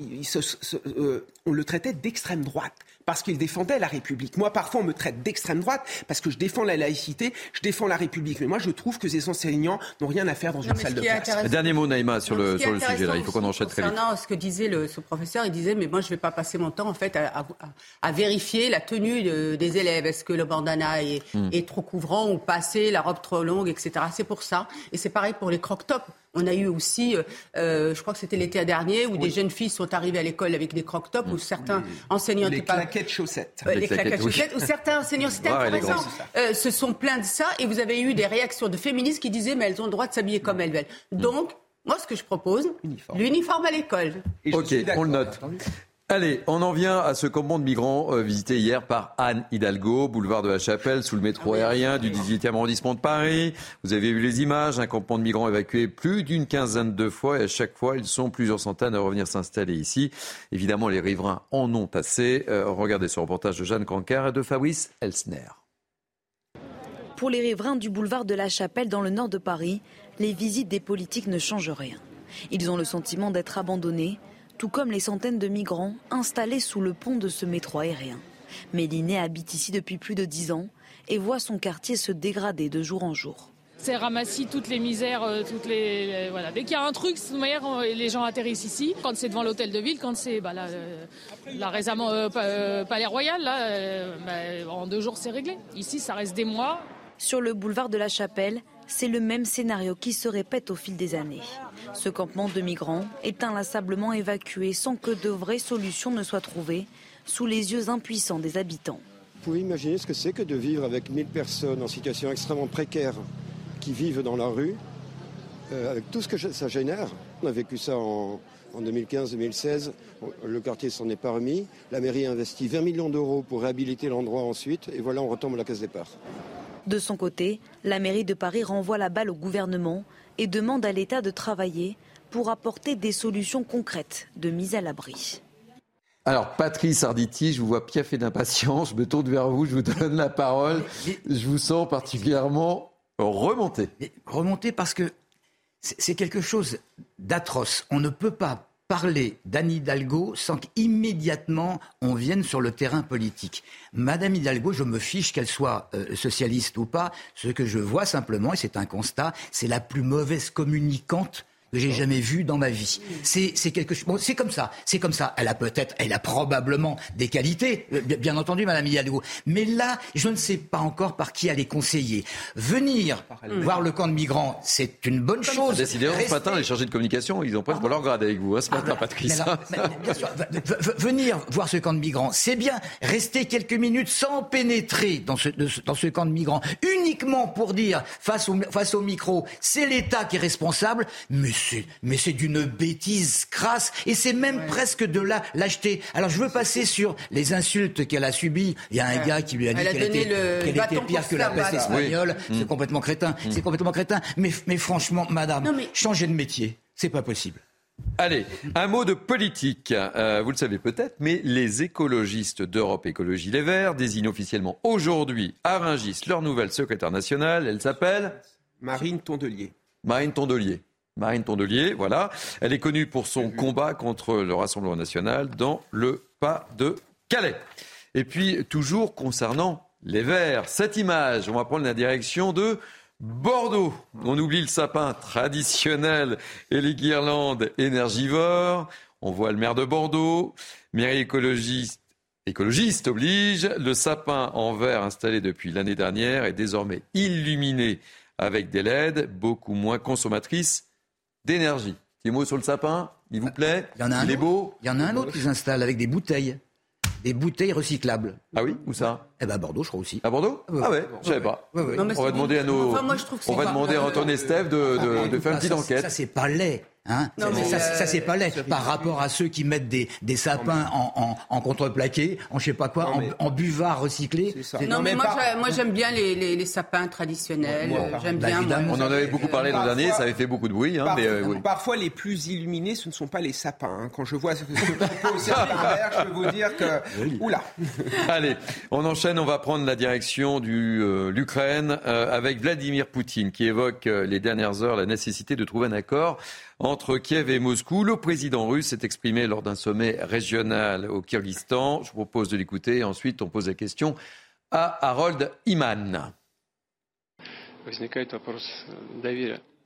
Euh, on le traitait d'extrême droite parce qu'il défendait la République. Moi, parfois, on me traite d'extrême droite parce que je défends la laïcité, je défends la République. Mais moi, je trouve que ces enseignants n'ont rien à faire dans une salle de classe. Dernier mot, Naïma, sur le, sur le sujet là. Il faut qu'on enchaîne très vite. ce que disait le, ce professeur, il disait, mais moi, je ne vais pas passer mon temps, en fait, à, à, vérifier la tenue des élèves. Est-ce que le bandana est, hmm. est trop couvrant ou pas assez, la robe trop longue, etc. C'est pour ça. Et c'est pareil pour les croque-tops. On a eu aussi, euh, euh, je crois que c'était l'été dernier, où des jeunes filles sont arrivées à l'école avec des croque-tops, où certains enseignants... Les claquettes chaussettes. les, claquettes chaussettes, où certains enseignants, c'était <laughs> intéressant, euh, se sont plaints de ça, et vous avez eu des réactions de féministes qui disaient, mais elles ont le droit de s'habiller comme elles veulent. Donc, moi, ce que je propose, l'uniforme à l'école. Ok, on le note. Allez, on en vient à ce campement de migrants euh, visité hier par Anne Hidalgo, boulevard de la Chapelle, sous le métro ah aérien du 18e arrondissement de Paris. Vous avez vu les images, un campement de migrants évacué plus d'une quinzaine de fois et à chaque fois, ils sont plusieurs centaines à revenir s'installer ici. Évidemment, les riverains en ont assez. Euh, regardez ce reportage de Jeanne Cancar et de Fabrice Elsner. Pour les riverains du boulevard de la Chapelle dans le nord de Paris, les visites des politiques ne changent rien. Ils ont le sentiment d'être abandonnés tout comme les centaines de migrants installés sous le pont de ce métro aérien. Méliné habite ici depuis plus de dix ans et voit son quartier se dégrader de jour en jour. C'est ramassis toutes les misères, euh, toutes les, voilà. Dès qu'il y a un truc, manière, euh, les gens atterrissent ici. Quand c'est devant l'hôtel de ville, quand c'est bah, là, là, récemment euh, Palais Royal, là, bah, en deux jours c'est réglé. Ici, ça reste des mois. Sur le boulevard de la Chapelle, c'est le même scénario qui se répète au fil des années. Ce campement de migrants est inlassablement évacué sans que de vraies solutions ne soient trouvées sous les yeux impuissants des habitants. Vous pouvez imaginer ce que c'est que de vivre avec 1000 personnes en situation extrêmement précaire qui vivent dans la rue, euh, avec tout ce que ça génère. On a vécu ça en, en 2015-2016. Le quartier s'en est pas remis. La mairie a investi 20 millions d'euros pour réhabiliter l'endroit ensuite. Et voilà, on retombe à la case départ. De son côté, la mairie de Paris renvoie la balle au gouvernement et demande à l'État de travailler pour apporter des solutions concrètes de mise à l'abri. Alors, Patrice Arditi, je vous vois piaffer d'impatience. Je me tourne vers vous, je vous donne la parole. Je vous sens particulièrement remonté. Remonté parce que c'est quelque chose d'atroce. On ne peut pas parler d'Anne Hidalgo sans qu'immédiatement on vienne sur le terrain politique. Madame Hidalgo, je me fiche qu'elle soit euh, socialiste ou pas. Ce que je vois simplement, et c'est un constat, c'est la plus mauvaise communicante que j'ai jamais vu dans ma vie. C'est quelque chose. Bon, c'est comme ça. C'est comme ça. Elle a peut-être, elle a probablement des qualités, euh, bien entendu, Madame Hidalgo. Mais là, je ne sais pas encore par qui elle est conseillée. Venir voir le camp de migrants, c'est une bonne chose. Décidément, ce matin, les chargés de communication, ils ont presque pour leur grade avec vous, hein, ce ah, matin, Patrice. bien sûr, venir voir ce camp de migrants, c'est bien. Rester quelques minutes sans pénétrer dans ce, dans ce camp de migrants, uniquement pour dire face au, face au micro, c'est l'État qui est responsable, mais mais c'est d'une bêtise crasse et c'est même presque de la lâcheté. Alors je veux passer sur les insultes qu'elle a subies. Il y a un gars qui lui a dit qu'elle était, pire que la peste espagnole. C'est mm. complètement crétin. Mm. C'est complètement crétin. Mais, mais franchement, madame, changer de métier, c'est pas possible. Allez, un mot de politique. Euh, vous le savez peut-être, mais les écologistes d'Europe Écologie Les Verts désignent officiellement aujourd'hui à Rungis leur nouvelle secrétaire nationale. Elle s'appelle Marine Tondelier. Marine Tondelier. Marine Tondelier, voilà. Elle est connue pour son combat contre le Rassemblement national dans le pas de Calais. Et puis, toujours concernant les Verts, cette image, on va prendre la direction de Bordeaux. On oublie le sapin traditionnel et les guirlandes énergivores. On voit le maire de Bordeaux, mairie écologiste. Écologiste oblige, le sapin en verre installé depuis l'année dernière est désormais illuminé avec des LED beaucoup moins consommatrices d'énergie. Petit mot sur le sapin, il vous plaît Il y en a un est beau Il y en a un autre qui s'installe avec des bouteilles. Des bouteilles recyclables. Ah oui Où ça? Eh ben à Bordeaux, je crois aussi. À Bordeaux Ah ouais, je savais pas. on va demander à nos. on va demander à Antoine Estève de, de, de, faire une petite enquête. Ça, c'est pas laid. Hein non, mais ça, ça c'est pas laid par rapport à ceux qui mettent des, des sapins en, en, en, contreplaqué, en je sais pas quoi, en, en, buvard recyclé. Non, mais, moi, moi j'aime bien les, les, les, sapins traditionnels. j'aime bien. on en avait beaucoup parlé l'an dernier, ça avait fait beaucoup de bruit. Hein, parfois, mais, euh, oui. parfois, les plus illuminés, ce ne sont pas les sapins. Hein. Quand je vois ce que c'est <laughs> je peux vous dire que. Oula Allez, on enchaîne, on va prendre la direction de euh, l'Ukraine euh, avec Vladimir Poutine qui évoque euh, les dernières heures la nécessité de trouver un accord entre Kiev et Moscou. Le président russe s'est exprimé lors d'un sommet régional au Kyrgyzstan. Je vous propose de l'écouter et ensuite on pose la question à Harold Iman.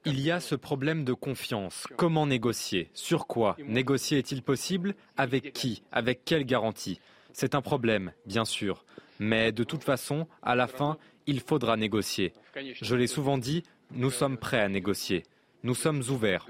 Il y a ce problème de confiance. Comment négocier? Sur quoi? Négocier est-il possible? Avec qui? Avec quelle garantie? C'est un problème, bien sûr. Mais de toute façon, à la fin, il faudra négocier. Je l'ai souvent dit, nous sommes prêts à négocier. Nous sommes ouverts.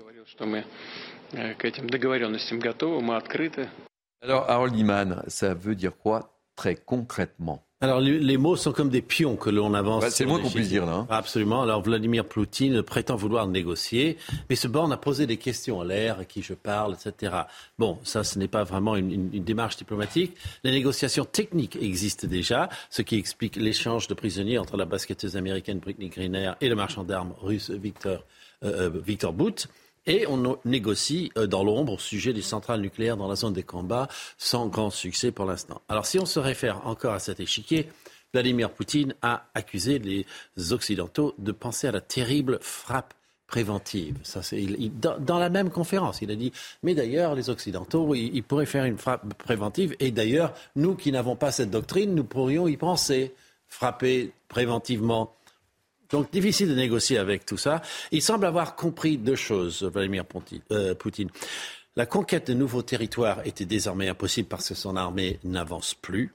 Alors, Harold Iman, ça veut dire quoi très concrètement? Alors les mots sont comme des pions que l'on avance. c'est le moins qu'on puisse dire là. Hein. Absolument. Alors Vladimir Poutine prétend vouloir négocier, mais ce borne a posé des questions à l'air, à qui je parle, etc. Bon, ça ce n'est pas vraiment une, une, démarche diplomatique. Les négociations techniques existent déjà, ce qui explique l'échange de prisonniers entre la basketteuse américaine Britney Griner et le marchand d'armes russe Victor, euh, euh Victor Bout. Et on négocie euh, dans l'ombre au sujet des centrales nucléaires dans la zone des combats, sans grand succès pour l'instant. Alors si on se réfère encore à cet échiquier, Vladimir Poutine a accusé les Occidentaux de penser à la terrible frappe préventive. Dans, la même conférence, il a dit, mais d'ailleurs, les Occidentaux, ils pourraient faire une frappe préventive, et d'ailleurs, nous qui n'avons pas cette doctrine, nous pourrions y penser, frapper préventivement. Donc difficile de négocier avec tout ça. Il semble avoir compris deux choses, Vladimir euh, Poutine. La conquête de nouveaux territoires était désormais impossible parce que son armée n'avance plus.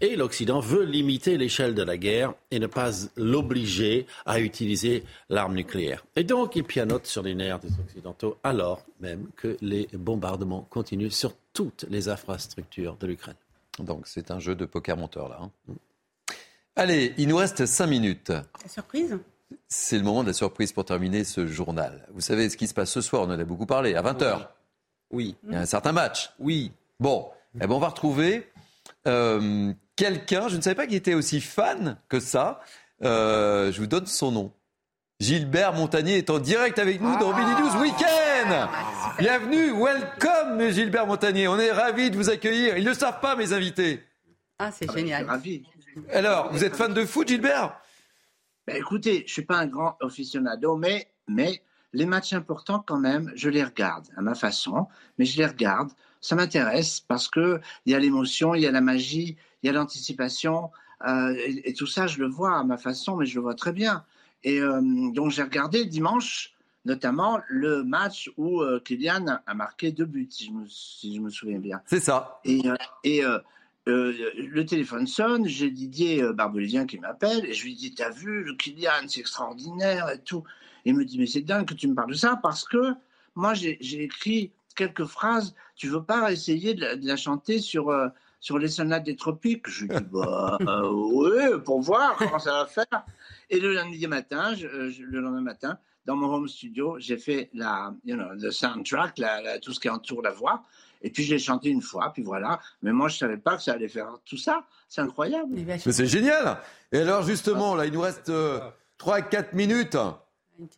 Et l'Occident veut limiter l'échelle de la guerre et ne pas l'obliger à utiliser l'arme nucléaire. Et donc, il pianote sur les nerfs des Occidentaux alors même que les bombardements continuent sur toutes les infrastructures de l'Ukraine. Donc, c'est un jeu de poker monteur là. Hein. Allez, il nous reste cinq minutes. La surprise? C'est le moment de la surprise pour terminer ce journal. Vous savez ce qui se passe ce soir, on en a beaucoup parlé, à 20h. Oui. Il y a un certain match. Oui. Bon, eh ben, on va retrouver euh, quelqu'un, je ne savais pas qu'il était aussi fan que ça. Euh, je vous donne son nom. Gilbert Montagnier est en direct avec nous dans Billy News Weekend. Bienvenue, welcome Gilbert Montagnier. On est ravis de vous accueillir. Ils ne le savent pas, mes invités. Ah, c'est génial. Ravi. Alors, vous êtes fan de foot, Gilbert? Ben, écoutez, je suis pas un grand aficionado, mais, mais les matchs importants, quand même, je les regarde à ma façon, mais je les regarde. Ça m'intéresse parce que il y a l'émotion, il y a la magie, il y a l'anticipation, euh, et, et tout ça, je le vois à ma façon, mais je le vois très bien. Et euh, donc, j'ai regardé dimanche, notamment le match où euh, Kylian a- marqué deux buts, si je me, si je me souviens bien. C'est ça. Et, et euh, le téléphone sonne, j'ai Didier euh, Barbelivien qui m'appelle, et je lui dis T'as vu, le Kylian, c'est extraordinaire et tout. Il me dit Mais c'est dingue que tu me parles de ça parce que moi, j'ai écrit quelques phrases. Tu veux pas essayer de la, de la chanter sur, euh, sur les sonates des tropiques? Je lui dis Bah, <laughs> euh, oui, pour voir comment ça va faire. Et le lundi matin, je- je- le lendemain matin, dans mon home studio, j'ai fait la, you know, le soundtrack, la- la- tout ce qui entoure la voix. Et puis je l'ai chanté une fois, puis voilà. Mais moi, je savais pas que ça allait faire tout ça. C'est incroyable. Mais c'est génial. Et alors, justement, là, il nous reste 3-4 minutes.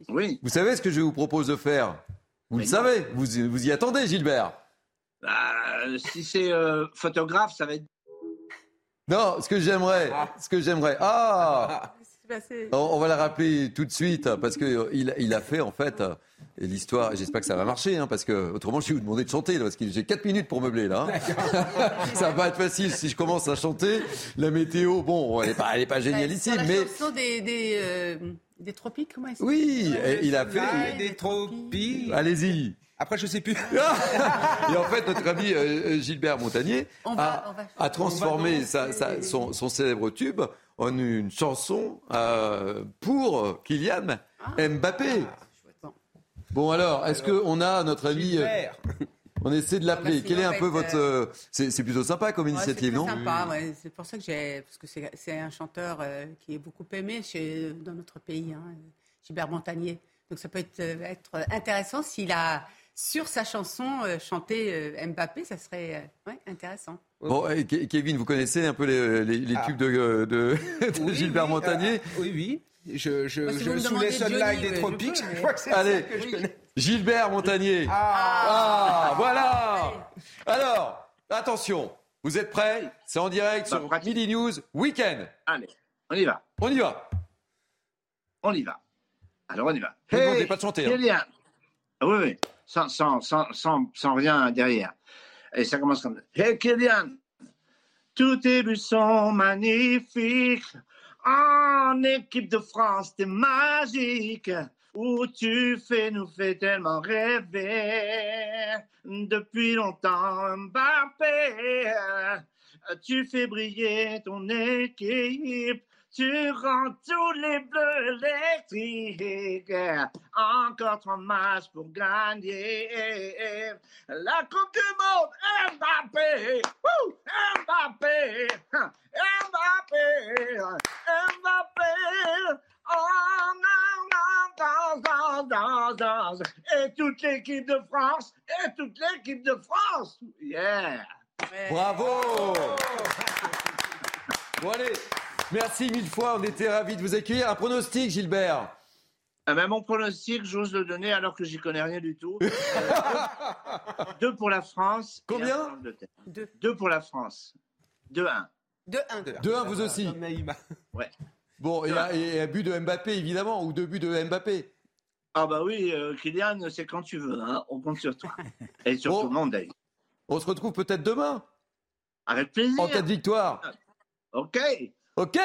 Oui. Vous savez ce que je vous propose de faire? Vous le savez, vous, vous y attendez, Gilbert Bah, si c'est euh, photographe, ça va être. Non, ce que j'aimerais, ce que j'aimerais. Ah on, on va la rappeler tout de suite parce que euh, il, a fait en fait euh, l'histoire. J'espère que ça va marcher hein, parce que autrement je vais vous demander de chanter là, parce que j'ai 4 minutes pour meubler là. hein. <laughs> ça va pas être facile si je commence à chanter. La météo, bon, elle est pas, elle est pas génialissime, Sur la mais des, des, euh, des tropiques, comment elle oui, il a fait. Des tropiques. Allez-y. Après, je sais plus. <laughs> Et en fait, notre ami euh, Gilbert Montagnier On a, va- on va- a transformé on va sa- sa- son, son célèbre tube en une chanson euh, pour Kylian Ah. Mbappé. Bon alors, est-ce qu'on a notre ami... euh, <laughs> on essaie de l'appeler. Quel est un peu votre... euh, C'est c'est plutôt sympa comme Ouais, initiative, c'est non? sympa, ouais. C'est pour ça que j'ai. Parce que c'est c'est un chanteur euh, qui est beaucoup aimé chez, dans notre pays, hein, Gilbert Montagnier. Donc ça peut être, être intéressant s'il a, sur sa chanson, euh, chanté euh, Mbappé, ça serait ouais, intéressant. Bon, Ke- Kevin, vous connaissez un peu les, les- les Ah. tubes de, de- <laughs> de Oui, Gilbert oui, Montagnier euh, oui, oui. Je, je, Moi, si je sous les sunlight Johnny, des tropiques, peux, mais- je crois que c'est Allez. ça que je connais. Gilbert Montagnier. Ah, voilà. Alors, attention, vous êtes prêts? C'est en direct sur Midi News Weekend. Allez, on y va. On y va. On y va. Alors, on y va. Ne demandez pas de chanter, hein. Ah oui, oui. Sans, sans, sans, sans, sans rien derrière. Et ça commence comme ça. Hey, Kylian. Tous tes buts sont magnifiques. En équipe de France, t'es magique. Où tu fais, nous fait tellement rêver. Depuis longtemps, Mbappé. Tu fais briller ton équipe. Tu rends tous les bleus électriques. Encore trois matchs pour gagner. La Coupe du Monde, Mbappé. Wouh! Mbappé. Mbappé. Mbappé. Oh, non, non, dans. Et toute l'équipe de France. Et toute l'équipe de France. Yeah. Bravo Bon allez, merci mille fois, on était ravis de vous accueillir. Un pronostic, Gilbert? Ah ben, mon pronostic, j'ose le donner alors que j'y connais rien du tout. <laughs> Euh, deux pour la France. Combien? l'Angleterre. Deux. pour la France. 2-1. 2-1. 2-1 vous aussi Ouais. Bon, et, un- et un but de Mbappé, évidemment, ou deux buts de Mbappé. Ah bah oui, euh, Kylian, c'est quand tu veux. Hein. On compte sur toi. Et sur tout le monde d'ailleurs. On se retrouve peut-être demain, Avec plaisir. en cas de victoire. Ok. Ok,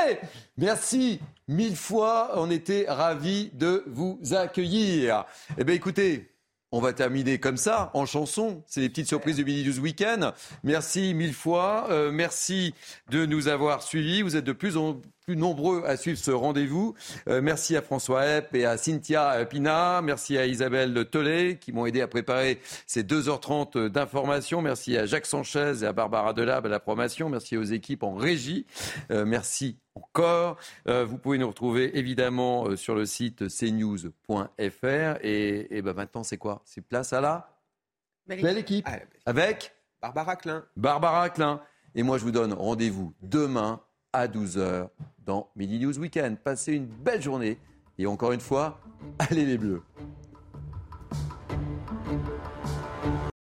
merci mille fois. On était ravis de vous accueillir. Eh bien, écoutez, on va terminer comme ça, en chanson. C'est les petites surprises du Mini News Weekend. Merci mille fois. Euh, merci de nous avoir suivis. Vous êtes de plus en plus nombreux à suivre ce rendez-vous. Euh, merci à François Epp et à Cynthia Pina. Merci à Isabelle Tollet qui m'ont aidé à préparer ces 2h30 d'informations. Merci à Jacques Sanchez et à Barbara Delab à la promotion. Merci aux équipes en régie. Euh, merci encore. Euh, vous pouvez nous retrouver évidemment euh, sur le site cnews.fr. Et, et ben maintenant, c'est quoi? C'est place à la Belle équipe. Ah, Avec Barbara Klein. Barbara Klein. Et moi, je vous donne rendez-vous demain à 12h dans Midi News Weekend. Passez une belle journée. Et encore une fois, allez les Bleus.